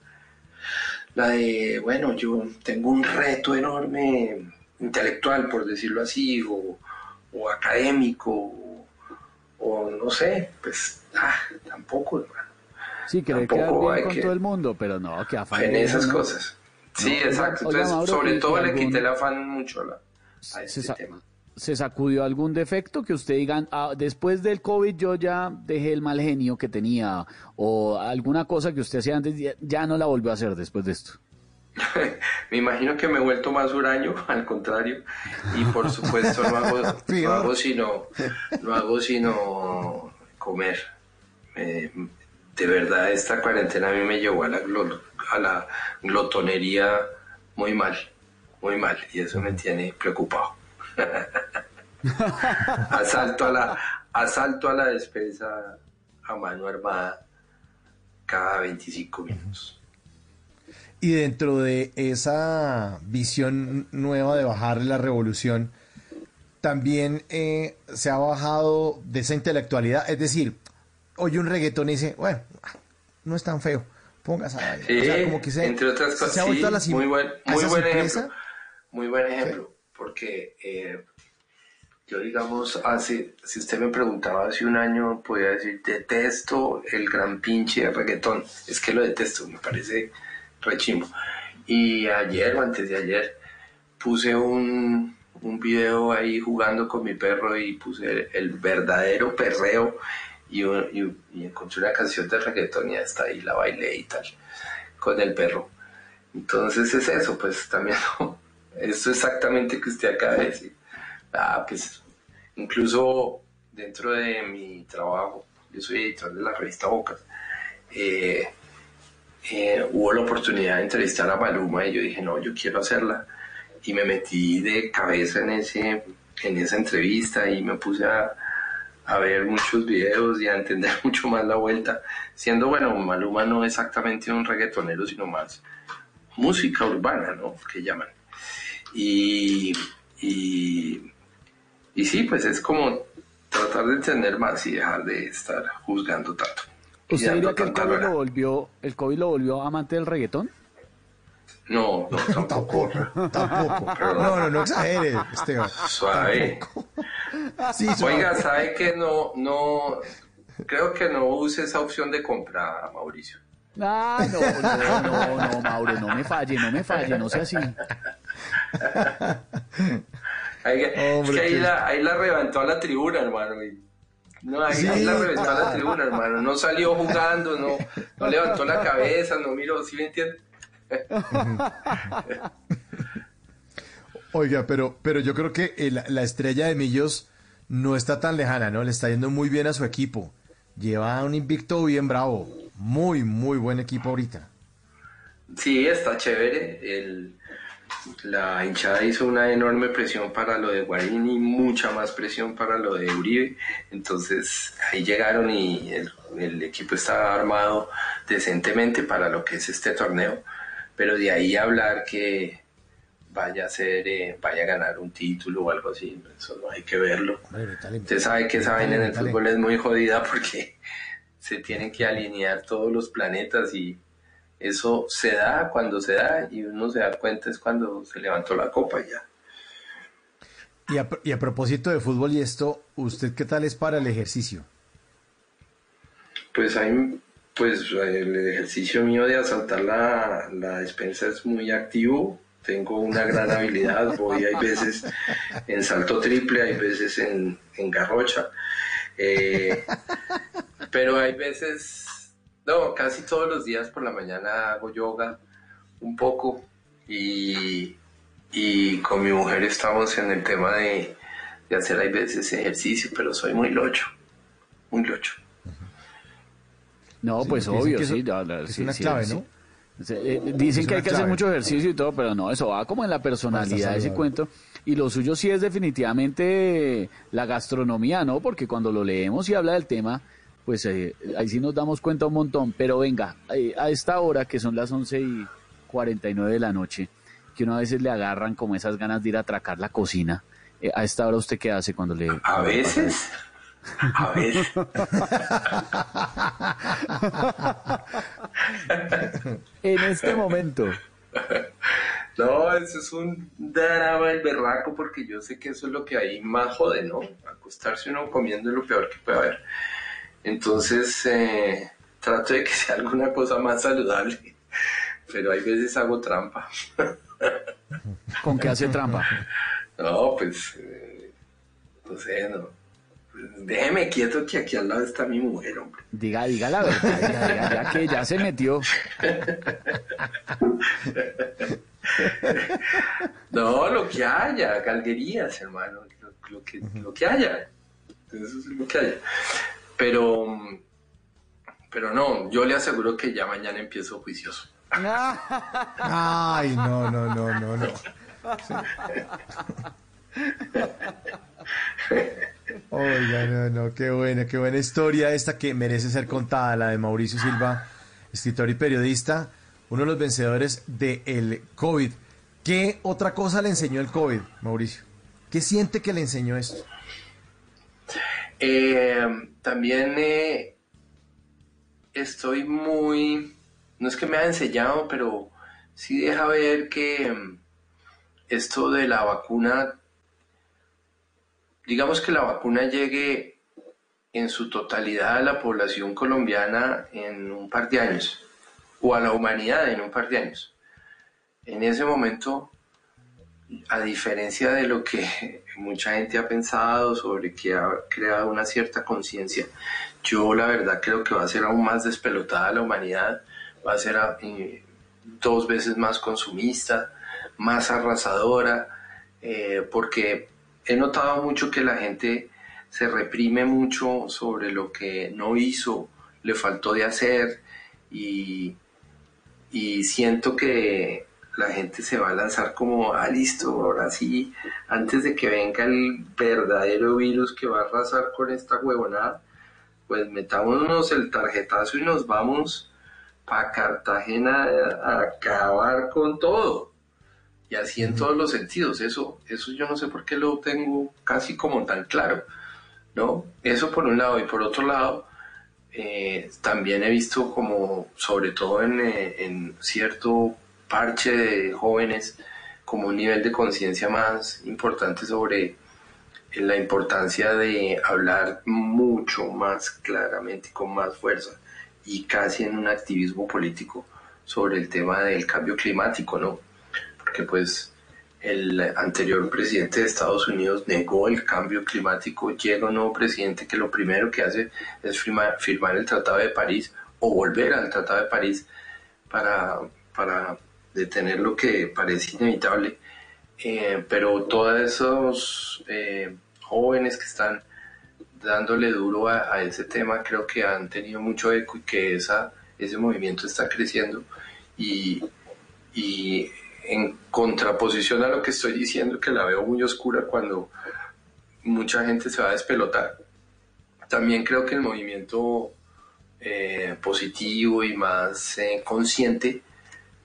la de, bueno, yo tengo un reto enorme intelectual, por decirlo así, o, o académico, o, o no sé, pues, ah, tampoco, hermano. Sí, querer quedar bien hay con que- todo el mundo, pero no, que afán. en esas cosas. Sí, No, exacto. oiga, Entonces, Mauro, sobre ¿y todo le quité el afán mucho a, la, a se, este sa- tema. Se sacudió algún defecto que usted diga, "Ah, después del COVID yo ya dejé el mal genio que tenía, o alguna cosa que usted hacía antes, ya, ya no la volvió a hacer después de esto. Me imagino que me he vuelto más huraño, al contrario, y por supuesto no hago, no hago sino, no hago sino comer. Eh, de verdad, esta cuarentena a mí me llevó a la, a la glotonería muy mal, muy mal, y eso me tiene preocupado. asalto a la, asalto a la despensa a mano armada cada 25 minutos. Y dentro de esa visión nueva de bajar la revolución, también eh, se ha bajado de esa intelectualidad. Es decir, oye un reggaetón y dice, bueno, no es tan feo, póngase a bailar. Sí, O sea, como que se, entre otras cosas, se ha sí, a la muy buen, muy buen simpleza. ejemplo, muy buen ejemplo, porque eh, yo digamos, hace, si usted me preguntaba hace un año, podía decir, detesto el gran pinche de reggaetón, es que lo detesto, me parece rechimbo. Y ayer o antes de ayer puse un, un video ahí jugando con mi perro y puse el, verdadero perreo y, y- y encontré una canción de reggaetón y hasta ahí la bailé y tal con el perro. Entonces es eso, pues también ¿no? Eso exactamente que usted acaba de decir. Ah, pues incluso dentro de mi trabajo, yo soy editor de la revista Bocas, eh, eh, hubo la oportunidad de entrevistar a Maluma y yo dije, no, yo quiero hacerla. Y me metí de cabeza en, ese, en esa entrevista y me puse a, a ver muchos videos y a entender mucho más la vuelta. Siendo, bueno, Maluma no exactamente un reggaetonero, sino más música urbana, ¿no? Que llaman. Y, y, y sí, pues es como tratar de entender más y dejar de estar juzgando tanto. ¿Usted diría que el COVID lo volvió, el COVID lo volvió amante del reggaetón? No, no, tampoco. Tampoco. Pero- No, no, no exagere, Esteban. Suave. Sí, suave. Oiga, ¿sabe que no, no, creo que no use esa opción de compra, Mauricio? Ah, no, no, no, no, Mauro, no me falle, no me falle, no sea así. Ahí- es Hombre, que ahí qué- la, ahí la reventó a la tribuna, hermano. y- no, ahí, Sí, ahí la reventó a la tribuna, hermano. No salió jugando, no, no levantó la cabeza, no miró, ¿sí me entiende? Oiga, pero, pero yo creo que el- la estrella de Millos no está tan lejana, ¿no? Le está yendo muy bien a su equipo. Lleva un invicto bien bravo. Muy, muy buen equipo ahorita. Sí, está chévere. El, la hinchada hizo una enorme presión para lo de Guarini, mucha más presión para lo de Uribe. Entonces ahí llegaron y el, el equipo está armado decentemente para lo que es este torneo. Pero de ahí hablar que vaya a ser, eh, vaya a ganar un título o algo así, eso no hay que verlo. Usted sabe que esa vaina en el fútbol es muy jodida porque se tienen que alinear todos los planetas y eso se da cuando se da y uno se da cuenta es cuando se levantó la copa ya. Y a, y a propósito de fútbol y esto, ¿usted qué tal es para el ejercicio? Pues hay, pues el ejercicio mío de asaltar la, la despensa es muy activo tengo una gran habilidad, voy hay veces en salto triple, hay veces en, en garrocha, eh, pero hay veces, no, casi todos los días por la mañana hago yoga un poco y, y con mi mujer estamos en el tema de, de hacer hay veces ejercicio, pero soy muy locho, muy locho. No, Sí, pues obvio, que eso sí. es sí, una sí, clave, sí. ¿no? Eh, dicen Es que hay que hacer mucho ejercicio y todo, pero no, eso va como en la personalidad, ese cuento. Y lo suyo sí es definitivamente la gastronomía, ¿no? Porque cuando lo leemos y habla del tema, pues eh, ahí sí nos damos cuenta un montón. Pero venga, eh, a esta hora, que son las 11 y 49 de la noche, que uno a veces le agarran como esas ganas de ir a atracar la cocina. eh, a esta hora, ¿usted qué hace cuando le... A veces, a veces. En este momento. No, eso es un drama el berraco porque yo sé que eso es lo que ahí más jode, ¿no? Acostarse uno comiendo es lo peor que puede haber. Entonces, eh, trato de que sea alguna cosa más saludable, pero hay veces hago trampa. ¿Con qué hace trampa? No, pues, eh, no sé, no. Pues, déjeme quieto que aquí al lado está mi mujer, hombre. Diga, diga la verdad, diga, diga, ya que ya se metió. No, lo que haya, galguerías, hermano, lo, lo que, lo que haya. Eso es lo que haya. Pero, mm, pero no, yo le aseguro que ya mañana empiezo juicioso. Ay, no, no, no, no, no. Oiga, no, no, qué buena, qué buena historia esta que merece ser contada, la de Mauricio Silva, escritor y periodista, uno de los vencedores del COVID. ¿Qué otra cosa le enseñó el COVID, Mauricio? ¿Qué siente que le enseñó esto? Eh, también eh, estoy muy, no es que me haya enseñado, pero sí deja ver que mm, esto de la vacuna, digamos que la vacuna llegue en su totalidad a la población colombiana en un par de años, o a la humanidad en un par de años. En ese momento, a diferencia de lo que mucha gente ha pensado sobre que ha creado una cierta conciencia, yo la verdad creo que va a ser aún más despelotada la humanidad, va a ser eh, dos veces más consumista, más arrasadora, eh, porque he notado mucho que la gente se reprime mucho sobre lo que no hizo, le faltó de hacer y, y siento que la gente se va a lanzar como, ah, listo, ahora sí, antes de que venga el verdadero virus que va a arrasar con esta huevonada, pues metámonos el tarjetazo y nos vamos para Cartagena a acabar con todo. Y así en todos los sentidos. Eso, eso yo no sé por qué lo tengo casi como tan claro. ¿no? Eso por un lado. Y por otro lado, eh, también he visto como, sobre todo en, eh, en cierto parche de jóvenes, como un nivel de conciencia más importante sobre la importancia de hablar mucho más claramente, con más fuerza y casi en un activismo político sobre el tema del cambio climático, ¿no? Porque pues el anterior presidente de Estados Unidos negó el cambio climático, llega un nuevo presidente que lo primero que hace es firmar, firmar el Tratado de París o volver al Tratado de París para, para detener lo que parece inevitable. Eh, pero todos esos eh, jóvenes que están dándole duro a, a, ese tema creo que han tenido mucho eco y que esa, ese movimiento está creciendo y, y en contraposición a lo que estoy diciendo que la veo muy oscura cuando mucha gente se va a despelotar también creo que el movimiento eh, positivo y más eh, consciente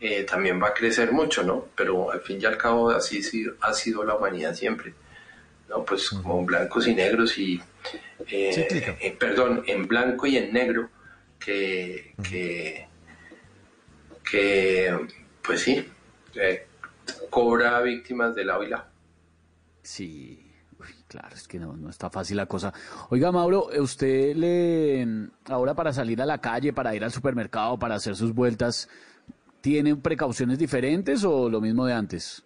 eh, también va a crecer mucho, ¿no? Pero al fin y al cabo así ha sido la humanidad siempre, ¿no? Pues como blancos y negros y, eh, eh, perdón, en blanco y en negro, que, que, que pues sí, cobra víctimas de lado y lado. Sí, Uy, claro, es que no, no está fácil la cosa. Oiga, Mauro, usted le, ahora para salir a la calle, para ir al supermercado, para hacer sus vueltas, ¿Tienen precauciones diferentes o lo mismo de antes?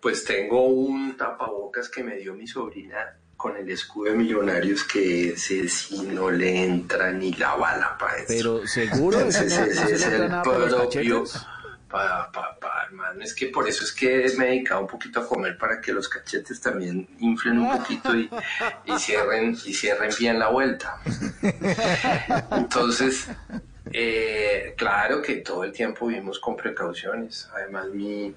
Pues tengo un tapabocas que me dio mi sobrina con el escudo de millonarios que ese sí no le entra ni la bala para eso. Pero seguro ese, ese no- ese no se es el propio pa, pa, hermano. Es que por eso es que me he dedicado un poquito a comer para que los cachetes también inflen un poquito y, y cierren y cierren bien la vuelta. Entonces, eh, claro que todo el tiempo vivimos con precauciones. Además, mi,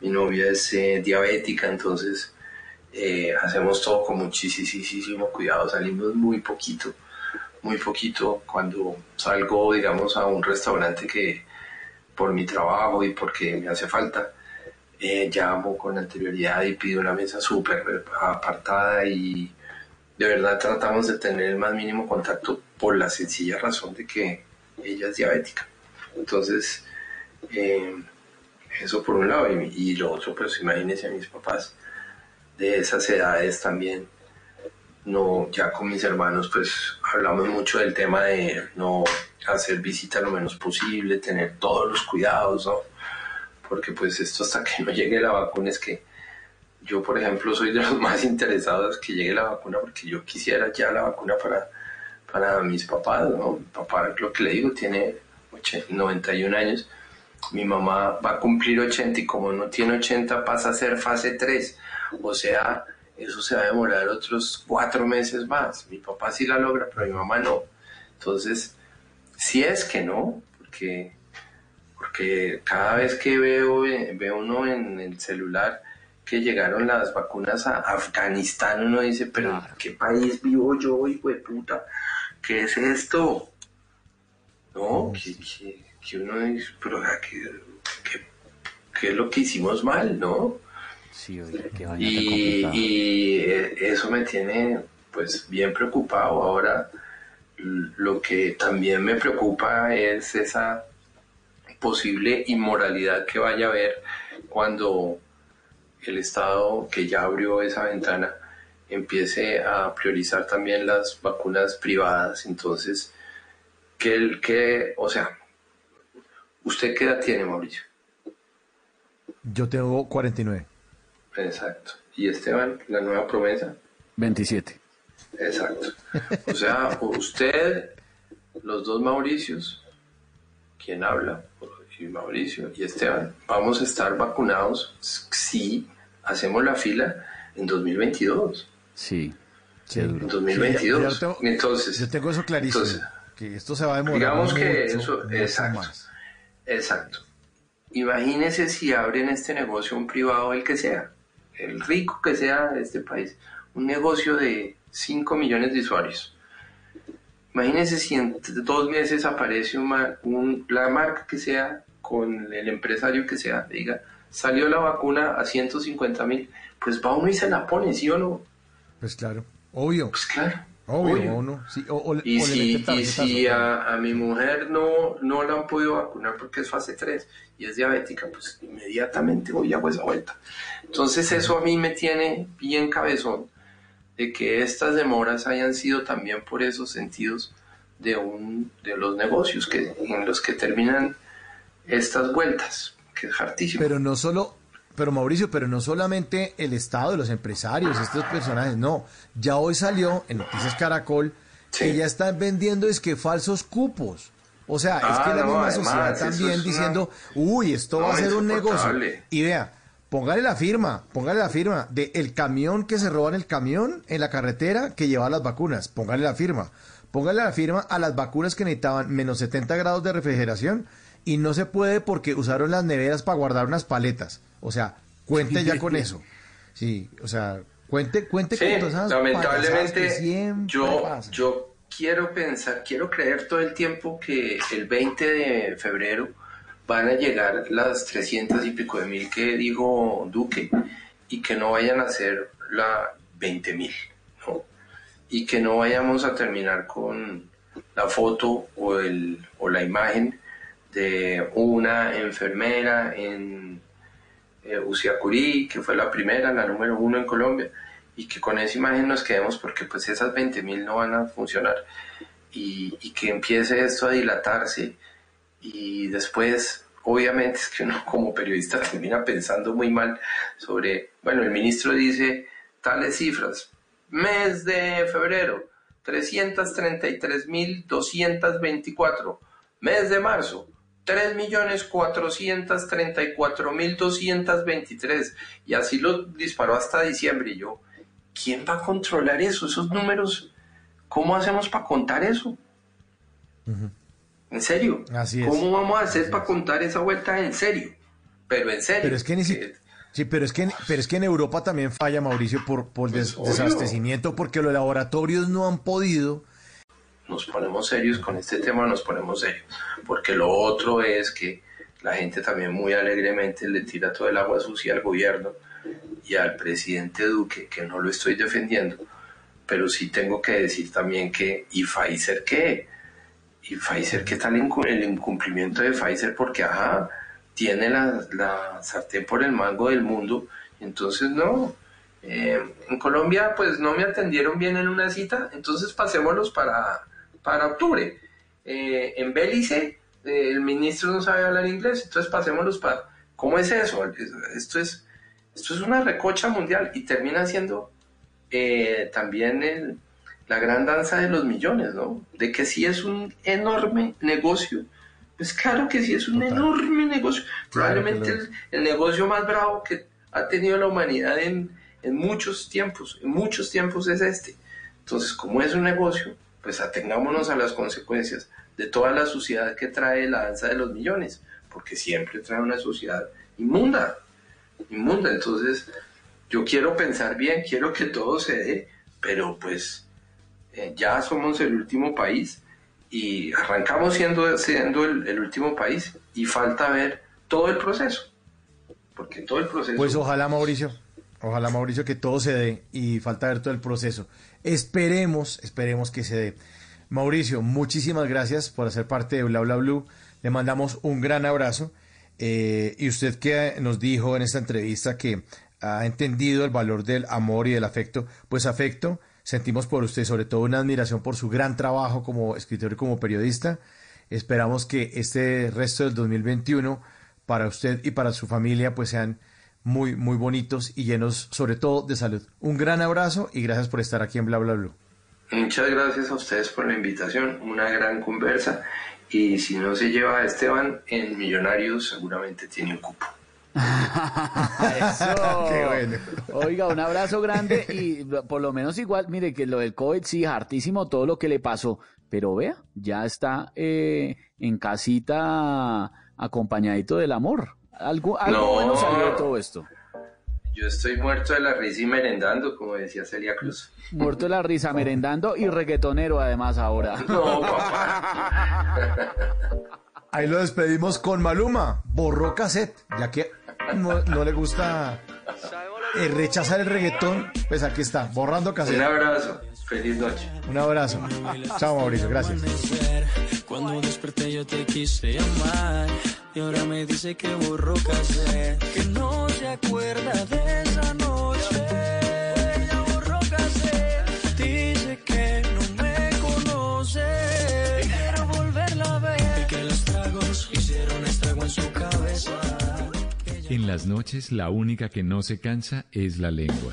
mi novia es eh, diabética, entonces eh, hacemos todo con muchísimo cuidado. Salimos muy poquito, muy poquito. Cuando salgo, digamos, a un restaurante que por mi trabajo y porque me hace falta, llamo con anterioridad y pido una mesa súper apartada y de verdad tratamos de tener el más mínimo contacto por la sencilla razón de que ella es diabética. Entonces, eh, eso por un lado. Y, y lo otro, pues imagínense a mis papás de esas edades también. No, ya con mis hermanos, pues hablamos mucho del tema de no hacer visita lo menos posible, tener todos los cuidados, ¿no? Porque pues esto hasta que no llegue la vacuna es que yo, por ejemplo, soy de los más interesados que llegue la vacuna porque yo quisiera ya la vacuna para, para mis papás, ¿no? Mi papá, lo que le digo, tiene 80 91 años. Mi mamá va a cumplir 80 y como no tiene 80 pasa a ser fase 3. O sea, eso se va a demorar otros cuatro meses más. Mi papá sí la logra, pero mi mamá no. Entonces, si es que no, porque, porque cada vez que veo, veo uno en el celular que llegaron las vacunas a Afganistán, uno dice, pero ¿en qué país vivo yo, hijo de puta? ¿Qué es esto? No, que, que- que uno dice, pero ¿a ¿qué, es lo que hicimos mal, no? Sí, oye, tan Y, y, eh, eso me tiene pues bien preocupado. Ahora lo que también me preocupa es esa posible inmoralidad que vaya a haber cuando el Estado que ya abrió esa ventana empiece a priorizar también las vacunas privadas. Entonces, que el que, o sea, ¿usted qué edad tiene, Mauricio? Yo tengo 49. Exacto. ¿Y Esteban, la nueva promesa? 27. Exacto. O sea, usted, los dos Mauricios, quien habla, y Mauricio y Esteban, vamos a estar vacunados si hacemos la fila en 2022. Sí. En 2022. Sí, yo tengo- entonces, Yo tengo eso clarísimo. entonces, que esto se va a demorar. digamos que mucho, eso, mucho exacto. más. Exacto. Imagínese si abren este negocio un privado, el que sea, el rico que sea de este país, un negocio de 5 millones de usuarios. Imagínese si en dos meses aparece un ma- un- la marca que sea con el empresario que sea, diga, salió la vacuna a 150 mil, pues va uno y se la pone, ¿sí o no? Pues claro, obvio. Pues claro. Obvio, obvio. o no. Sí, o, o- Y o si, y si a, a mi mujer no, no la han podido vacunar porque es fase 3 y es diabética, pues inmediatamente voy y hago esa vuelta. Entonces eso a mí me tiene bien cabezón de que estas demoras hayan sido también por esos sentidos de, un, de los negocios que, en los que terminan estas vueltas, que es hartísimo. Pero no solo, pero Mauricio, pero no solamente el Estado, los empresarios, estos personajes, no. Ya hoy salió en Noticias Caracol que ya están vendiendo es que falsos cupos. O sea, es Ah, que la no, misma además, sociedad también una- diciendo, uy, esto va a ser un negocio. Y vea, póngale la firma, póngale la firma de el camión que se roban el camión en la carretera que lleva las vacunas, póngale la firma. Póngale la firma a las vacunas que necesitaban menos 70 grados de refrigeración y no se puede porque usaron las neveras para guardar unas paletas. O sea, cuente ya con eso. Sí, o sea, cuente, cuente Sí, con todas esas que lamentablemente siempre yo, pasan. yo quiero pensar, quiero creer todo el tiempo que el 20 de febrero van a llegar las 300 y pico de mil que dijo Duque y que no vayan a ser la 20 mil, ¿no? Y que no vayamos a terminar con la foto o, el, o la imagen de una enfermera en eh, Uciacurí, que fue la primera, la número uno en Colombia, y que con esa imagen nos quedemos porque pues esas 20 mil no van a funcionar. Y, y que empiece esto a dilatarse y después obviamente es que uno como periodista termina pensando muy mal sobre, bueno, el ministro dice tales cifras, mes de febrero, 333.224, mes de marzo, 3.434.223 y así lo disparó hasta diciembre y yo, ¿quién va a controlar eso? Esos números, ¿cómo hacemos para contar eso? ¿En serio? Así es. ¿Cómo vamos a hacer para contar esa vuelta en serio? Pero en serio. Pero es que ni si- Sí, pero es que, pero es que en Europa también falla, Mauricio, por, por des- obvio. desabastecimiento, porque los laboratorios no han podido. Nos ponemos serios con este tema, nos ponemos serios. Porque lo otro es que la gente también muy alegremente le tira todo el agua sucia al gobierno y al presidente Duque, que no lo estoy defendiendo, pero sí tengo que decir también que, ¿y Pfizer qué? ¿Y Pfizer qué tal el incumplimiento de Pfizer? Porque, ajá, tiene la, la sartén por el mango del mundo, entonces no. Eh, en Colombia pues no me atendieron bien en una cita, entonces pasémoslos para, para octubre. Eh, en Belice eh, el ministro no sabe hablar inglés, entonces pasémoslos para... ¿Cómo es eso? Esto es, esto es una recocha mundial y termina siendo eh, también el- la gran danza de los millones, ¿no? De que sí es un enorme negocio. Pues claro que sí es un enorme negocio. Probablemente el, el negocio más bravo que ha tenido la humanidad en, en muchos tiempos, en muchos tiempos es este. Entonces, como es un negocio, pues atengámonos a las consecuencias de toda la suciedad que trae la danza de los millones, porque siempre trae una suciedad inmunda, inmunda. Entonces, yo quiero pensar bien, quiero que todo se dé, pero pues eh, ya somos el último país y arrancamos siendo, siendo el, el último país y falta ver todo el proceso, porque todo el proceso... Pues ojalá, Mauricio, ojalá, Mauricio, que todo se dé y falta ver todo el proceso. Esperemos, esperemos que se dé. Mauricio, muchísimas gracias por hacer parte de Bla Bla Blue. Le mandamos un gran abrazo. Eh, y usted que nos dijo en esta entrevista que ha entendido el valor del amor y del afecto, pues afecto, sentimos por usted sobre todo una admiración por su gran trabajo como escritor y como periodista. Esperamos que este resto del 2021 para usted y para su familia pues sean muy, muy bonitos y llenos sobre todo de salud. Un gran abrazo y gracias por estar aquí en Bla Bla Blue. Muchas gracias a ustedes por la invitación, una gran conversa y si no se lleva a Esteban en Millonarios seguramente tiene un cupo. Eso. Qué bueno. Oiga, un abrazo grande y por lo menos igual, mire que lo del COVID sí, hartísimo todo lo que le pasó, pero vea, ya está eh, en casita acompañadito del amor. Algo, algo No. bueno salió de todo esto. Yo estoy muerto de la risa y merendando, como decía Celia Cruz. Muerto de la risa, merendando y reggaetonero además ahora. No, papá. Ahí lo despedimos con Maluma, borró cassette, ya que no, no le gusta eh, rechazar el reggaetón, pues aquí está, borrando Un cassette. abrazo, feliz noche. Un abrazo. Chao Mauricio, gracias. Cuando desperté yo te quise llamar y ahora me dice que borró cassette, que no se acuerda de esa noche. Ella borró cassette, dice que no me conoce, quiero volverla a ver y que los tragos hicieron estrago en su cabeza. En las noches la única que no se cansa es la lengua.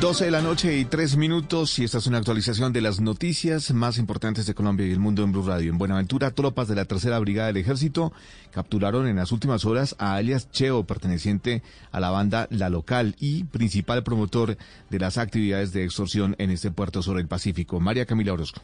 12 de la noche y 3 minutos y esta es una actualización de las noticias más importantes de Colombia y el mundo en Blue Radio. En Buenaventura, tropas de la tercera brigada del ejército capturaron en las últimas horas a alias Cheo, perteneciente a la banda La Local y principal promotor de las actividades de extorsión en este puerto sobre el Pacífico. María Camila Orozco.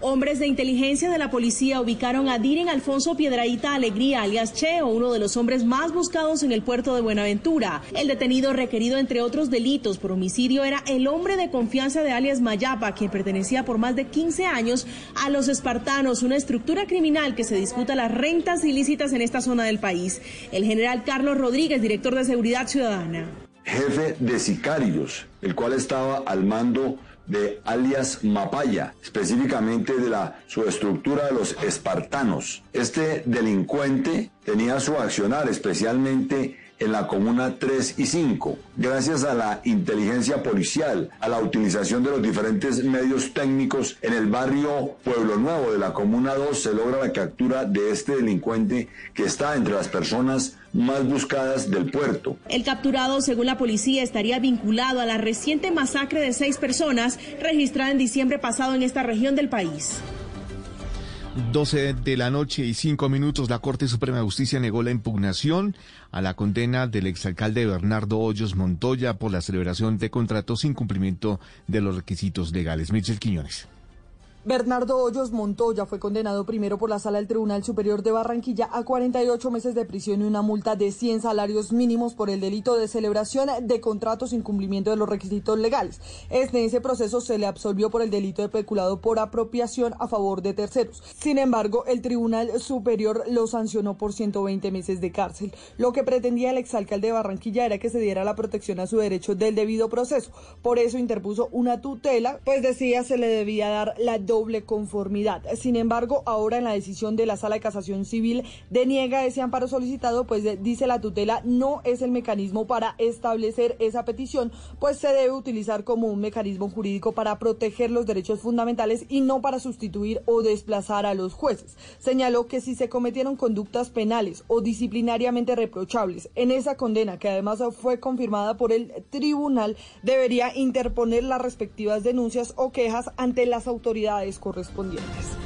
Hombres de inteligencia de la policía ubicaron a Diren Alfonso Piedraíta Alegría, alias Cheo, uno de los hombres más buscados en el puerto de Buenaventura. El detenido requerido, entre otros delitos por homicidio, era el hombre de confianza de alias Mayapa, quien pertenecía por más de 15 años a los espartanos, una estructura criminal que se disputa las rentas ilícitas en esta zona del país. El general Carlos Rodríguez, director de Seguridad Ciudadana. Jefe de sicarios, el cual estaba al mando de alias Mapaya, específicamente de la subestructura de los espartanos. Este delincuente tenía su accionar especialmente en la comuna 3 y 5. Gracias a la inteligencia policial, a la utilización de los diferentes medios técnicos en el barrio Pueblo Nuevo de la comuna 2 se logra la captura de este delincuente que está entre las personas más buscadas del puerto. El capturado, según la policía, estaría vinculado a la reciente masacre de seis personas registrada en diciembre pasado en esta región del país. 12 de la noche y 5 minutos, la Corte Suprema de Justicia negó la impugnación a la condena del exalcalde Bernardo Hoyos Montoya por la celebración de contratos sin cumplimiento de los requisitos legales. Michel Quiñones. Bernardo Hoyos Montoya fue condenado primero por la Sala del Tribunal Superior de Barranquilla a 48 meses de prisión y una multa de 100 salarios mínimos por el delito de celebración de contratos sin cumplimiento de los requisitos legales. En ese proceso se le absolvió por el delito de peculado por apropiación a favor de terceros. Sin embargo, el Tribunal Superior lo sancionó por 120 meses de cárcel. Lo que pretendía el exalcalde de Barranquilla era que se diera la protección a su derecho del debido proceso. Por eso interpuso una tutela, pues decía se le debía dar la doble conformidad. Sin embargo, ahora en la decisión de la Sala de Casación Civil deniega ese amparo solicitado, pues dice la tutela no es el mecanismo para establecer esa petición, pues se debe utilizar como un mecanismo jurídico para proteger los derechos fundamentales y no para sustituir o desplazar a los jueces. Señaló que si se cometieron conductas penales o disciplinariamente reprochables en esa condena, que además fue confirmada por el tribunal, debería interponer las respectivas denuncias o quejas ante las autoridades correspondientes.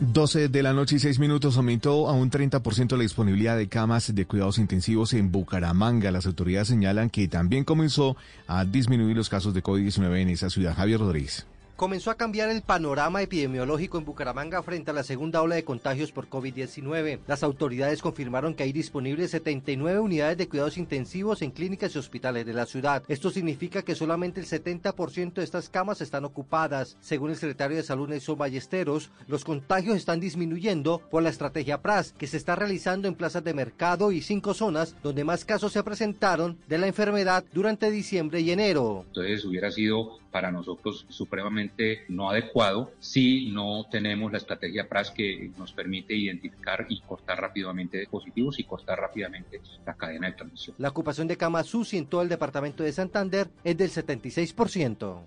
12 de la noche y 6 minutos aumentó a un 30% la disponibilidad de camas de cuidados intensivos en Bucaramanga. Las autoridades señalan que también comenzó a disminuir los casos de COVID-19 en esa ciudad. Javier Rodríguez comenzó a cambiar el panorama epidemiológico en Bucaramanga frente a la segunda ola de contagios por COVID-19. Las autoridades confirmaron que hay disponibles 79 unidades de cuidados intensivos en clínicas y hospitales de la ciudad. Esto significa que solamente el 70% de estas camas están ocupadas. Según el secretario de Salud Nelson Ballesteros, los contagios están disminuyendo por la estrategia PRAS, que se está realizando en plazas de mercado y cinco zonas donde más casos se presentaron de la enfermedad durante diciembre y enero. Entonces hubiera sido para nosotros supremamente no adecuado si no tenemos la estrategia PRAS que nos permite identificar y cortar rápidamente positivos y cortar rápidamente la cadena de transmisión. La ocupación de camas UCI en todo el departamento de Santander es del 76%.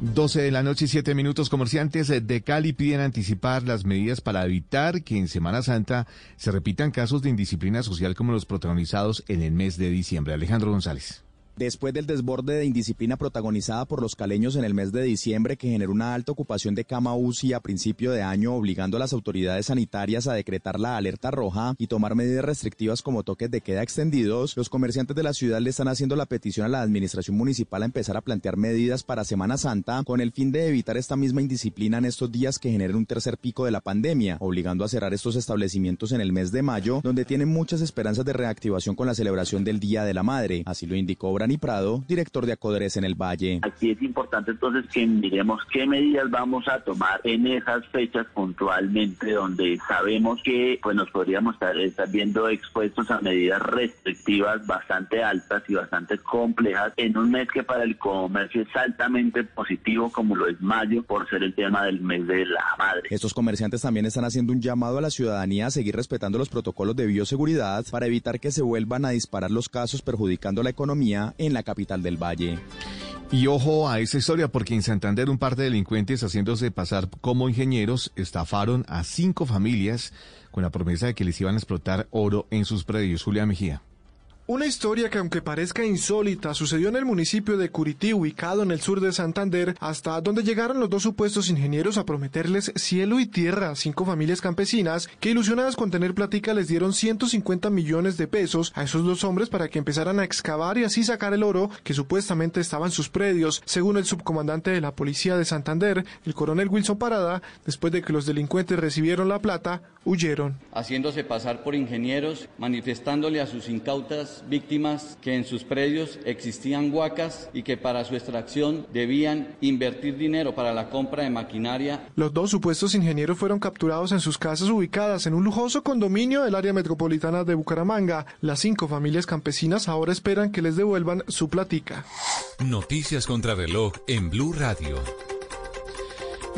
12 de la noche y 7 minutos. Comerciantes de Cali piden anticipar las medidas para evitar que en Semana Santa se repitan casos de indisciplina social como los protagonizados en el mes de diciembre. Alejandro González. Después del desborde de indisciplina protagonizada por los caleños en el mes de diciembre que generó una alta ocupación de cama UCI a principio de año obligando a las autoridades sanitarias a decretar la alerta roja y tomar medidas restrictivas como toques de queda extendidos, los comerciantes de la ciudad le están haciendo la petición a la administración municipal a empezar a plantear medidas para Semana Santa con el fin de evitar esta misma indisciplina en estos días que generen un tercer pico de la pandemia, obligando a cerrar estos establecimientos en el mes de mayo, donde tienen muchas esperanzas de reactivación con la celebración del Día de la Madre. Así lo indicó Brani Prado, director de Acoderes en el Valle. Aquí es importante entonces que miremos qué medidas vamos a tomar en esas fechas puntualmente donde sabemos que pues nos podríamos estar, estar viendo expuestos a medidas restrictivas bastante altas y bastante complejas en un mes que para el comercio es altamente positivo como lo es mayo por ser el tema del mes de la madre. Estos comerciantes también están haciendo un llamado a la ciudadanía a seguir respetando los protocolos de bioseguridad para evitar que se vuelvan a disparar los casos perjudicando la economía en la capital del Valle. Y ojo a esa historia, porque en Santander un par de delincuentes haciéndose pasar como ingenieros estafaron a cinco familias con la promesa de que les iban a explotar oro en sus predios. Julia Mejía. Una historia que aunque parezca insólita sucedió en el municipio de Curití, ubicado en el sur de Santander, hasta donde llegaron los dos supuestos ingenieros a prometerles cielo y tierra a cinco familias campesinas que ilusionadas con tener platica les dieron 150 millones de pesos a esos dos hombres para que empezaran a excavar y así sacar el oro que supuestamente estaba en sus predios, según el subcomandante de la policía de Santander, el coronel Wilson Parada, después de que los delincuentes recibieron la plata, huyeron. Haciéndose pasar por ingenieros, manifestándole a sus incautas víctimas que en sus predios existían huacas y que para su extracción debían invertir dinero para la compra de maquinaria. Los dos supuestos ingenieros fueron capturados en sus casas ubicadas en un lujoso condominio del área metropolitana de Bucaramanga. Las cinco familias campesinas ahora esperan que les devuelvan su platica. Noticias contra reloj en Blue Radio.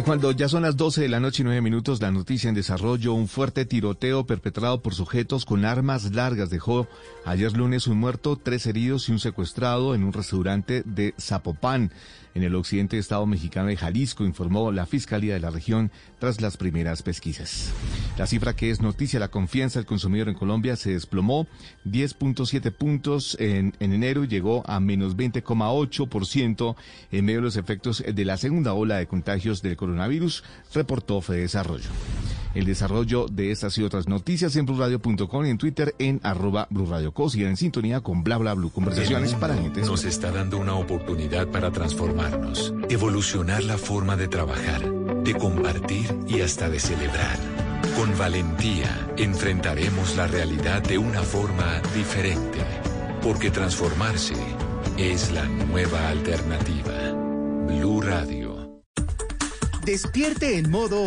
Cuando ya son las 12 de la noche y 9 minutos, la noticia en desarrollo, un fuerte tiroteo perpetrado por sujetos con armas largas dejó ayer lunes un muerto, tres heridos y un secuestrado en un restaurante de Zapopan en el occidente estado mexicano de Jalisco, informó la Fiscalía de la región tras las primeras pesquisas. La cifra que es noticia, la confianza del consumidor en Colombia se desplomó 10.7 puntos en, en enero y llegó a menos 20,8% en medio de los efectos de la segunda ola de contagios del coronavirus, reportó Fede Desarrollo. El desarrollo de estas y otras noticias en blurradio.com y en Twitter en arroba blurradioco. Sigan en sintonía con bla bla blue. Conversaciones para gente. Nos está dando una oportunidad para transformarnos, evolucionar la forma de trabajar, de compartir y hasta de celebrar. Con valentía enfrentaremos la realidad de una forma diferente, porque transformarse es la nueva alternativa. Blue Radio. Despierte en modo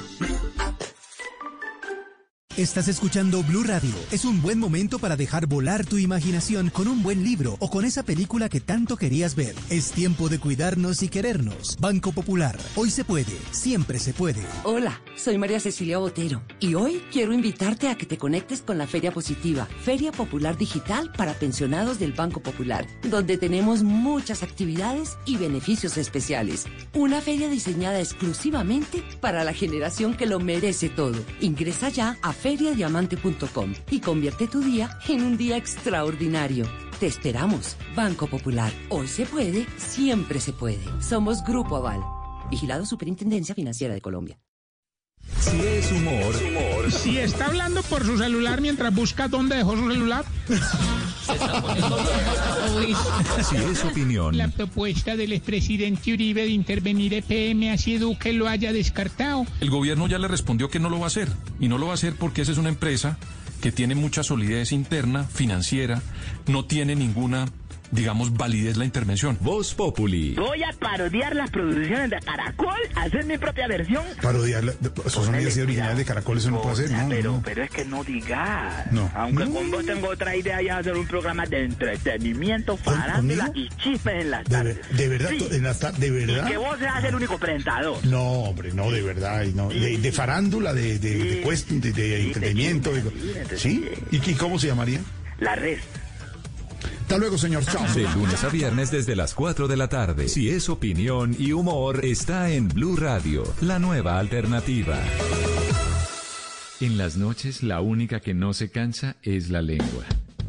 Estás escuchando Blue Radio. Es un buen momento para dejar volar tu imaginación con un buen libro o con esa película que tanto querías ver. Es tiempo de cuidarnos y querernos. Banco Popular. Hoy se puede. Siempre se puede. Hola, soy María Cecilia Botero y hoy quiero invitarte a que te conectes con la Feria Positiva, Feria Popular Digital para pensionados del Banco Popular, donde tenemos muchas actividades y beneficios especiales. Una feria diseñada exclusivamente para la generación que lo merece todo. Ingresa ya a feriadiamante.com y convierte tu día en un día extraordinario. Te esperamos, Banco Popular. Hoy se puede, siempre se puede. Somos Grupo Aval. Vigilado Superintendencia Financiera de Colombia. Si es humor, Si está hablando por su celular mientras busca dónde dejó su celular. si es opinión, La propuesta del expresidente Uribe de intervenir EPM así Duque lo haya descartado. El gobierno ya le respondió que no lo va a hacer. Y no lo va a hacer porque esa es una empresa que tiene mucha solidez interna, financiera, no tiene ninguna, digamos, validez la intervención. Voz Populi. Voy a parodiar las producciones de Caracol, hacer mi propia versión. Parodiar, la- esos son ideas originales de Caracol, eso no puede ser, no, pero, no. pero es que no digas. No. Aunque No. con vos tengo otra idea ya hacer un programa de entretenimiento, farándula y chismes en las De, tardes. ver- de verdad, Sí. to- en la ta- de verdad. Y que vos seas el único presentador. No, hombre, no, de verdad. y no, de, de farándula, de, de, de, cuest- de- de entretenimiento. de- ¿Sí? ¿Y, y cómo se llamaría? La red. Hasta luego, señor. Chao. De lunes a viernes desde las 4 de la tarde. Si es opinión y humor, está en Blue Radio, la nueva alternativa. En las noches, la única que no se cansa es la lengua.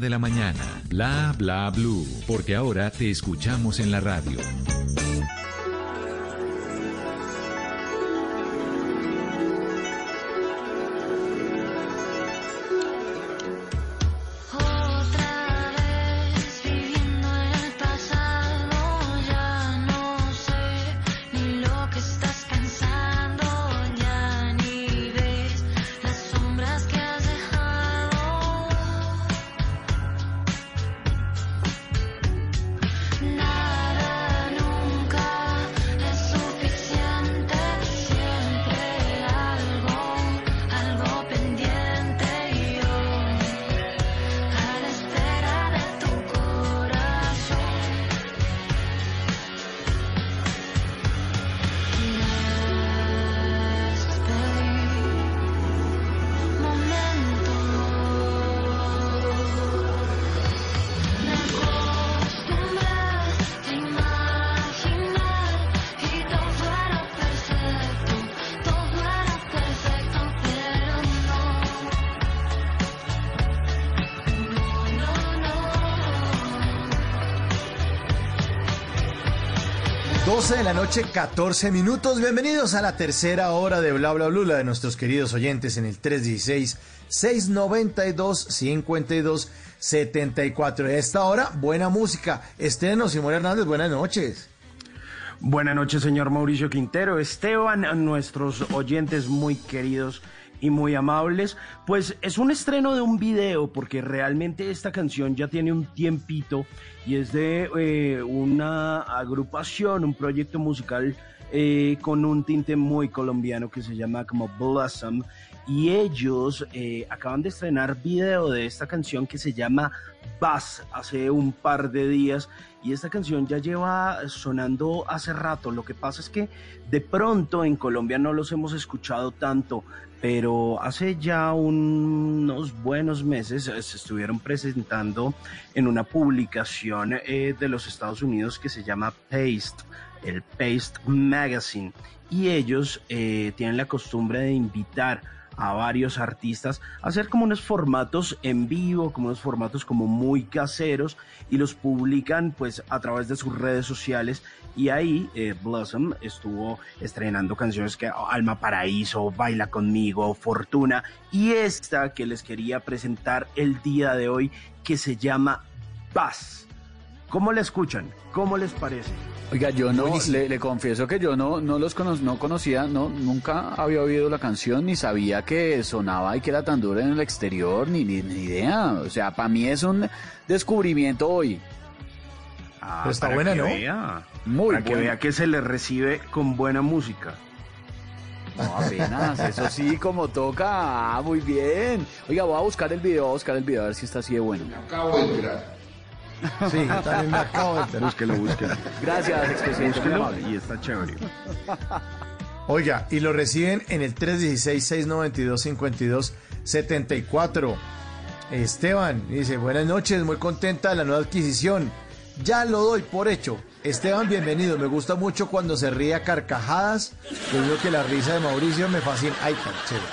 de la mañana. Bla bla blue. Porque ahora te escuchamos en la radio. 12 de la noche, 14 minutos. Bienvenidos a la tercera hora de Bla Bla Blue, la de nuestros queridos oyentes en el 316-692-5274. A esta hora, buena música. Estén Simón Hernández, buenas noches. Buenas noches, señor Mauricio Quintero. Esteban, nuestros oyentes muy queridos y muy amables. Pues es un estreno de un video, porque realmente esta canción ya tiene un tiempito y es de eh, una agrupación, un proyecto musical eh, con un tinte muy colombiano que se llama como Blossom. Y ellos eh, acaban de estrenar video de esta canción que se llama Bass hace un par de días y esta canción ya lleva sonando hace rato. Lo que pasa es que de pronto en Colombia no los hemos escuchado tanto, pero hace ya unos buenos meses eh, se estuvieron presentando en una publicación eh, de los Estados Unidos que se llama Paste, el Paste Magazine, y ellos eh, tienen la costumbre de invitar a varios artistas a hacer como unos formatos en vivo, como unos formatos como muy caseros y los publican pues a través de sus redes sociales y ahí eh, Blossom estuvo estrenando canciones que Alma Paraíso, Baila conmigo, Fortuna y esta que les quería presentar el día de hoy que se llama Paz. ¿Cómo la escuchan? ¿Cómo les parece? Oiga, yo no, le, le confieso que yo no, no los cono- no conocía, no, nunca había oído la canción, ni sabía que sonaba y que era tan dura en el exterior, ni, ni, ni idea. O sea, para mí es un descubrimiento hoy. Ah, Pero está para buena, que ¿no? Vea, Muy para que vea que se le recibe con buena música. No, apenas, eso sí, como toca, ah, muy bien. Oiga, voy a buscar el video, voy a buscar el video a ver si está así de bueno. Acabo de enterar. Sí, yo también me acabo de enterar. Búsquelo, búsquelo. Gracias, expresidente, Búsquelo y está chévere. Oiga, y lo reciben en el 316-692-5274. Esteban dice, buenas noches, muy contenta de la nueva adquisición. Ya lo doy por hecho. Esteban, bienvenido. Me gusta mucho cuando se ríe a carcajadas. Yo digo que la risa de Mauricio me fascina. Ay, tan chévere.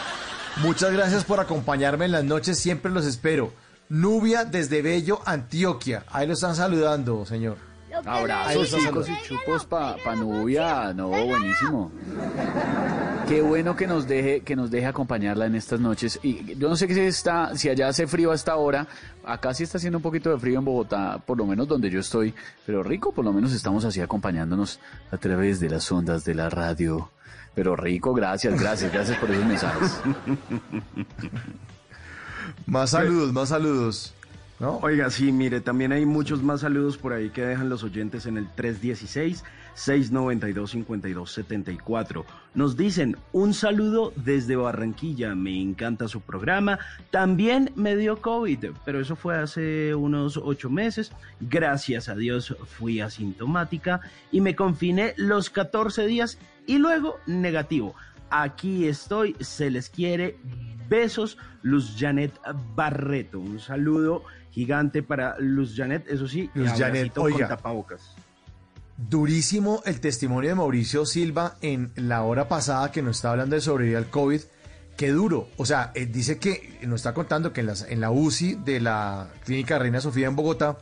Muchas gracias por acompañarme en las noches. Siempre los espero. Nubia desde Bello, Antioquia. Ahí lo están saludando, señor. Abrazos, chicos y chupos pa, pa Nubia, no, buenísimo. Qué bueno que nos deje, que nos deje acompañarla en estas noches. Y yo no sé si está, si allá hace frío hasta ahora. Acá sí está haciendo un poquito de frío en Bogotá, por lo menos donde yo estoy. Pero rico, por lo menos estamos así acompañándonos a través de las ondas de la radio. Pero rico, gracias, gracias, gracias por esos mensajes. Más saludos, más saludos. ¿No? Oiga, sí, mire, también hay muchos más saludos por ahí que dejan los oyentes en el 316-692-5274. Nos dicen, un saludo desde Barranquilla, me encanta su programa. También me dio COVID, pero eso fue hace unos ocho meses. Gracias a Dios fui asintomática y me confiné los 14 días y luego negativo. Aquí estoy, se les quiere. Besos, Luz Janet Barreto. Un saludo gigante para Luz Janet, eso sí, Luz Janet, con oiga. tapabocas. Durísimo el testimonio de Mauricio Silva en la hora pasada que nos estaba hablando de sobrevivir al COVID. Qué duro. O sea, él dice que nos está contando que en, las- en la UCI de la Clínica Reina Sofía en Bogotá,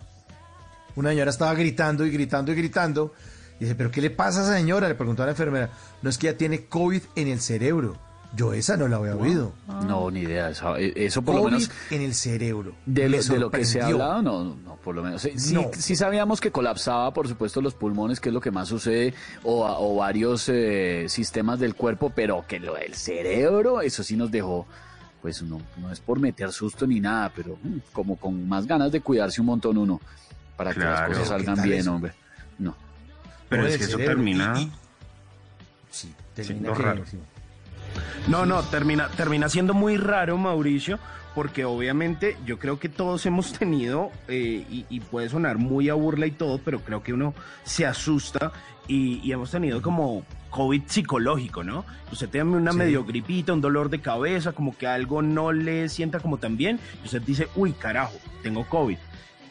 una señora estaba gritando y gritando y gritando. Y dice, ¿pero qué le pasa a esa señora? Le preguntó a la enfermera. No es que ya tiene COVID en el cerebro. Yo esa no la había oído. No, ni idea. Eso, eso por lo menos. en el cerebro. De lo, de lo que se ha hablado, no, no, por lo menos. Sí, sí- No. sí sabíamos que colapsaba, por supuesto, los pulmones, que es lo que más sucede, o, o varios eh, sistemas del cuerpo, pero que lo del cerebro, eso sí nos dejó, pues no, no es por meter susto ni nada, pero mm, como con más ganas de cuidarse un montón uno, para que las cosas ¿Qué salgan bien, eso? hombre. No. Pero Por es que eso termina... Y- y- Sí, termina Siendo que- raro. sí. No, no, termina, termina siendo muy raro, Mauricio, porque obviamente yo creo que todos hemos tenido, eh, y, y puede sonar muy a burla y todo, pero creo que uno se asusta y, y hemos tenido como COVID psicológico, ¿no? Usted tiene una Sí. medio gripita, un dolor de cabeza, como que algo no le sienta como tan bien, y usted dice, uy, carajo, tengo COVID.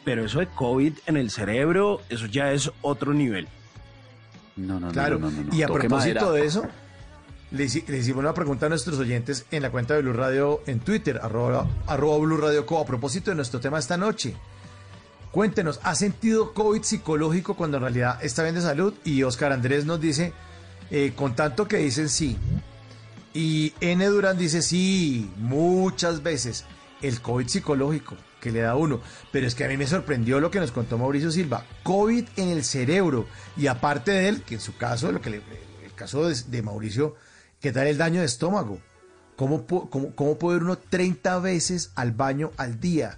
Pero eso de COVID en el cerebro, eso ya es otro nivel. No, no, Claro, no, no, no, no. y a Toque propósito madera. de eso, le, hici- le hicimos una pregunta a nuestros oyentes en la cuenta de Blue Radio en Twitter, arroba, arroba Blue Radio Co. A propósito de nuestro tema esta noche, Cuéntenos, ¿ha sentido COVID psicológico cuando en realidad está bien de salud? Y Oscar Andrés nos dice, eh, con tanto que dicen sí. Y N. Durán dice sí, muchas veces. El COVID psicológico que le da uno. Pero es que a mí me sorprendió lo que nos contó Mauricio Silva. COVID en el cerebro. Y aparte de él, que en su caso, lo que le- el caso de, de Mauricio, ¿qué tal el daño de estómago? ¿Cómo, pu- cómo, cómo puede ir uno 30 veces al baño al día?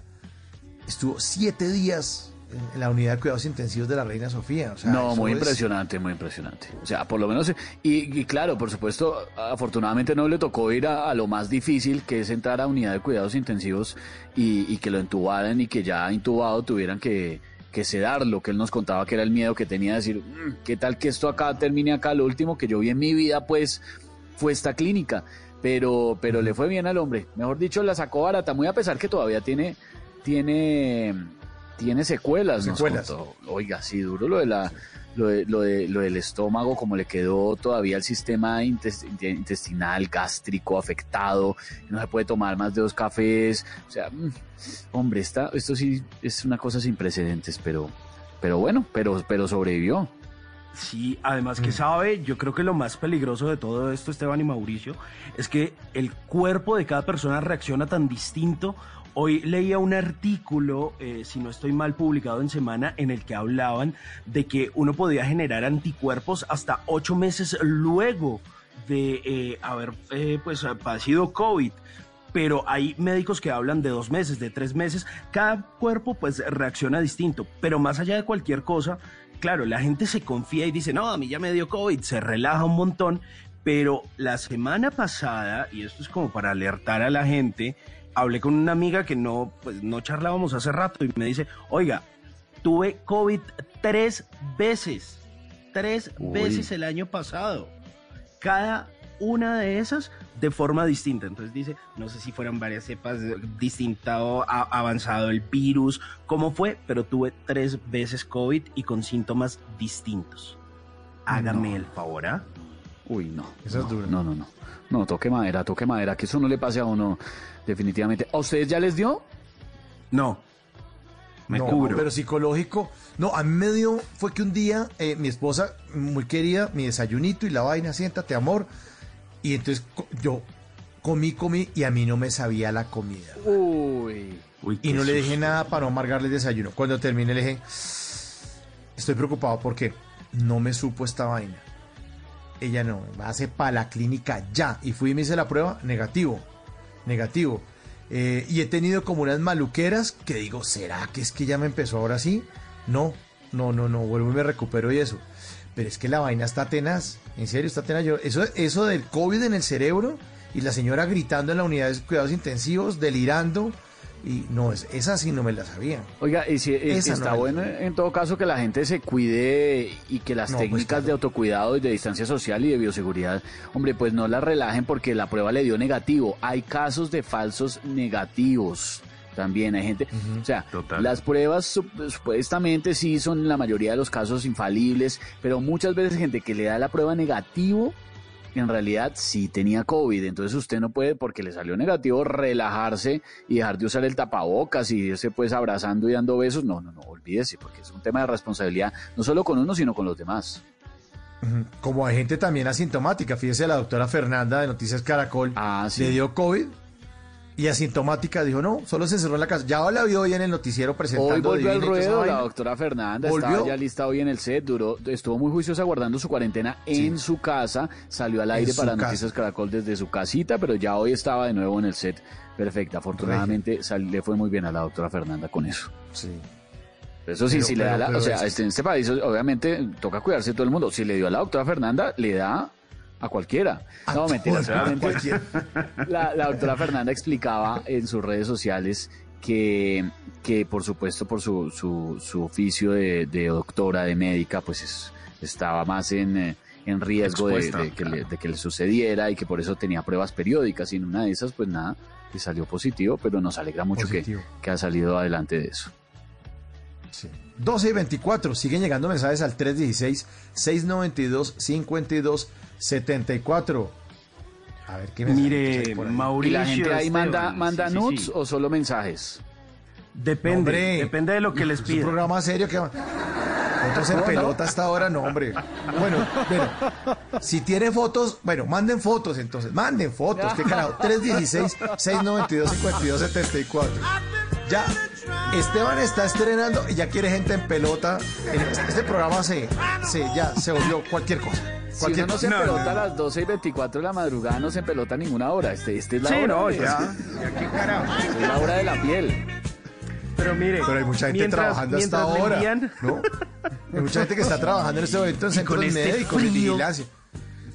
Estuvo 7 días en- la unidad de cuidados intensivos de la Reina Sofía. O sea, no, muy es- impresionante, muy impresionante. O sea, por lo menos, y, y claro, por supuesto, afortunadamente no le tocó ir a, a lo más difícil, que es entrar a unidad de cuidados intensivos y, y que lo entubaran y que ya intubado tuvieran que, que sedarlo, que él nos contaba que era el miedo que tenía de decir, "Mm, ¿qué tal que esto acá termine acá? Lo último que yo vi en mi vida, pues, fue esta clínica. Pero, pero le fue bien al hombre. Mejor dicho, la sacó barata, muy a pesar que todavía tiene, tiene, tiene secuelas. nos Secuelas. contó. Oiga, sí, duro lo de la, lo, de- lo, de- lo del estómago, como le quedó todavía el sistema intes- intestinal, gástrico afectado, no se puede tomar más de dos cafés. O sea, mm, hombre, está, esto sí es una cosa sin precedentes, pero, pero bueno, pero, pero sobrevivió. Sí, además Mm. que sabe, yo creo que lo más peligroso de todo esto, Esteban y Mauricio, es que el cuerpo de cada persona reacciona tan distinto. Hoy leía un artículo, eh, si no estoy mal, publicado en semana, en el que hablaban de que uno podía generar anticuerpos hasta ocho meses luego de eh, haber eh, pues padecido COVID pero hay médicos que hablan de dos meses, de tres meses, cada cuerpo pues reacciona distinto, pero más allá de cualquier cosa, claro, la gente se confía y dice, no, a mí ya me dio COVID, se relaja un montón, pero la semana pasada, y esto es como para alertar a la gente, hablé con una amiga que no, pues no charlábamos hace rato y me dice, oiga, tuve COVID tres veces, tres Uy. veces el año pasado cada una de esas de forma distinta. Entonces dice, no sé si fueran varias cepas, distinto, a- avanzado el virus, cómo fue, pero tuve tres veces COVID y con síntomas distintos. Hágame No. el favor, ¿ah? Uy, no. Esa es no, dura. No, no, no. No, toque madera, toque madera, que eso no le pase a uno definitivamente. ¿A ustedes ya les dio? No. Me no, cubro. pero psicológico. No, a mí me dio, fue que un día eh, mi esposa, muy querida, mi desayunito y la vaina, siéntate, amor. Y entonces yo comí, comí y a mí no me sabía la comida. Uy. y no le dije nada para no amargarle el desayuno. Cuando terminé le dije, estoy preocupado porque no me supo esta vaina. Ella no, me hace para la clínica ya. Y fui y me hice la prueba, negativo, negativo. Eh, y he tenido como unas maluqueras que digo, ¿será que es que ya me empezó ahora sí? No, no, no, no, vuelvo y me recupero y eso. Pero es que la vaina está tenaz, en serio está tenaz. Yo, eso, eso del COVID en el cerebro y la señora gritando en la unidad de cuidados intensivos, delirando. Y no, es- esa sí no me la sabía. Oiga, y si, eh, Esa está la bueno en todo caso que la gente se cuide y que las No, pues, técnicas claro. de autocuidado y de distancia social y de bioseguridad, hombre, pues no las relajen porque la prueba le dio negativo. Hay casos de falsos negativos. También hay gente, o sea, las pruebas sup- supuestamente sí son en la mayoría de los casos infalibles, pero muchas veces gente que le da la prueba negativo en realidad sí tenía COVID, entonces usted no puede, porque le salió negativo, relajarse y dejar de usar el tapabocas y irse pues abrazando y dando besos. No, no, no, olvídese, porque es un tema de responsabilidad, no solo con uno, sino con los demás. Como hay gente también asintomática, fíjese la doctora Fernanda de Noticias Caracol, sí. le dio COVID y asintomática dijo, no, solo se encerró en la casa. Ya la vio hoy en el noticiero presentando. Hoy volvió al ruedo la doctora Fernanda, ¿Volvió? estaba ya lista hoy en el set, duró, estuvo muy juiciosa guardando su cuarentena en su casa, salió al aire para casa. Noticias Caracol desde su casita, pero ya hoy estaba de nuevo en el set. Perfecta, afortunadamente sal- le fue muy bien a la doctora Fernanda con eso. Sí. Eso sí, Pero- si le da la, o sea, es- este- en este país obviamente toca cuidarse todo el mundo. Si le dio a la doctora Fernanda, le da a cualquiera. no, mentira, cualquiera. La, la doctora Fernanda explicaba en sus redes sociales que, que por supuesto, por su, su, su oficio de, de doctora, de médica, pues es- estaba más en, eh, en riesgo de, Expuesta, de que le, de que le sucediera y que por eso tenía pruebas periódicas. Y en una de esas, pues nada, que salió positivo, pero nos alegra mucho que, Positivo. que ha salido adelante de eso. 12 y 24, siguen llegando mensajes al 316-692-5274. A ver qué mensajes Mire, por ahí? ¿Y Mauricio la gente ahí manda, Esteban, manda sí, sí, nudes sí. o solo mensajes? Depende, Hombre, depende de lo que les Es un pida. programa serio que... Fotos en pelota hasta ahora, no, hombre. Bueno, bueno, si tiene fotos, bueno, manden fotos entonces, manden fotos, qué carajo. 316-692-5274. Ya, Esteban está estrenando y ya quiere gente en pelota. En Este este programa se, se, ya, se volvió cualquier cosa. Si uno no se pelota a las 12 y 24 de la madrugada, no se pelota a ninguna hora. Este, este es la Sí, hora. no, ya. Es la hora de la piel. Pero mire, Pero hay mucha gente mientras- trabajando hasta mientras le ahora. envían- ¿no? Hay mucha gente que está trabajando en este momento en Y con centros este médicos, en vigilancia.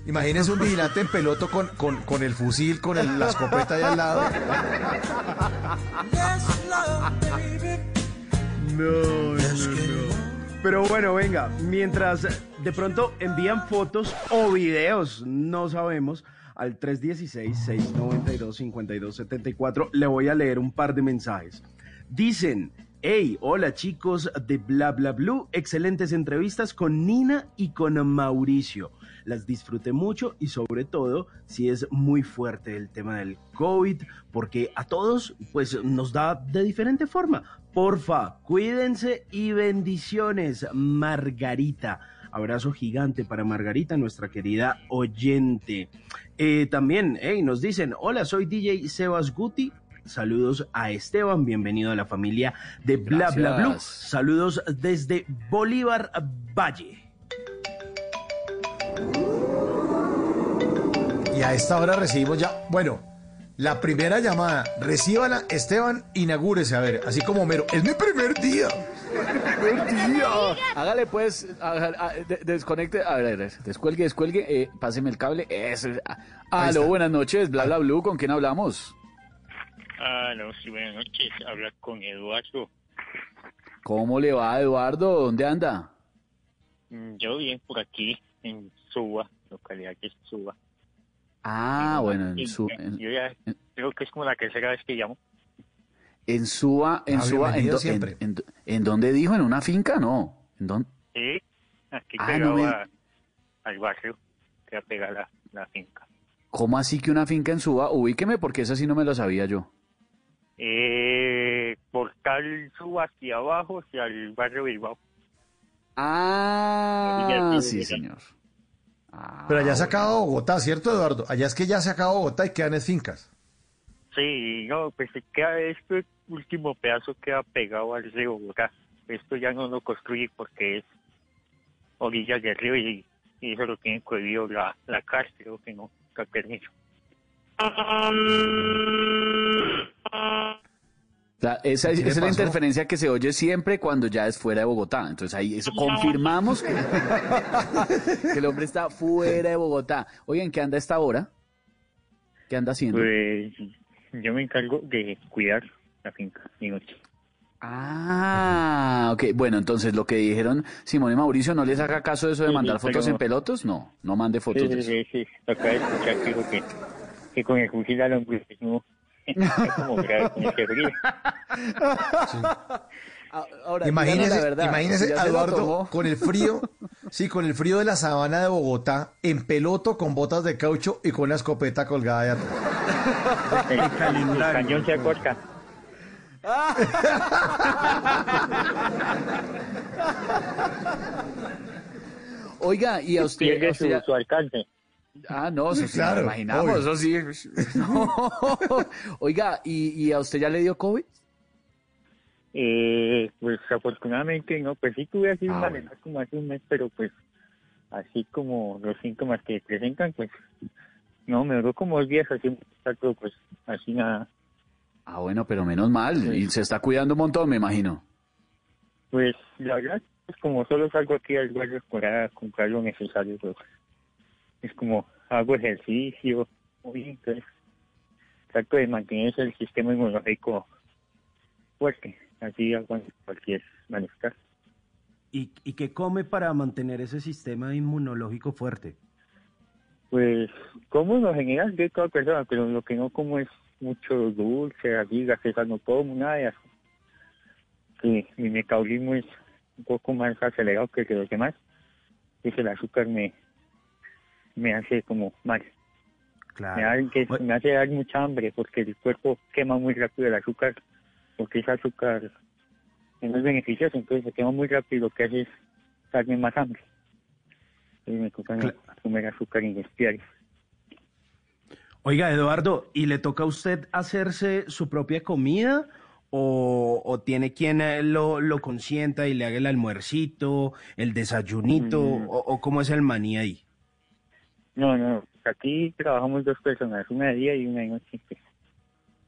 Imagínense un vigilante en peloto con, con, con el fusil, con el- la escopeta ahí al lado. No, no, no. Pero bueno, venga, mientras de pronto envían fotos o videos, no sabemos, al 316-692-5274, le voy a leer un par de mensajes. Dicen, hey, hola chicos de Bla Bla Blue, excelentes entrevistas con Nina y con Mauricio. Las disfruté mucho y sobre todo si es muy fuerte el tema del COVID, porque a todos pues nos da de diferente forma. Porfa, cuídense y bendiciones, Margarita. Abrazo gigante para Margarita, nuestra querida oyente. Eh, también hey, nos dicen, hola, soy DJ Sebas Guti. Saludos a Esteban, bienvenido a la familia de Bla Bla Blue. Saludos desde Bolívar Valle. Y a esta hora recibimos ya, bueno, la primera llamada. Recíbala, Esteban, inaugúrese, a ver, así como Mero. Es mi primer día. Hágale pues, haga- a- de- desconecte, a ver, a ver, descuelgue, descuelgue, eh, páseme el cable. Eso. es- ah, Aló, buenas noches, bla bla blue, ¿con quién hablamos? Ah, no, sí, buenas noches. Habla con Eduardo. ¿Cómo le va, Eduardo? ¿Dónde anda? Mm, Yo bien por aquí, en Suba, localidad que es Suba. Ah, bueno, en, Y su, ya- en, Yo ya creo que es como la tercera vez que llamo. En Suba, en Ah, Suba, en, do- siempre. en, en- ¿en dónde dijo? ¿En una finca? No. ¿En dónde? Sí, aquí Ah, pegado no me- a- al barrio, que pega la, la finca. ¿Cómo así que una finca en Suba? Ubíqueme porque esa sí no me lo sabía yo. Eh, portal Suba hacia abajo, hacia el barrio Bilbao. Ah, sí, señor. Pero allá se acaba Bogotá, ¿cierto, Eduardo? Allá es que ya se acaba Bogotá y quedan en fincas. Sí, no, pues se queda este último pedazo queda pegado al río Bogotá. Esto ya no lo construye porque es orilla del río y, y eso lo tiene prohibido la, la cárcel, creo que no está permiso. Esa, es- ¿Qué le esa es la interferencia que se oye siempre cuando ya es fuera de Bogotá. Entonces ahí eso confirmamos que, que el hombre está fuera de Bogotá. Oigan, ¿qué anda a esta hora? ¿Qué anda haciendo? Pues yo me encargo de cuidar la finca y noche. Ah, ok. Bueno, entonces lo que dijeron Simón y Mauricio, ¿no les haga caso de eso de Sí, mandar sí, fotos pero- en pelotos? No, no mande Sí, fotos de sí, eso. sí, sí. De escuchar que dijo que, que con el fusil al hombre pues, es como grave con ese frío. Ahora, Imagínese, díganos la verdad, imagínese ¿ya a se lo Eduardo con el frío, sí, con el frío de la sabana de Bogotá, en peloto, con botas de caucho y con una escopeta colgada de atrás. El, el cañón se acorta. Oiga, y a usted... Pierde su, alcance. Ah, no, eso sí, Claro, lo imaginamos, obvio. eso sí. No. Oiga, ¿y, ¿y a usted ya le dio COVID? Eh, pues afortunadamente no, pues sí tuve así Ah, un malestar como hace un mes, pero pues así como los síntomas que presentan, pues no, me duró como dos días así, pero pues así nada. Ah, bueno, pero menos mal. Y se está cuidando un montón, me imagino. Pues la verdad, pues como solo salgo aquí al barrio para comprar lo necesario, pues es como hago ejercicio, muy bien, entonces trato de mantener el sistema inmunológico fuerte, así cualquier malestar. ¿Y, ¿Y qué come para mantener ese sistema inmunológico fuerte? Pues como en lo general de toda persona, pero lo que no como es mucho dulce, así, gaseosa, no como nada de eso. Sí, mi metabolismo es un poco más acelerado que los demás. Entonces el azúcar me, me hace como mal. Claro. Me, que me hace dar mucha hambre porque el cuerpo quema muy rápido el azúcar porque ese azúcar es beneficioso, entonces se quema muy rápido, lo que hace es darme más hambre. Entonces me toca no comer azúcar industrial. Oiga, Eduardo, ¿y le toca a usted hacerse su propia comida o, o tiene quien eh, lo, lo consienta y le haga el almuercito, el desayunito Mm. o, o cómo es el maní ahí? No, no, aquí trabajamos dos personas, una de día y una de noche.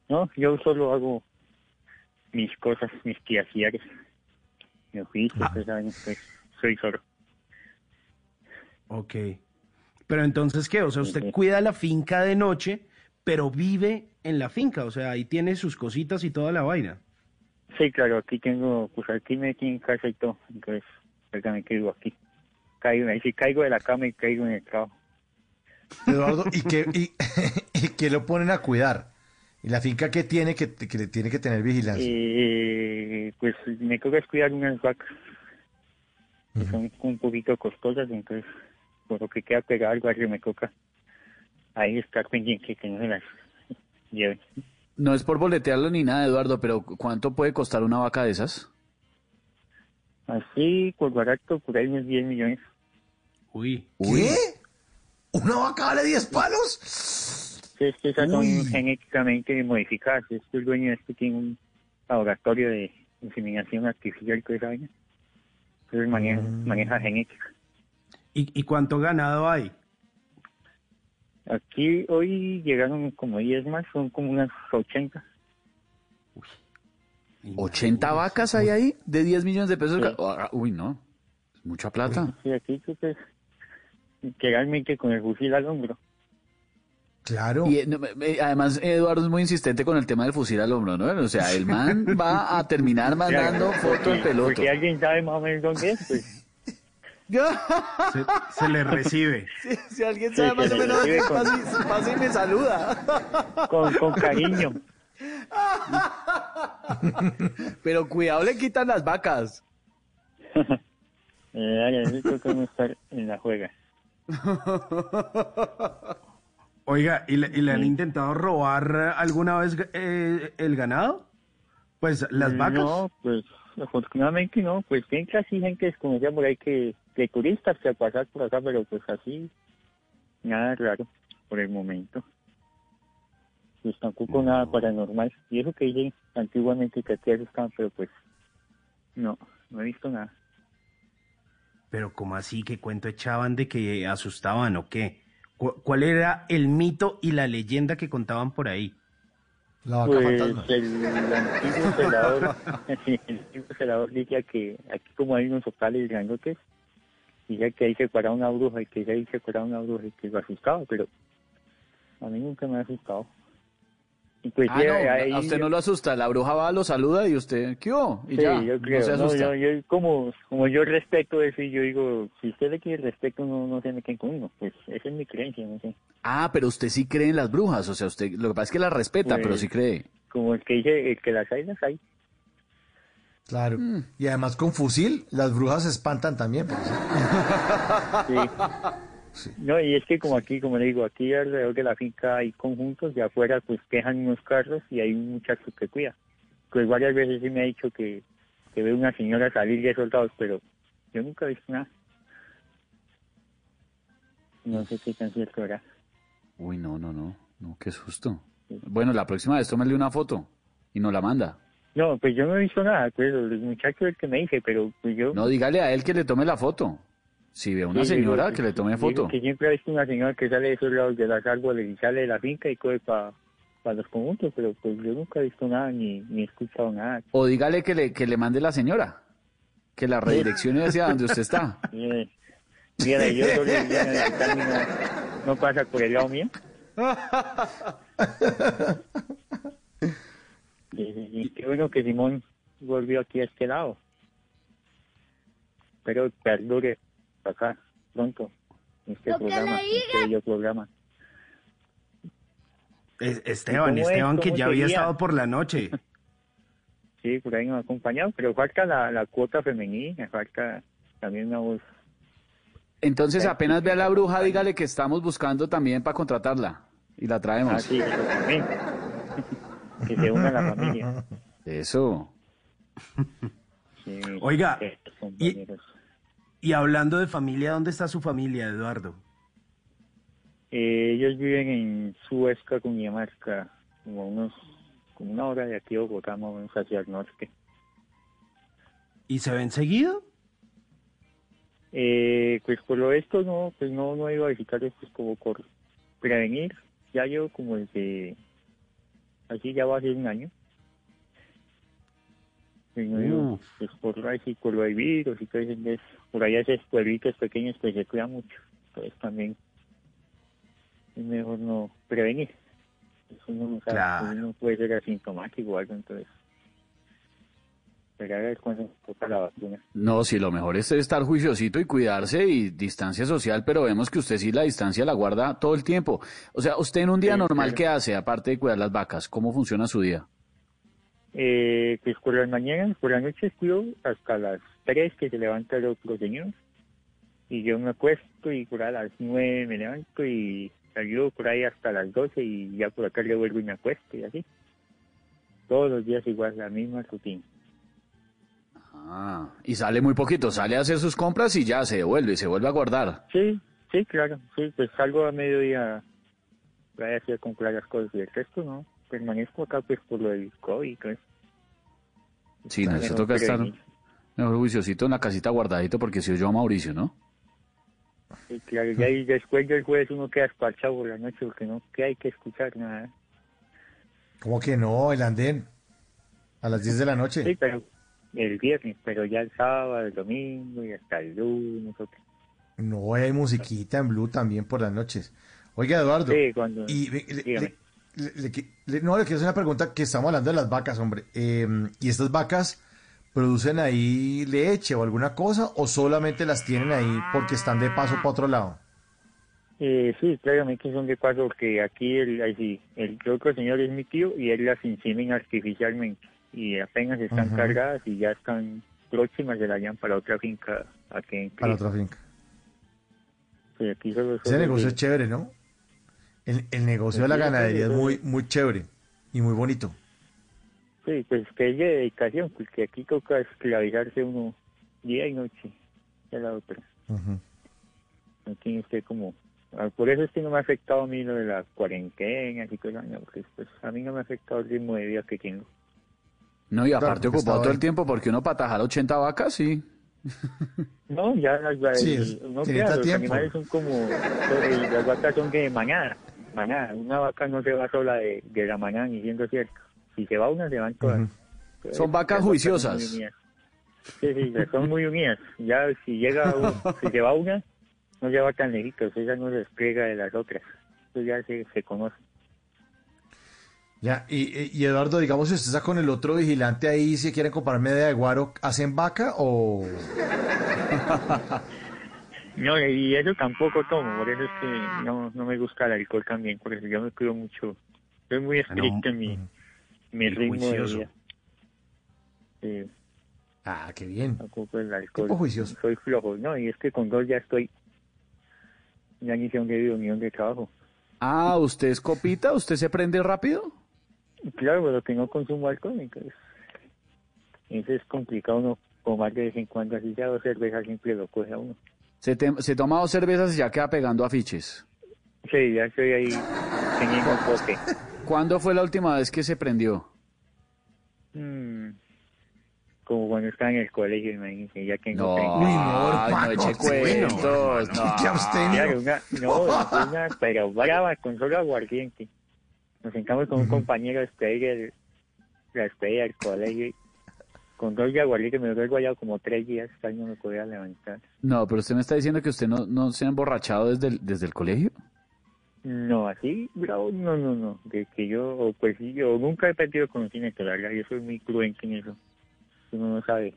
No, yo solo hago mis cosas, mis quehaceres, mi oficio, pues, ¿saben? pues soy solo. Ok. Pero entonces, ¿qué? O sea, usted cuida la finca de noche, pero vive en la finca, o sea, ahí tiene sus cositas y toda la vaina. Sí, claro, aquí tengo, pues aquí me tienen casa y todo, entonces, prácticamente vivo aquí. Caigo, ahí sí caigo de la cama y caigo en el trabajo. Eduardo, ¿y qué, y, y qué lo ponen a cuidar? ¿Y la finca qué tiene que, que tiene que tener vigilancia? Eh, pues me toca es cuidar unas vacas, que son un poquito costosas, entonces, por lo que queda pegado al barrio me toca ahí estar pendiente que no se las lleven. No es por boletearlo ni nada, Eduardo, pero ¿cuánto puede costar una vaca de esas? Así, por barato, por ahí unos 10 millones. Uy. ¿Qué? ¿Una vaca vale 10 palos? Sí, es que esas son Uy. genéticamente modificadas. Este el dueño de este tiene un laboratorio de inseminación artificial toda esa vaina. Entonces maneja, maneja genética. ¿Y, y cuánto ganado hay? Aquí hoy llegaron como 10 más, son como unas 80. ¿80 vacas hay ahí de 10 millones de pesos? Ah, Uy, no. Es mucha plata. Sí, aquí tú pues, legalmente con el fusil al hombro. Claro. Y eh, no, eh, además, Eduardo es muy insistente con el tema del fusil al hombro, ¿no? O sea, el man va a terminar mandando foto en porque- peloto. Porque alguien sabe más o menos dónde es, pues. Se, se le recibe. Si, si alguien sabe más o menos, con- pase, y- me saluda. Con, con cariño. Pero cuidado, le quitan las vacas. Eh, ay, necesito que estar en la juega. Oiga, ¿y le, y le han intentado robar alguna vez eh, el ganado? Pues las vacas. No, pues afortunadamente no, pues siempre así gente desconocida por ahí que, que turistas que al pasar por acá, pero pues así, nada raro por el momento. Pues tampoco nada paranormal. Y eso que dicen antiguamente que aquí asustaban, pero pues no, no he visto nada. Pero ¿cómo así? ¿Qué cuento echaban de que asustaban o qué? Cu- ¿Cuál era el mito y la leyenda que contaban por ahí? La Pues el, el antiguo celador, el antiguo celador decía que aquí como hay unos sopales grandotes, decía que ahí se cuadra una bruja y que ahí se cuadra una bruja y que lo asustaba, pero a mí nunca me ha asustado. Pues Ah, ya no, ahí- a usted no lo asusta. La bruja va, lo saluda y usted, ¿qué hubo? Y Sí, ya, yo no creo, se no, asusta. yo, yo como, como yo respeto eso y yo digo, si usted le quiere respeto, no, no se meten conmigo, pues esa es mi creencia, no sé. Ah, pero usted sí cree en las brujas, o sea, usted, lo que pasa es que las respeta, Pues- pero sí cree. Como el que dice, el que las hay, las hay. Claro. Y además con fusil, las brujas se espantan también. pues. Sí. No, y es que como aquí, como le digo, aquí alrededor de la finca hay conjuntos, de afuera pues quejan unos carros y hay un muchacho que cuida. Pues varias veces sí me ha dicho que, que ve una señora salir de soldados, pero yo nunca he visto nada. No sé qué tan cierto era. Uy, no, no, no, no, qué susto. Bueno, la próxima vez tómale una foto y nos la manda. No, pues yo no he visto nada, pues el muchacho es el que me dice, pero pues yo... No, dígale a él que le tome la foto. Si ve a una Sí, digo, señora, que le tome foto. Que siempre visto una señora que sale de esos lados de las árboles y sale de la finca y coge para los conjuntos, pero pues yo nunca he visto nada ni, ni he escuchado nada. O dígale que le, que le mande la señora. Que la redireccione hacia donde usted está. Mire, mire, yo solo camino no pasa por el lado mío. Y qué bueno que Simón volvió aquí a este lado. Pero perdure acá pronto este programa, este bello programa. Es- Esteban. Esteban que ¿Cómo ya había sería? estado por la noche. Sí, por ahí nos ha acompañado, pero falta la, la cuota femenina, falta también una voz. Entonces, apenas ve a la bruja, dígale que estamos buscando también para contratarla. Y la traemos. Ah, sí, eso también. que se una a la familia. Eso. Sí, Oiga, eh, y. y hablando de familia, ¿dónde está su familia, Eduardo? Eh, ellos viven en Suezca, Cundinamarca, como a unos, como una hora de aquí de Bogotá, más o menos hacia el norte. ¿Y se ven seguido? Eh, pues por lo esto no, pues no, no he ido a visitarlos pues como por prevenir. Ya llevo como desde, así ya va a ser un año. Pues no he ido, Uf. pues por ahí, por lo del virus y todo eso, por allá esos pueblitos pequeños pues se cuida mucho. Entonces también es mejor no prevenir. Pues uno no sabe, Claro. pues uno puede ser asintomático o algo, entonces. Esperar a ver cuándo toca la vacuna. No, sí, lo mejor es estar juiciosito y cuidarse y distancia social, pero vemos que usted sí la distancia la guarda todo el tiempo. O sea, usted en un día Sí, normal, claro. ¿qué hace aparte de cuidar las vacas? ¿Cómo funciona su día? Eh, pues por las mañanas, por las noches cuido hasta las 3 que se levanta el otro señor. Y yo me acuesto y por a las 9 me levanto y ayudo por ahí hasta las 12 y ya por acá le vuelvo y me acuesto y así. Todos los días igual, la misma rutina. Ah, y sale muy poquito, sale a hacer sus compras y ya se devuelve, se vuelve a guardar. Sí, sí, claro, sí, pues salgo a mediodía voy a hacer comprar las cosas y el resto no. Permanezco acá pues por lo del COVID y eso. Sí, no, no toca estar mejor juiciosito en la casita guardadito porque si yo a Mauricio, ¿no? Sí, claro, y ahí después del jueves uno queda esparchado por la noche porque no que hay que escuchar nada. ¿Cómo que no? El andén. A las 10 de la noche. Sí, pero el viernes, pero ya el sábado, el domingo y hasta el lunes. ok. No, hay musiquita en Blue también por las noches. Oiga, Eduardo. Sí, cuando... Y le-. Le- le- no, le quiero hacer una pregunta que estamos hablando de las vacas, hombre. Eh, ¿Y estas vacas producen ahí leche o alguna cosa o solamente las tienen ahí porque están de paso para otro lado? Eh, sí, claramente son de paso porque aquí el, el otro señor es mi tío y él las insemin artificialmente y apenas están cargadas y ya están próximas se las llevan para otra finca aquí en Para otra finca. Sí, aquí solo Ese negocio de- es chévere, ¿no? El, el negocio de la Sí, sí, ganadería es muy, muy chévere y muy bonito. Sí, pues que es de dedicación, porque aquí toca esclavizarse uno día y noche, ya la otra. No tiene usted como... ah, Por eso es que no me ha afectado a mí lo de la cuarentena y cosas, no, porque pues a mí no me ha afectado el ritmo de vida que tengo. No, y Claro, aparte ocupado todo ahí. el tiempo porque uno para tajar 80 vacas, sí. No, ya las, las- Sí, no tal los tiempo. animales son como... Las vacas son de manada, manada. Una vaca no se va sola de, de la manada, ni siendo cierto. Si se va una, se van todas. Entonces, Son vacas juiciosas. son. Sí, sí, son muy unidas. Ya si llega, un- si se va una, no se va tan lejitos, ella no se despliega de las otras. Eso ya se, se conoce. Ya, y, y- y Eduardo, digamos, si usted está con el otro vigilante ahí, si quieren comprar media de guaro, ¿hacen vaca o...? No, y eso tampoco tomo, por eso es que no, no me gusta el alcohol también, por eso yo me cuido mucho. Soy muy estricto en mi, mi ritmo de juicioso. vida. Sí, Ah, qué bien. tampoco el alcohol. Tipo juicioso. Soy flojo, no, y es que con dos ya estoy, ya ni sé dónde vivo ni dónde trabajo. Ah, ¿usted es copita? ¿Usted se prende rápido? Claro, pero no consumo alcohol, entonces, es complicado uno tomar de vez en cuando, así ya dos cervezas siempre lo coge a uno. Se, te- se toma dos cervezas y ya queda pegando afiches. Sí, ya estoy ahí teniendo un pote. ¿Cuándo fue la última vez que se prendió? Mm, como cuando estaba en el colegio, imagínate, ya tengo No, 30. Uy, no, ay, no eche cuentos. no, no. qué abstenio. Claro, una, no, una, pero brava, con solo aguardiente. Nos sentamos con un compañero a despedir el, la despedida del colegio. y Con dos aguardiente me duró guayado como tres días, hasta no me podía levantar. No, pero usted me está diciendo que usted no, no se ha emborrachado desde el, desde el colegio. No, así, bravo, no, no, no. De que yo, pues sí, yo nunca he perdido conocimiento, la verdad, yo soy muy cruento en eso. Uno no sabe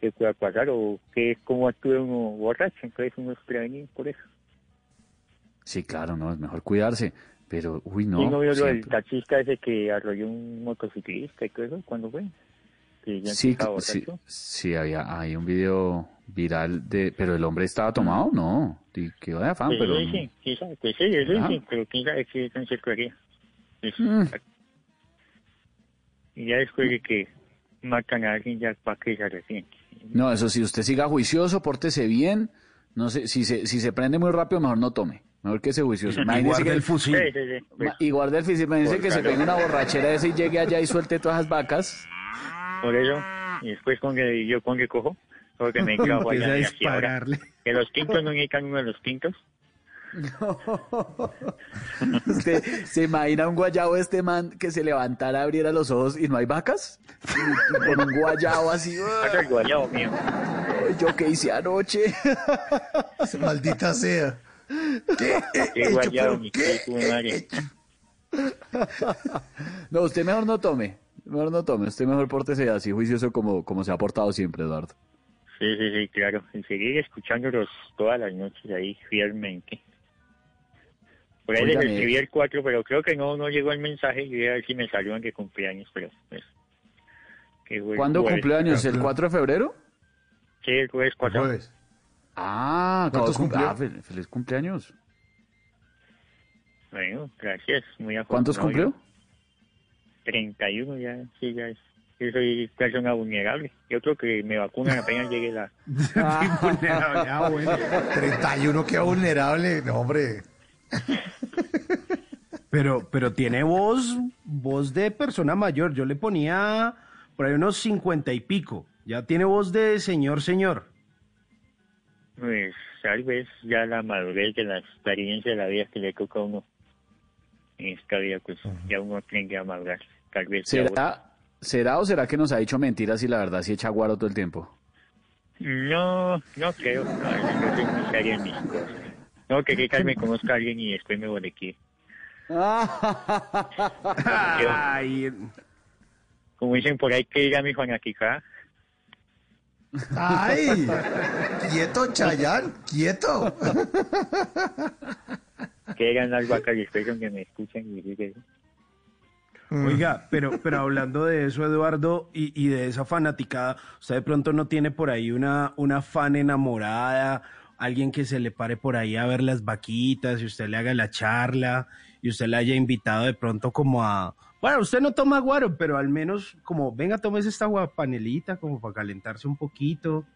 qué pueda pasar o qué, cómo actúe uno borracho, entonces uno es prevenido por eso. Sí, claro, no, es mejor cuidarse. Pero, uy, no. ¿Y no vio lo del taxista ese que arrolló un motociclista y todo eso? ¿Cuándo fue? Que Sí, sí, sí, había hay un video viral de... Pero el hombre estaba tomado, no. Di- Que vaya fan, Pues pero... eso dicen, sabe, pues sí, eso dicen, pero quién sabe si es en secuería. Eso. Mm. Y ya después de que matan a alguien, ya para que se arrepiente. No, eso sí, usted siga juicioso, pórtese bien. No sé, si se, si se prende muy rápido, mejor no tome. Mejor que ese juicioso. Y Imagínese guarde que- el fusil. Sí, sí, sí. Ma- Y guarde el fusil. Imagínese que se pegue una borrachera de ese y llegue allá y suelte todas las vacas. Por eso, y después con que yo con que cojo, porque me allá a dispararle. Que los tintos no necesitan uno de los tintos. ¿Usted se imagina un guayabo de este man que se levantara, abriera los ojos y no hay vacas? Y Con un guayabo así. El guayabo mío. "Ay, ¿Yo qué hice anoche? Maldita sea. ¿Qué? Qué guayabo, mi madre. No, usted mejor no tome. Mejor no tome. Usted mejor pórtese así juicioso como, como se ha portado siempre, Eduardo. Sí, sí, sí, claro. Y seguir escuchándolos todas las noches ahí fielmente. Por ahí les escribí el 4, pero creo que no no llegó el mensaje. Y voy a ver si me saludan que cumpleaños, pero pues. que ¿Cuándo jueves. cumplió años? ¿El 4 de febrero? Sí, el jueves 4. Jueves. Ah, ¿Cuántos acabó de cum- cumplió? ah, fel- feliz cumpleaños. Bueno, gracias. Muy ¿Cuántos cumplió? Yo. 31 ya, sí, ya es. Yo soy persona vulnerable. Yo creo que me vacunan apenas llegue la... Vulnerable, ah, bueno. 31, qué vulnerable. No, hombre. Pero, pero tiene voz, voz de persona mayor. Yo le ponía por ahí unos cincuenta y pico. Ya tiene voz de señor, señor. Pues tal vez ya la madurez de la experiencia de la vida que le toca a uno en esta vida, pues ya uno tiene que madurar. ¿Será, ¿Será o será que nos ha dicho mentiras y la verdad sí echa guaro todo el tiempo? No, no creo. No, yo soy muy serio en mis cosas. No, que me conozca a alguien y después me bolequee. Ay, Como dicen por ahí, que diga mi Juana Quijá. ¡Ay! Quieto, Chayán, quieto. Que digan las vacas y después donde me escuchan y digan, Oiga, pero, pero hablando de eso, Eduardo, y, y de esa fanaticada, ¿usted de pronto no tiene por ahí una, una fan enamorada, alguien que se le pare por ahí a ver las vaquitas y usted le haga la charla y usted le haya invitado de pronto como a... Bueno, usted no toma guaro, pero al menos como, venga, tómese esta agua panelita como para calentarse un poquito.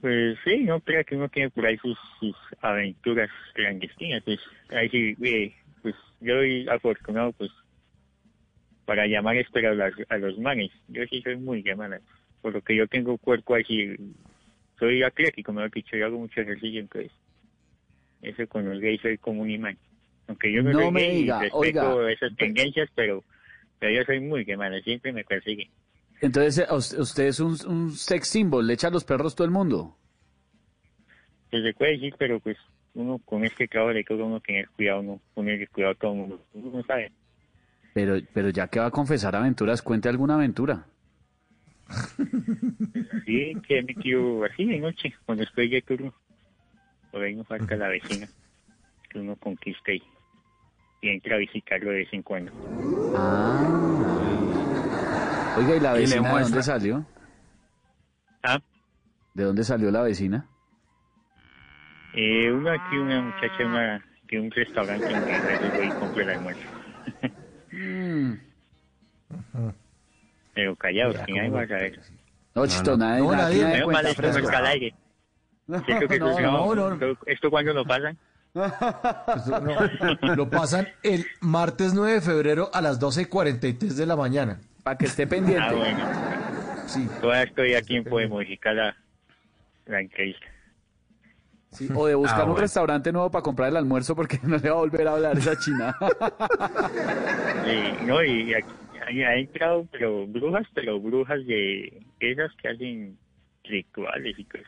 Pues sí, no creo que uno tiene por ahí sus, sus aventuras clandestinas. Pues ahí sí, eh, pues yo soy afortunado, pues, para llamar espera a, los manes. Yo sí soy muy llamada. Por lo que yo tengo cuerpo así, soy atlético, me lo he dicho, yo hago mucho ejercicio, entonces, eso con los gays soy como un imán. Aunque yo no, No soy me gay diga, respeto oiga. esas tendencias, pero, pero yo soy muy llamada, siempre me persigue. Entonces, eh, usted, es un, un sex symbol, le echa a los perros todo el mundo. Pues se puede decir, pero pues uno con este trabajo le toca uno tener cuidado, no ponerle cuidado a todo el mundo. Uno no sabe. Pero, pero ya que va a confesar aventuras, cuente alguna aventura. Sí, que he metido así de noche, cuando estoy de turno. Por ahí no falta la vecina, que uno conquista y, y entra a visitarlo de vez en cuando. Ah. Oiga, ¿y la vecina de dónde salió? ¿Ah? ¿De dónde salió la vecina? Eh, uno aquí, una muchacha una, de un restaurante veces voy y compro el almuerzo. Mm. Pero callados, que nadie va a saber. No, chito, nadie, No, nadie, nadie. cuenta mal esto no fresco. al aire. Que No, no, no. esto- cuando lo pasan. No, lo pasan el martes 9 de febrero a las 12.43 de la mañana. Para que esté pendiente. Ah, bueno. Sí. Todavía estoy a tiempo de modificar la, la entrevista. Sí, O de buscar Ah, un bueno. restaurante nuevo para comprar el almuerzo porque no le va a volver a hablar esa china. Sí, no, y aquí- ahí ha entrado, pero brujas, pero brujas de esas que hacen rituales y cosas.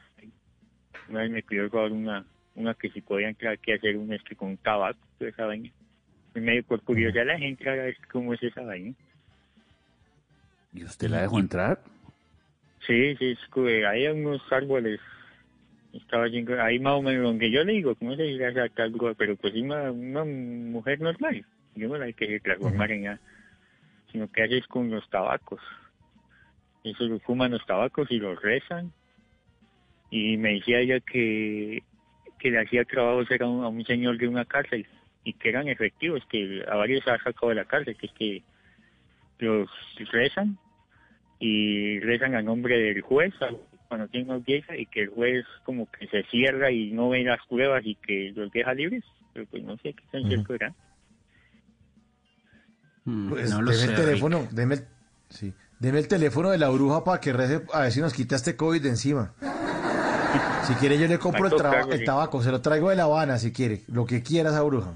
Una vez me pidió robar una, una que si podía entrar aquí a hacer un este con tabaco, toda esa vaina. Y medio por curiosidad la gente a ver cómo es esa vaina. ¿Y usted la dejó entrar? Sí, sí, es que hay unos árboles. Estaba yendo, ahí más o menos donde yo le digo, ¿cómo se dice esa algo? Pero pues es una, una mujer normal. Yo no la hay que transformar en nada. Sino que haces con los tabacos. Eso lo fuman los tabacos y los rezan. Y me decía ella que, que le hacía trabajos era un- a un señor de una cárcel y que eran efectivos, que a varios ha sacado de la cárcel, que es que los rezan y rezan a nombre del juez cuando tienen audiencia y que el juez como que se cierra y no ve las pruebas y que los deja libres. Pero pues no sé qué tan cierto era. Pues no lo deme sé, el teléfono, deme el, sí, deme el teléfono de la bruja para que rece, a ver si nos quita este COVID de encima. Si quiere yo le compro el, traba- el tabaco, se lo traigo de La Habana si quiere, lo que quiera esa bruja.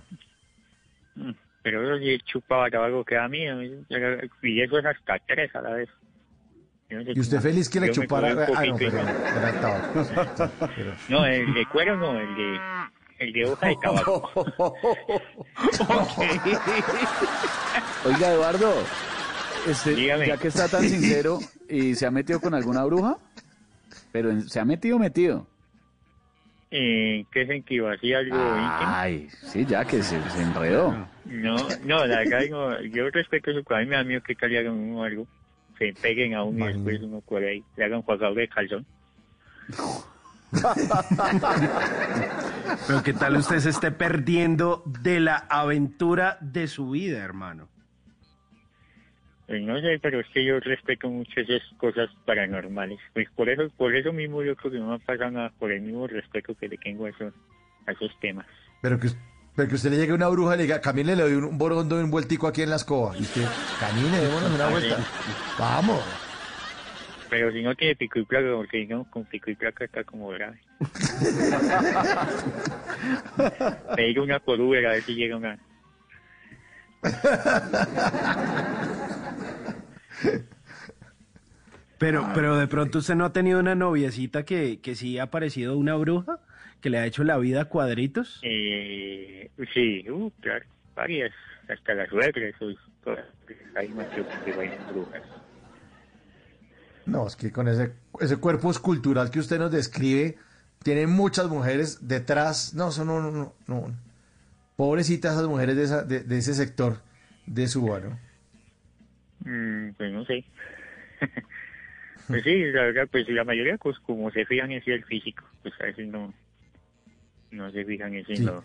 Mm, Pero sí chupaba tabaco que a mí, a mí, y eso es hasta tres a la vez. Y usted feliz que le chupara... Ah, no, pero no. el tabaco. Pero- No, el de cuero no, el de, el de hoja de tabaco. Oiga, Eduardo, este, ya que está tan sincero y se ha metido con alguna bruja, pero en- se ha metido, metido. Eh, ¿Qué sentido? ¿Así algo Ay, sí, ya que se, se enredó. íntimo? No, no, la verdad, no, yo respeto a mí me da miedo que uno algo, se peguen a uno y después uno por ahí, le hagan jugador de calzón. Pero qué tal usted se esté perdiendo de la aventura de su vida, hermano. Pues no sé, pero es que yo respeto mucho esas cosas paranormales. Pues por eso, por eso mismo yo creo que no me pasa nada, por el mismo respeto que le tengo a esos, a esos temas. Pero que, pero que usted le llegue una bruja y le diga, camine, le doy un, un borondo y un vueltico aquí en la escoba. Y usted, camine, démonos una vuelta. Vamos. Pero si no tiene pico y placa, porque digamos con pico y placa está como grave. Pedir una por Uber a ver si llega una... Pero, pero de pronto usted no ha tenido una noviecita que, que sí ha parecido una bruja, que le ha hecho la vida a cuadritos. Eh, sí, uh, claro, varias, hasta las suegras, soy todas, hay más que vayan brujas. No, es que con ese, ese cuerpo escultural que usted nos describe, tiene muchas mujeres detrás. No, eso no, no, no. no. Pobrecitas esas mujeres de, esa- de, de ese sector de Suba, ¿no? Mm, pues no sé. pues sí, la verdad, pues la mayoría, pues como se fijan en sí el físico, pues a veces no, no se fijan en sí, lo,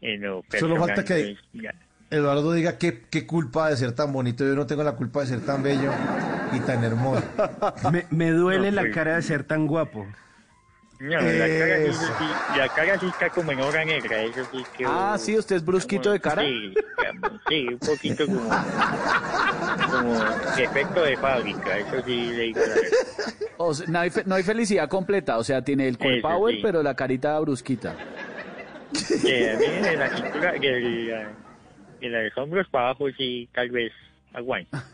en lo Solo falta que ya. Eduardo diga qué, qué culpa de ser tan bonito. Yo no tengo la culpa de ser tan bello y tan hermoso. Me, me duele No, la pues- cara de ser tan guapo. No, la cara, sí, Eso. sí, la cara sí está como en hora negra, eso sí que... Ah, sí, usted es brusquito de cara. Sí, sí, un poquito como, como defecto de fábrica, eso sí le digo la verdad. O sea, no, hay fe- no hay felicidad completa, o sea, tiene el core power, sí. pero la carita brusquita. Que a mí de la cintura, de de los hombros para abajo sí, tal vez aguanta.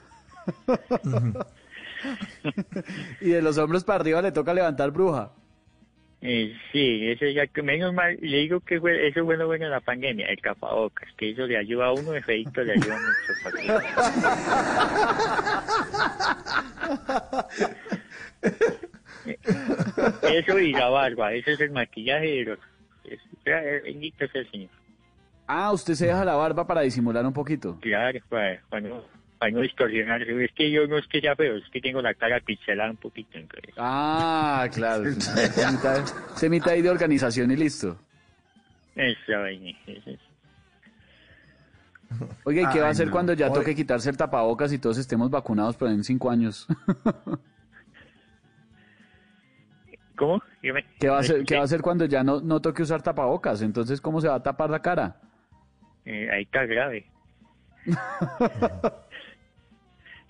Y de los hombros para arriba le toca levantar bruja. Eh, sí, eso ya que menos mal, le digo que fue, eso fue lo bueno de la pandemia, el tapabocas, que eso le ayuda a uno, de feito le ayuda mucho. eso y la barba, eso es el maquillaje de los... es- es- Bendito sea el Señor. Ah, usted se deja la barba para disimular un poquito. Claro, para no, para no distorsionarse. Es que yo no es que sea feo, es que tengo la cara pixelada un poquito. Entonces. Ah, claro. Se mitad, se mitad ahí de organización y listo. Eso es. Oiga, ¿y qué va a Ay, hacer no. cuando ya Oye. toque quitarse el tapabocas y todos estemos vacunados, pero en cinco años? ¿Cómo? Dígame. ¿Qué va a hacer, qué va a hacer cuando ya no, no toque usar tapabocas? Entonces, ¿cómo se va a tapar la cara? Eh, ahí está grave.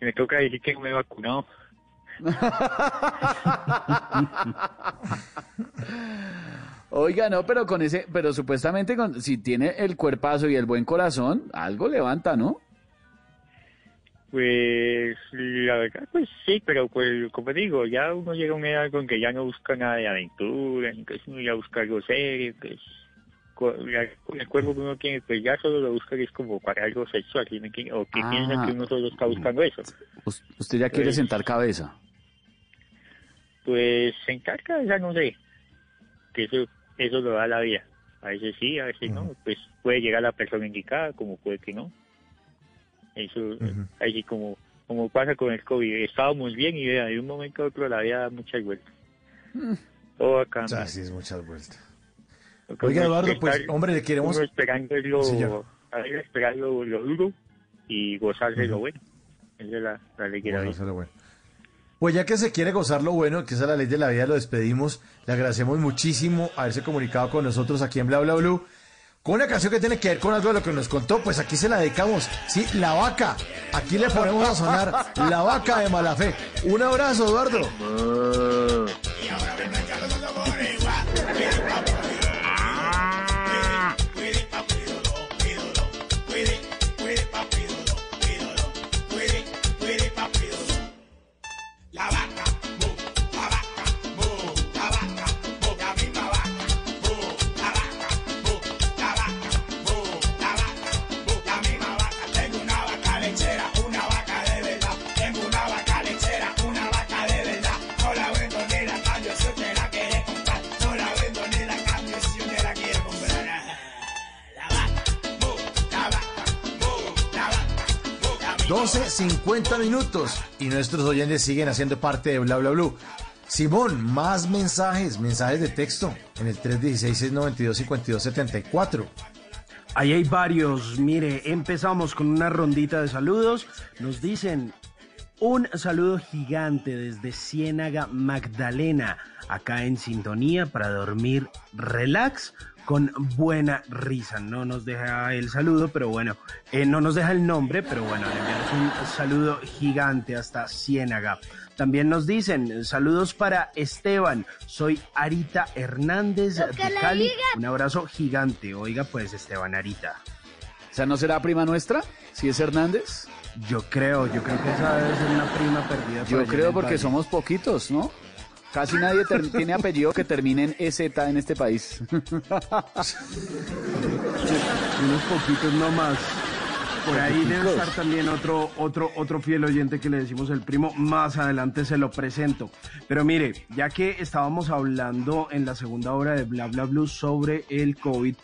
Me toca decir que no me he vacunado. Oiga, no, pero con ese, pero supuestamente con, si tiene el cuerpazo y el buen corazón, algo levanta, ¿no? Pues la verdad, pues sí, pero pues como digo, ya uno llega a una edad con que ya no busca nada de aventura, entonces uno ya busca algo serio, pues con el cuerpo que uno tiene, pues ya solo lo busca que es como para algo sexual, ¿sí me entiende? o que Ah. piensa que uno solo está buscando eso. Us- Usted ya quiere Pues- sentar cabeza. Pues sentar cabeza no sé, que eso, eso lo da la vida. A veces sí, a veces no, pues puede llegar la persona indicada, como puede que no. Eso, así como, como pasa con el COVID, estábamos bien y vea, de un momento a otro la vida da muchas vueltas. Todo va a cambiar. Así es, muchas vueltas. Oiga, Eduardo, pues, hombre, le queremos... Esperando es lo, esperar lo, lo duro y gozarse lo bueno. Esa es la, la ley de la Bueno, lo bueno. Pues ya que se quiere gozar lo bueno, que esa es la ley de la vida, lo despedimos. Le agradecemos muchísimo haberse comunicado con nosotros aquí en Bla Bla Blue. Con una canción que tiene que ver con algo de lo que nos contó, pues aquí se la dedicamos. Sí, La Vaca. Aquí le ponemos a sonar La Vaca de Malafé. Un abrazo, Eduardo. 50 minutos. Y nuestros oyentes siguen haciendo parte de Bla Bla Blue. Simón, más mensajes, mensajes de texto en el 316-692-5274. Ahí hay varios. Mire, empezamos con una rondita de saludos. Nos dicen un saludo gigante desde Ciénaga Magdalena, acá en sintonía para dormir relax con buena risa. No nos deja el saludo, pero bueno, eh, no nos deja el nombre, pero bueno, le enviamos un saludo gigante hasta Ciénaga. También nos dicen saludos para Esteban. Soy Arita Hernández de Cali. Un abrazo gigante. Oiga, pues Esteban Arita. O sea, ¿no será prima nuestra? Si es Hernández. Yo creo, yo creo que esa debe ser una prima perdida. Yo creo porque somos poquitos, ¿no? Casi nadie tiene apellido que termine en EZ en este país. unos poquitos nomás. Por ahí debe estar también otro, otro, otro fiel oyente que le decimos el primo. Más adelante se lo presento. Pero mire, ya que estábamos hablando en la segunda hora de Bla Bla Blue sobre el COVID,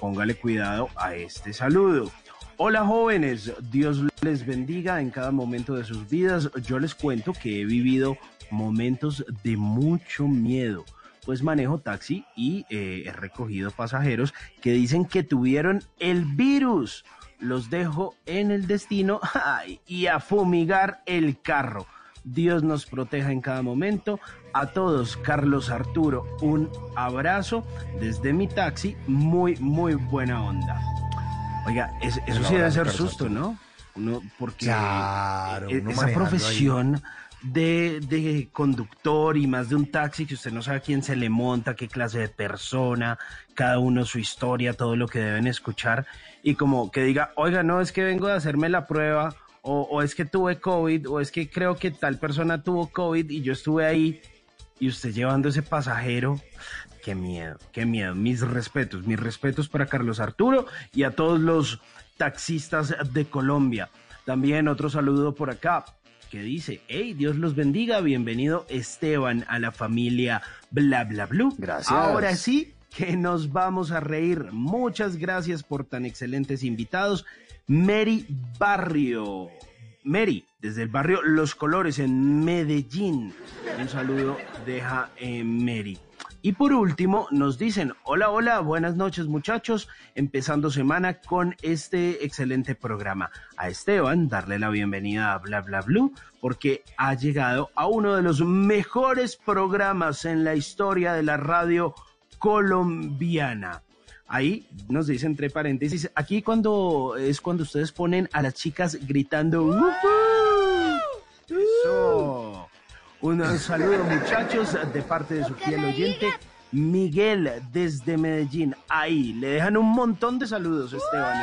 póngale cuidado a este saludo. Hola jóvenes, Dios les bendiga en cada momento de sus vidas. Yo les cuento que he vivido momentos de mucho miedo pues manejo taxi y eh, he recogido pasajeros que dicen que tuvieron el virus. Los dejo en el destino ay, y a fumigar el carro. Dios nos proteja en cada momento. A todos, Carlos Arturo, un abrazo desde mi taxi. Muy, muy buena onda. Oiga, es- eso sí debe ser susto. ¿no? Uno, porque Claro, eh, uno esa ahí. De, conductor y más de un taxi que usted no sabe quién se le monta, qué clase de persona, cada uno su historia, todo lo que deben escuchar y como que diga, oiga, no, es que vengo de hacerme la prueba o, o es que tuve COVID o es que creo que tal persona tuvo COVID y yo estuve ahí y usted llevando ese pasajero. Qué miedo, qué miedo. Mis respetos, mis respetos para Carlos Arturo y a todos los taxistas de Colombia. También otro saludo por acá que dice, hey, Dios los bendiga, bienvenido Esteban a la familia Bla Bla Blue. Gracias. Ahora sí que nos vamos a reír. Muchas gracias por tan excelentes invitados. Mary Barrio. Mary, desde el barrio Los Colores en Medellín. Un saludo deja eh, Mary. Y por último, nos dicen, hola, hola, buenas noches muchachos, empezando semana con este excelente programa. A Esteban, darle la bienvenida a Bla Bla Blue, porque ha llegado a uno de los mejores programas en la historia de la radio colombiana. Ahí nos dice entre paréntesis, aquí cuando es cuando ustedes ponen a las chicas gritando. Un saludo muchachos de parte de su fiel oyente Miguel desde Medellín. Ahí le dejan un montón de saludos Esteban.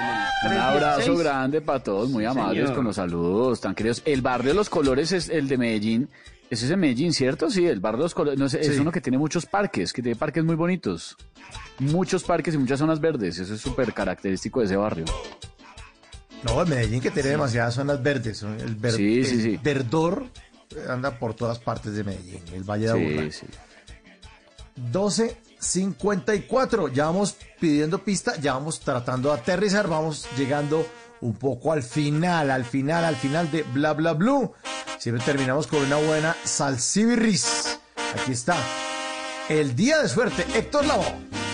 en el Un abrazo 316. grande para todos, muy amables señor. con los saludos, tan queridos. El barrio de los colores es el de Medellín. Ese es en Medellín, ¿cierto? Sí, el barrio de los colores. no Es Sí. uno que tiene muchos parques, que tiene parques muy bonitos. Muchos parques y muchas zonas verdes. Eso es súper característico de ese barrio. No, en Medellín que tiene demasiadas zonas verdes. El, ver- Sí, sí, el sí. verdor anda por todas partes de Medellín, el Valle de Aburrá. Sí, sí. 12.54, ya vamos pidiendo pista, ya vamos tratando de aterrizar, vamos llegando un poco al final, al final, al final de Bla Bla Blue. Siempre terminamos con una buena salsibirris. Aquí está. El día de suerte, Héctor Lavoe.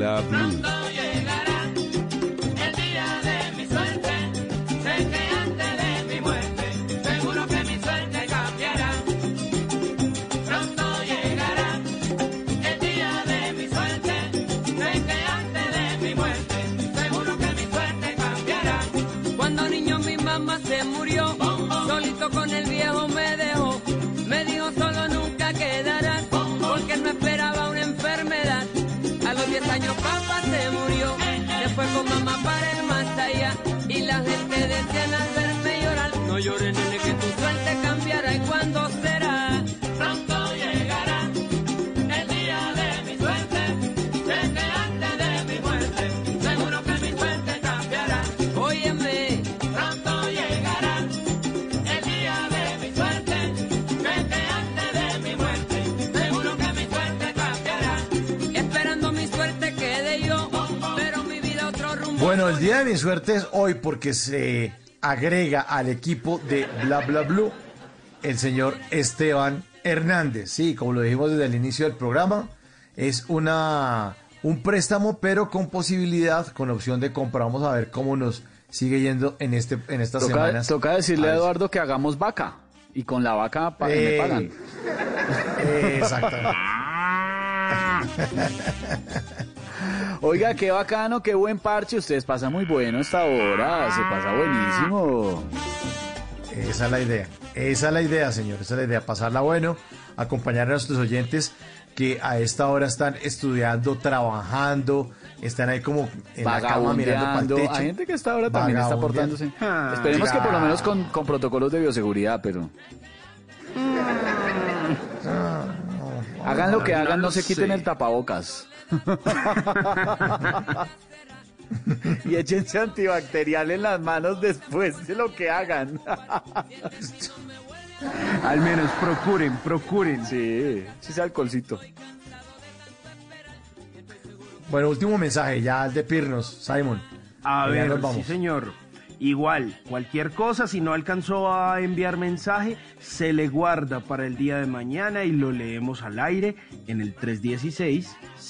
Bla bla llores nene que tu suerte cambiará. ¿Y cuándo será? Pronto llegará el día de mi suerte. Sé que antes de mi muerte, seguro que mi suerte cambiará. Óyeme, Pronto llegará el día de mi suerte. Sé que antes de mi muerte, seguro que mi suerte cambiará. esperando mi suerte quedé yo, pero mi vida otro rumbo. Bueno, el día de mi suerte es hoy porque se agrega al equipo de Bla Bla Blue el señor Esteban Hernández. Sí, como lo dijimos desde el inicio del programa, es una un préstamo, pero con posibilidad, con opción de compra. Vamos a ver cómo nos sigue yendo en este en estas Toca, semanas. toca decirle a. Eduardo que hagamos vaca. Y con la vaca pa- me Ey. pagan. Exactamente. Oiga, qué bacano, qué buen parche. Ustedes pasan muy bueno esta hora. Se pasa buenísimo. Esa es la idea. Esa es la idea, señor. Esa es la idea. Pasarla bueno, acompañar a nuestros oyentes que a esta hora están estudiando, trabajando, están ahí como en la cama mirando para el Vagabundeando. techo. Hay gente que a esta hora también está portándose. Ah, Esperemos que por lo menos con, con protocolos de bioseguridad, pero. Hagan lo que no hagan, no se quiten sé. el tapabocas. Y échense antibacterial en las manos después de lo que hagan. Al menos procuren, procuren. Sí, sí, ese alcoholcito. Bueno, último mensaje, ya el de Pirnos, Simon. A ver, sí señor. Igual, cualquier cosa, si no alcanzó a enviar mensaje, se le guarda para el día de mañana y lo leemos al aire en el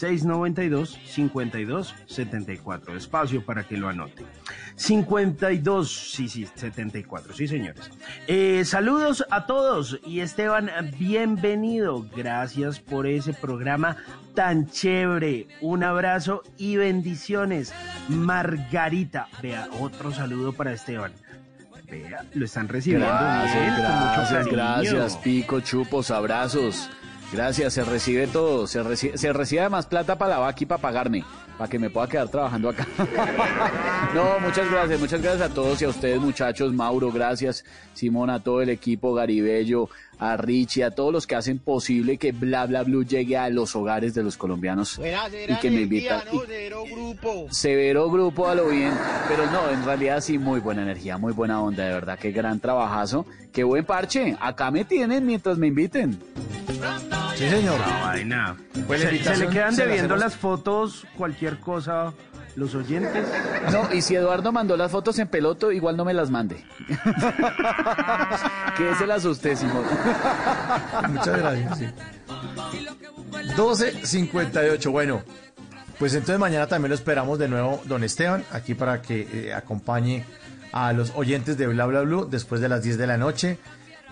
316-692-5274. Espacio para que lo anote. 52, sí, sí, 74, sí señores. Eh, saludos a todos y Esteban, bienvenido. Gracias por ese programa tan chévere. Un abrazo y bendiciones. Margarita, vea, otro saludo para Esteban. Vea, lo están recibiendo bien, Gracias, gracias. Pico, chupos, abrazos. Gracias, se recibe todo. Se, reci- se recibe además plata para la vaca y para pagarme, para que me pueda quedar trabajando acá. no, muchas gracias, muchas gracias a todos y a ustedes, muchachos. Mauro, gracias. Simón, a todo el equipo, Garibello, a Richie, a todos los que hacen posible que Bla Bla Blue llegue a los hogares de los colombianos y que me invitan. y- Severo grupo a lo bien, pero no, en realidad sí, muy buena energía, muy buena onda, de verdad, qué gran trabajazo, qué buen parche, acá me tienen mientras me inviten. Sí, señor. La vaina. Pues se, se le quedan debiendo las fotos, cualquier cosa, los oyentes. No, y si Eduardo mandó las fotos en peloto, igual no me las mande. que se las usted, Simón. Muchas gracias. sí. 12.58. Bueno, pues entonces mañana también lo esperamos de nuevo, don Esteban, aquí para que eh, acompañe a los oyentes de Bla Bla Blue después de las 10 de la noche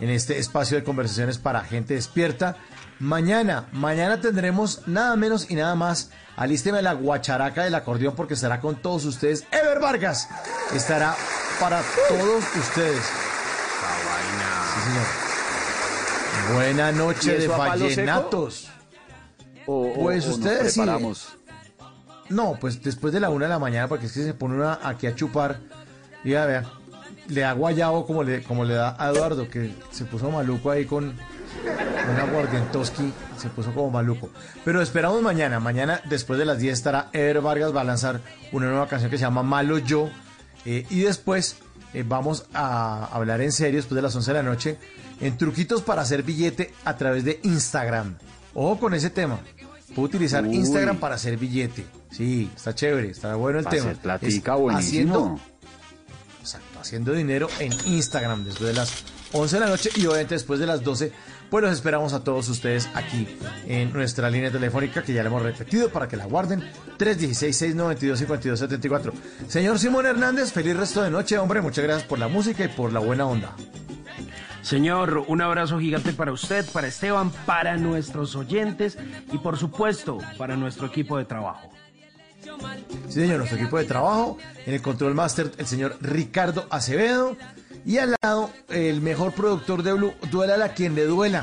en este espacio de conversaciones para gente despierta. Mañana, mañana tendremos nada menos y nada más. Alísteme la guacharaca del acordeón porque estará con todos ustedes. Ever Vargas estará para todos ustedes. Sí, señor. Buena ¿Y noche de vallenatos. O, o- Pues ustedes. No, pues después de la una de la mañana, porque es que se pone una aquí a chupar. Y ya vea, le da guayabo como le, como le da a Eduardo, que se puso maluco ahí con un aguardientoski, se puso como maluco. Pero esperamos mañana. Mañana, después de las 10, estará Ever Vargas, va a lanzar una nueva canción que se llama Malo Yo. Eh, y después eh, vamos a hablar en serio, después de las 11 de la noche, en truquitos para hacer billete a través de Instagram. Ojo con ese tema. Puedo utilizar Uy. Instagram para hacer billete. Sí, está chévere, está bueno el tema. hacer platica, Es buenísimo. Haciendo, haciendo dinero en Instagram después de las 11 de la noche y obviamente después de las 12, pues los esperamos a todos ustedes aquí en nuestra línea telefónica que ya le hemos repetido para que la guarden 316-692-5274. Señor Simón Hernández, feliz resto de noche, hombre, muchas gracias por la música y por la buena onda. Señor, un abrazo gigante para usted, para Esteban, para nuestros oyentes y por supuesto para nuestro equipo de trabajo. Sí, señor, nuestro equipo de trabajo, en el Control Master, el señor Ricardo Acevedo, y al lado, el mejor productor de Blue, duela a quien le duela.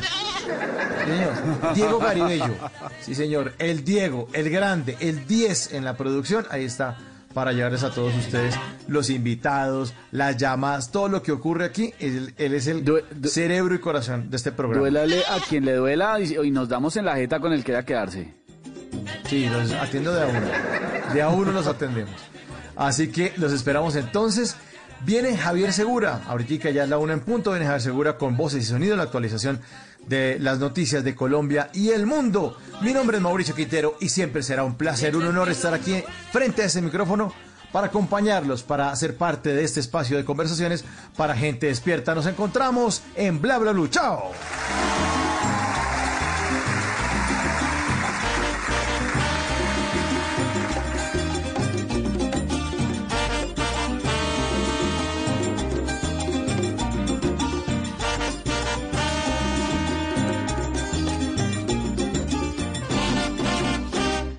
Señor, Diego Garibello. Sí, señor, el Diego, el grande, el 10 en la producción, ahí está, para llevarles a todos ustedes los invitados, las llamadas, todo lo que ocurre aquí. Él, él es el cerebro y corazón de este programa. Duélale a quien le duela y, y nos damos en la jeta con el que quiera quedarse. Sí, los atiendo de a uno. De a uno los atendemos. Así que los esperamos entonces. Viene Javier Segura, ahorita ya es la una en punto, viene Javier Segura con voces y sonidos, la actualización de las noticias de Colombia y el mundo. Mi nombre es Mauricio Quintero y siempre será un placer, un honor estar aquí frente a ese micrófono para acompañarlos, para ser parte de este espacio de conversaciones para gente despierta. Nos encontramos en Bla Bla Blue. ¡Chao!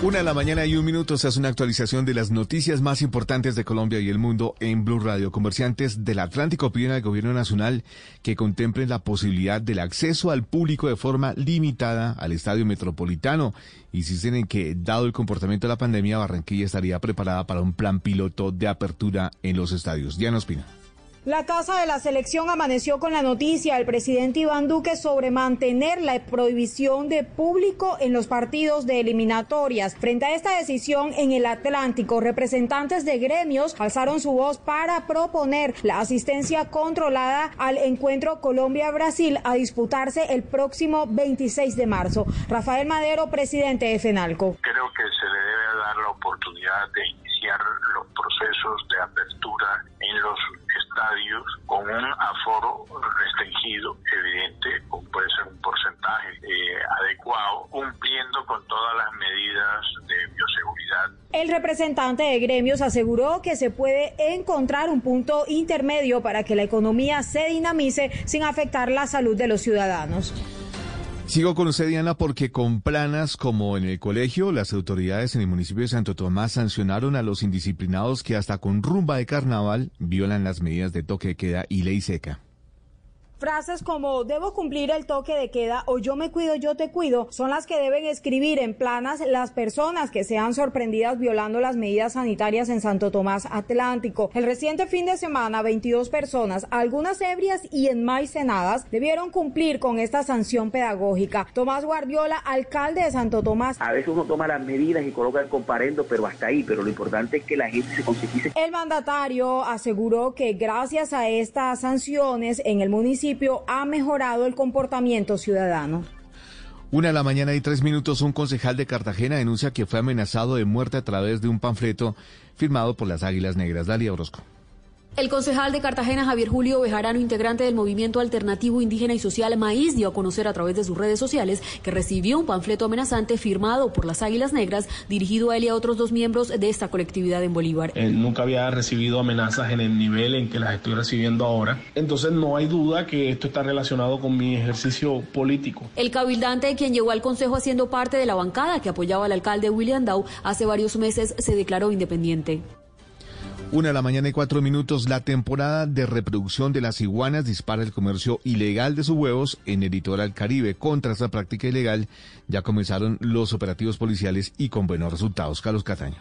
Una de la mañana y un minuto se hace una actualización de las noticias más importantes de Colombia y el mundo en Blue Radio. Comerciantes del Atlántico piden al gobierno nacional que contemplen la posibilidad del acceso al público de forma limitada al estadio metropolitano. Insisten en que, dado el comportamiento de la pandemia, Barranquilla estaría preparada para un plan piloto de apertura en los estadios. Diana Ospina. La Casa de la Selección amaneció con la noticia del presidente Iván Duque sobre mantener la prohibición de público en los partidos de eliminatorias. Frente a esta decisión en el Atlántico, representantes de gremios alzaron su voz para proponer la asistencia controlada al encuentro Colombia-Brasil a disputarse el próximo 26 de marzo. Rafael Madero, presidente de FENALCO. Creo que se le debe dar la oportunidad de los procesos de apertura en los estadios con un aforo restringido, evidente, o puede ser un porcentaje eh, adecuado, cumpliendo con todas las medidas de bioseguridad. El representante de gremios aseguró que se puede encontrar un punto intermedio para que la economía se dinamice sin afectar la salud de los ciudadanos. Sigo con usted, Diana, porque con planas como en el colegio, las autoridades en el municipio de Santo Tomás sancionaron a los indisciplinados que hasta con rumba de carnaval violan las medidas de toque de queda y ley seca. Frases como debo cumplir el toque de queda o yo me cuido, yo te cuido son las que deben escribir en planas las personas que sean sorprendidas violando las medidas sanitarias en Santo Tomás Atlántico. El reciente fin de semana, 22 personas, algunas ebrias y enmaicenadas, debieron cumplir con esta sanción pedagógica. Tomás Guardiola, alcalde de Santo Tomás. A veces uno toma las medidas y coloca el comparendo, pero hasta ahí. Pero lo importante es que la gente se concientice. El mandatario aseguró que gracias a estas sanciones en el municipio ha mejorado el comportamiento ciudadano. Una de la mañana y tres minutos, un concejal de Cartagena denuncia que fue amenazado de muerte a través de un panfleto firmado por las Águilas Negras. Dalia Orozco. El concejal de Cartagena, Javier Julio Bejarano, integrante del movimiento alternativo indígena y social Maíz, dio a conocer a través de sus redes sociales que recibió un panfleto amenazante firmado por las Águilas Negras, dirigido a él y a otros dos miembros de esta colectividad en Bolívar. Eh, nunca había recibido amenazas en el nivel en que las estoy recibiendo ahora. Entonces no hay duda que esto está relacionado con mi ejercicio político. El cabildante, quien llegó al Consejo haciendo parte de la bancada que apoyaba al alcalde William Dow, hace varios meses se declaró independiente. Una de la mañana y cuatro minutos, la temporada de reproducción de las iguanas dispara el comercio ilegal de sus huevos en el litoral caribe. Contra esta práctica ilegal ya comenzaron los operativos policiales y con buenos resultados. Carlos Cataño.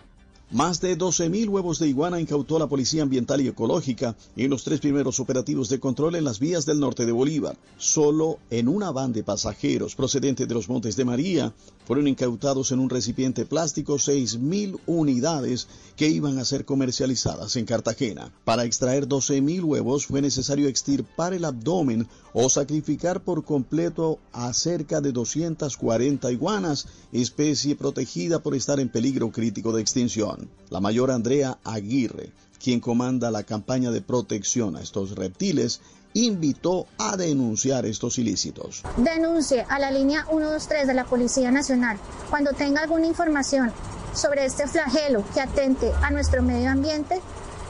Más de 12.000 huevos de iguana incautó la Policía Ambiental y Ecológica en los tres primeros operativos de control en las vías del norte de Bolívar. Solo en una van de pasajeros procedente de los Montes de María fueron incautados en un recipiente plástico 6.000 unidades que iban a ser comercializadas en Cartagena. Para extraer 12.000 huevos fue necesario extirpar el abdomen o sacrificar por completo a cerca de 240 iguanas, especie protegida por estar en peligro crítico de extinción. La mayor Andrea Aguirre, quien comanda la campaña de protección a estos reptiles, invitó a denunciar estos ilícitos. Denuncie a la línea 123 de la Policía Nacional cuando tenga alguna información sobre este flagelo que atente a nuestro medio ambiente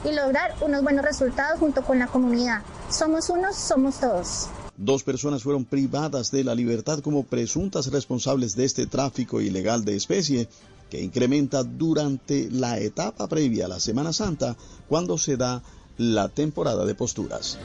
y lograr unos buenos resultados junto con la comunidad. Somos unos, somos todos. Dos personas fueron privadas de la libertad como presuntas responsables de este tráfico ilegal de especie que incrementa durante la etapa previa a la Semana Santa cuando se da la temporada de posturas.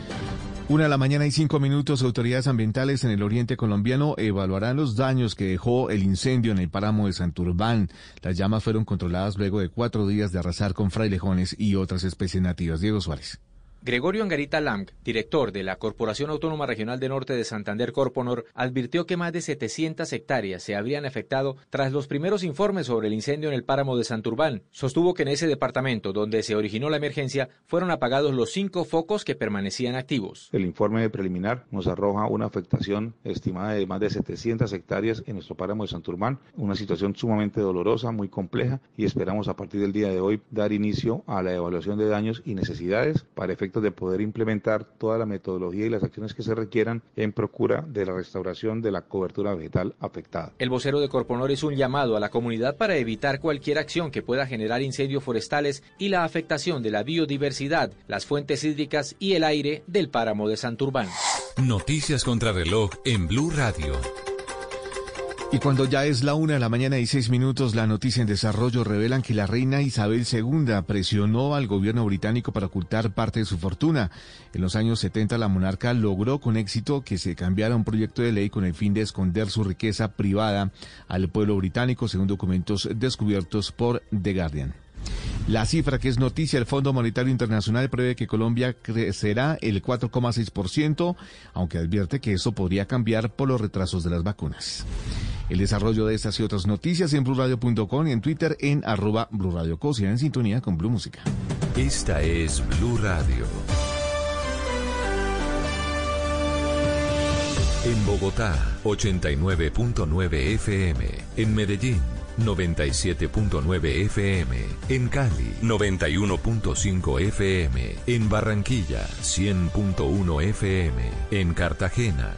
Una de la mañana y cinco minutos, autoridades ambientales en el oriente colombiano evaluarán los daños que dejó el incendio en el páramo de Santurbán. Las llamas fueron controladas luego de cuatro días de arrasar con frailejones y otras especies nativas. Diego Suárez. Gregorio Angarita Lang, director de la Corporación Autónoma Regional de Norte de Santander Corponor, advirtió que más de 700 hectáreas se habrían afectado tras los primeros informes sobre el incendio en el páramo de Santurbán. Sostuvo que en ese departamento donde se originó la emergencia fueron apagados los cinco focos que permanecían activos. El informe preliminar nos arroja una afectación estimada de más de 700 hectáreas en nuestro páramo de Santurbán, una situación sumamente dolorosa, muy compleja y esperamos a partir del día de hoy dar inicio a la evaluación de daños y necesidades para efectos de poder implementar toda la metodología y las acciones que se requieran en procura de la restauración de la cobertura vegetal afectada. El vocero de Corponor hizo un llamado a la comunidad para evitar cualquier acción que pueda generar incendios forestales y la afectación de la biodiversidad, las fuentes hídricas y el aire del páramo de Santurbán. Noticias contra reloj en Blue Radio. Y cuando ya es la una de la mañana y seis minutos, la noticia en desarrollo revelan que la reina Isabel II presionó al gobierno británico para ocultar parte de su fortuna. En los años 70 la monarca logró con éxito que se cambiara un proyecto de ley con el fin de esconder su riqueza privada al pueblo británico, según documentos descubiertos por The Guardian. La cifra que es noticia, el Fondo Monetario Internacional prevé que Colombia crecerá el 4,6%, aunque advierte que eso podría cambiar por los retrasos de las vacunas. El desarrollo de estas y otras noticias en blurradio.com y en Twitter en arroba blurradioco, en sintonía con Blue Música. Esta es Blue Radio. En Bogotá, 89.9 FM. En Medellín, 97.9 FM. En Cali, 91.5 FM. En Barranquilla, 100.1 FM. En Cartagena,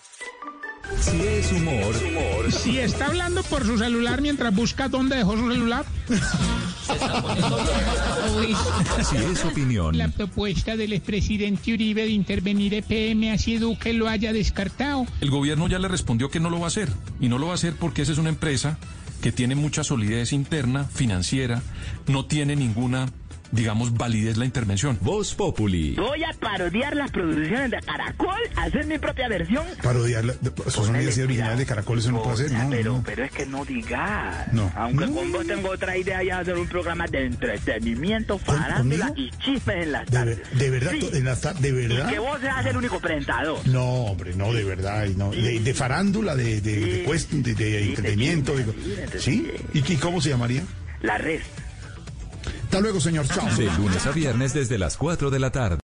Si es humor, Si está hablando por su celular mientras busca dónde dejó su celular. si es opinión, La propuesta del expresidente Uribe de intervenir EPM así Duque lo haya descartado. El gobierno ya le respondió que no lo va a hacer. Y no lo va a hacer porque esa es una empresa que tiene mucha solidez interna, financiera, no tiene ninguna, digamos, validez la intervención. Voz Populi. Voy a parodiar las producciones de Caracol, hacer mi propia versión. Parodiar, la- esos son ideas originales de Caracol, eso no puede ser, no, pero, no. pero es que no digas. No. Aunque No. con vos tengo otra idea ya hacer un programa de entretenimiento, farándula y chismes en las De, tardes. ver- de verdad, Sí. en las tar- de verdad. Y que vos seas el único presentador. No, hombre, no, de verdad, y no, de, de farándula, de, de, de, cuest- de- de entretenimiento, digo. ¿sí? ¿Y qué- cómo se llamaría? La red. Hasta luego, señor. Chao. De lunes a viernes desde las 4 de la tarde.